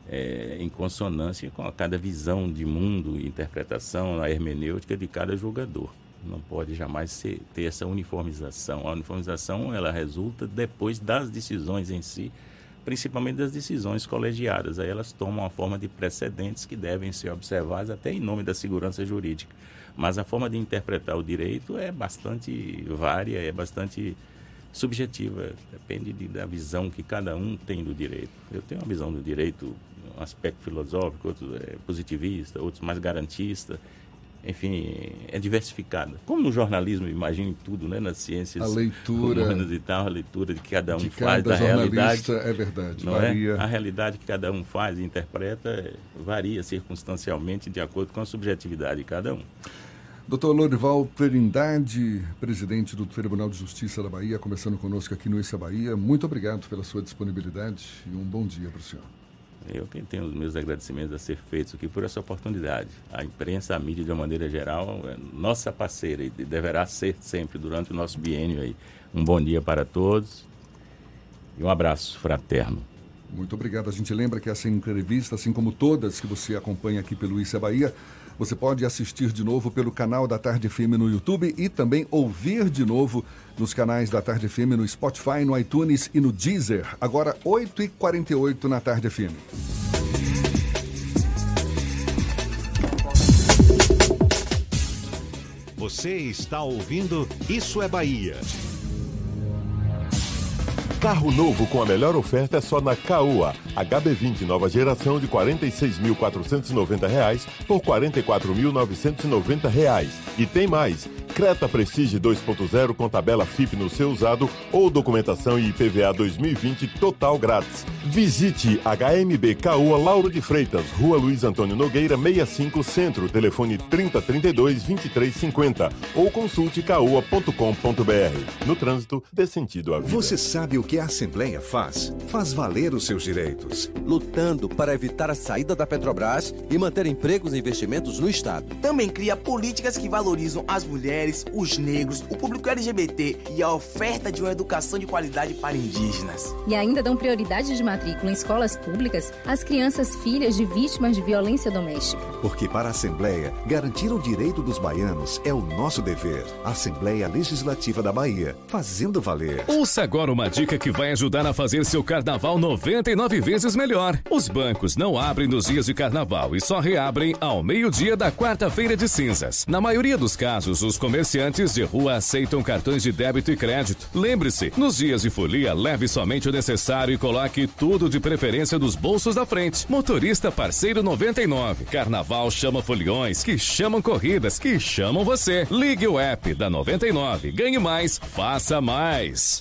é, em consonância com a cada visão de mundo, interpretação, a hermenêutica de cada jogador. Não pode jamais ser, ter essa uniformização. A uniformização ela resulta depois das decisões em si, principalmente das decisões colegiadas. Aí elas tomam a forma de precedentes que devem ser observados até em nome da segurança jurídica. Mas a forma de interpretar o direito é bastante vária, é bastante subjetiva, depende de, da visão que cada um tem do direito. Eu tenho uma visão do direito um aspecto filosófico, outros é, positivista, outros mais garantista. Enfim, é diversificada. Como no jornalismo, imagine tudo, né? Nas ciências
a leitura
humanas e tal, a leitura de que cada um faz da realidade.
É verdade,
não
varia.
É? A realidade que cada um faz e interpreta varia circunstancialmente de acordo com a subjetividade de cada um.
Doutor Lorival Trindade, presidente do Tribunal de Justiça da Bahia, conversando conosco aqui no Issa Bahia. Muito obrigado pela sua disponibilidade e um bom dia para o senhor.
Eu que tenho os meus agradecimentos a ser feitos aqui por essa oportunidade. A imprensa, a mídia de uma maneira geral, é nossa parceira e deverá ser sempre durante o nosso biênio aí. Um bom dia para todos e um abraço fraterno.
Muito obrigado. A gente lembra que essa entrevista, assim como todas que você acompanha aqui pelo Issa Bahia, você pode assistir de novo pelo canal da Tarde FM no YouTube e também ouvir de novo nos canais da Tarde FM no Spotify, no iTunes e no Deezer. Agora, 8h48 na Tarde FM.
Você está ouvindo Isso é Bahia.
Carro novo com a melhor oferta é só na Caoa. HB20 nova geração de R$ 46.490 por R$ 44.990. E tem mais. Creta Prestige 2.0 com tabela FIP no seu usado ou documentação e IPVA 2020 total grátis. Visite HMB Caoa Lauro de Freitas, Rua Luiz Antônio Nogueira 65 Centro, telefone 3032 2350 ou consulte caoa.com.br. No trânsito, dê sentido à vida.
Você sabe o que a Assembleia faz? Faz valer os seus direitos.
Lutando para evitar a saída da Petrobras e manter empregos e investimentos no Estado.
Também cria políticas que valorizam as mulheres, os negros, o público LGBT e a oferta de uma educação de qualidade para indígenas.
E ainda dão prioridade de matrícula em escolas públicas às crianças filhas de vítimas de violência doméstica.
Porque para a Assembleia, garantir o direito dos baianos é o nosso dever. Assembleia Legislativa da Bahia, fazendo valer.
Ouça agora uma dica que vai ajudar a fazer seu carnaval 99 vezes melhor. Os bancos não abrem nos dias de carnaval e só reabrem ao meio-dia da quarta-feira de cinzas. Na maioria dos casos, os comerciantes de rua aceitam cartões de débito e crédito. Lembre-se, nos dias de folia, leve somente o necessário e coloque tudo de preferência dos bolsos da frente. Motorista parceiro 99. Carnaval chama foliões, que chamam corridas, que chamam você. Ligue o app da 99. Ganhe mais, faça mais.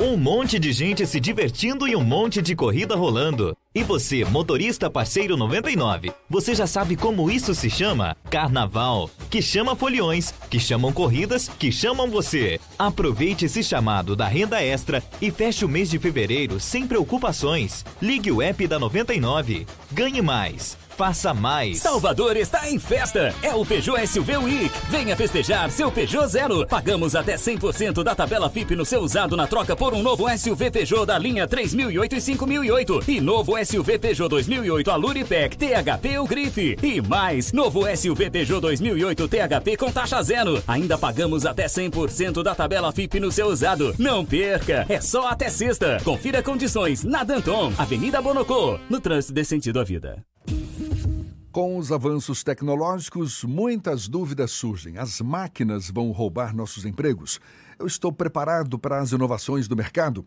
Um monte de gente se divertindo e um monte de corrida rolando. E você, motorista parceiro 99, você já sabe como isso se chama? Carnaval, que chama foliões, que chamam corridas, que chamam você. Aproveite esse chamado da renda extra e feche o mês de fevereiro sem preocupações. Ligue o app da 99. Ganhe mais. Faça mais.
Salvador está em festa. É o Peugeot SUV Week. Venha festejar seu Peugeot Zero. Pagamos até 100% da tabela FIP no seu usado na troca por um novo SUV Peugeot da linha 3008 e 5008. E novo SUV Peugeot 2008 Aluripec THP ou Grife. E mais, novo SUV Peugeot 2008 THP com taxa zero. Ainda pagamos até 100% da tabela FIP no seu usado. Não perca. É só até sexta. Confira condições na Danton, Avenida Bonocô. No trânsito desse sentido à vida.
Com os avanços tecnológicos, muitas dúvidas surgem. As máquinas vão roubar nossos empregos? Eu estou preparado para as inovações do mercado?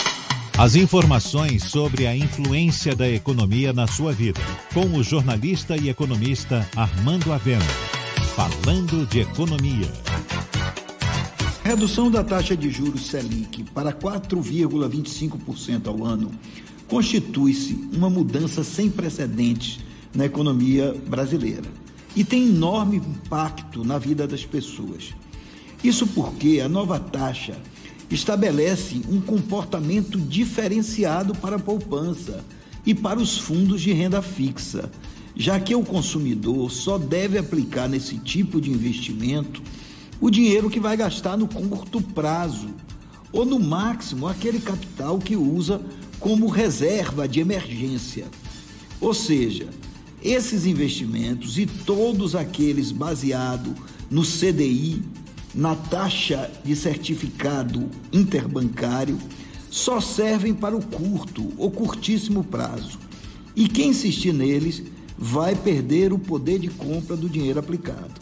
As informações sobre a influência da economia na sua vida, com o jornalista e economista Armando Avena. Falando de economia.
Redução da taxa de juros Selic para 4,25% ao ano constitui-se uma mudança sem precedentes na economia brasileira e tem enorme impacto na vida das pessoas. Isso porque a nova taxa estabelece um comportamento diferenciado para a poupança e para os fundos de renda fixa, já que o consumidor só deve aplicar nesse tipo de investimento o dinheiro que vai gastar no curto prazo, ou no máximo aquele capital que usa como reserva de emergência. Ou seja, esses investimentos e todos aqueles baseados no CDI, na taxa de certificado interbancário, só servem para o curto ou curtíssimo prazo. E quem insistir neles vai perder o poder de compra do dinheiro aplicado.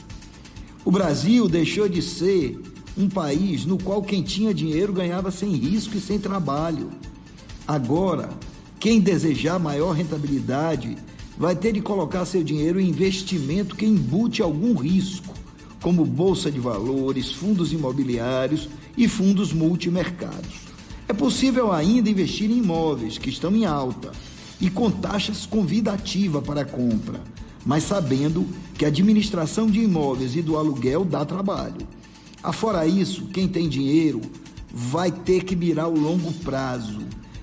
O Brasil deixou de ser um país no qual quem tinha dinheiro ganhava sem risco e sem trabalho. Agora, quem desejar maior rentabilidade vai ter de colocar seu dinheiro em investimento que embute algum risco, como bolsa de valores, fundos imobiliários e fundos multimercados. É possível ainda investir em imóveis que estão em alta e com taxas convidativa para a compra, mas sabendo que a administração de imóveis e do aluguel dá trabalho. Afora isso, quem tem dinheiro vai ter que mirar o longo prazo,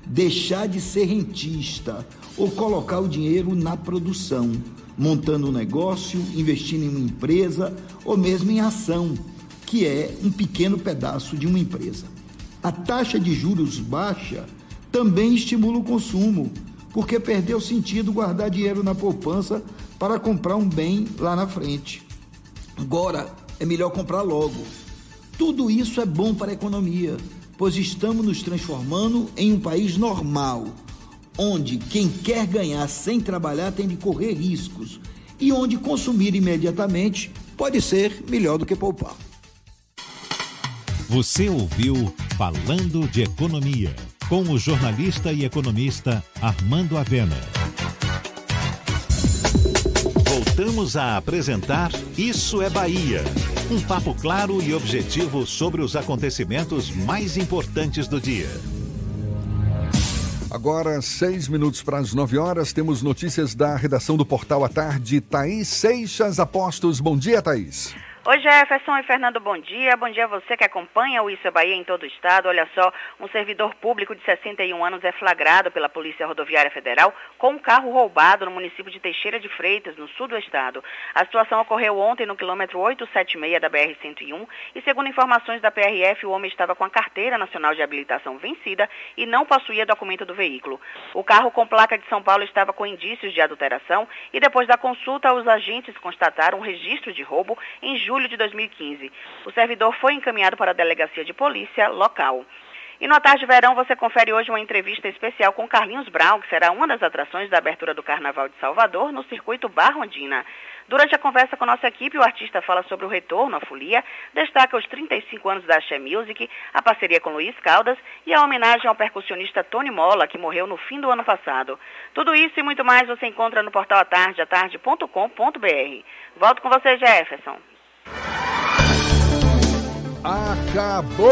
deixar de ser rentista ou colocar o dinheiro na produção, montando um negócio, investindo em uma empresa ou mesmo em ação, que é um pequeno pedaço de uma empresa. A taxa de juros baixa também estimula o consumo, porque perdeu sentido guardar dinheiro na poupança para comprar um bem lá na frente. Agora é melhor comprar logo. Tudo isso é bom para a economia, pois estamos nos transformando em um país normal, onde quem quer ganhar sem trabalhar tem de correr riscos e onde consumir imediatamente pode ser melhor do que poupar.
Você ouviu Falando de Economia, com o jornalista e economista Armando Avena. Voltamos a apresentar Isso é Bahia. Um papo claro e objetivo sobre os acontecimentos mais importantes do dia.
Agora, seis minutos para as nove horas, temos notícias da redação do Portal à Tarde. Thaís Seixas Apostos. Bom dia, Thaís.
Oi, Jefferson e Fernando, bom dia. Bom dia a você que acompanha o Isso é Bahia em todo o estado. Olha só, um servidor público de 61 anos é flagrado pela Polícia Rodoviária Federal com um carro roubado no município de Teixeira de Freitas, no sul do estado. A situação ocorreu ontem no quilômetro 876 da BR-101 e, segundo informações da PRF, o homem estava com a carteira nacional de habilitação vencida e não possuía documento do veículo. O carro com placa de São Paulo estava com indícios de adulteração e, depois da consulta, os agentes constataram um registro de roubo em julho julho de 2015. O servidor foi encaminhado para a delegacia de polícia local. E no Tarde Verão você confere hoje uma entrevista especial com Carlinhos Brau, que será uma das atrações da abertura do Carnaval de Salvador no circuito Barrondina. Durante a conversa com nossa equipe, o artista fala sobre o retorno à folia, destaca os 35 anos da Axé Music, a parceria com Luiz Caldas e a homenagem ao percussionista Tony Mola, que morreu no fim do ano passado. Tudo isso e muito mais você encontra no portal atardeatarde.com.br. Volto com você, Jefferson.
Acabou,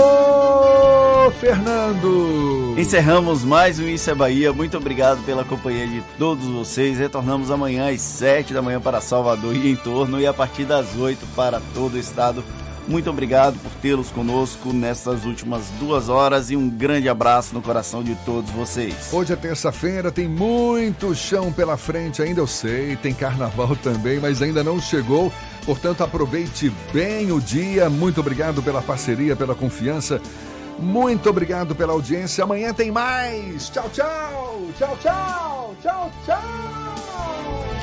Fernando!
Encerramos mais um Isso é Bahia. Muito obrigado pela companhia de todos vocês. Retornamos amanhã às 7 da manhã para Salvador e em torno e a partir das 8 para todo o estado. Muito obrigado por tê-los conosco nessas últimas duas horas e um grande abraço no coração de todos vocês.
Hoje é terça-feira, tem muito chão pela frente, ainda eu sei, tem carnaval também, mas ainda não chegou. Portanto, aproveite bem o dia. Muito obrigado pela parceria, pela confiança. Muito obrigado pela audiência. Amanhã tem mais. Tchau, tchau. Tchau, tchau. Tchau, tchau.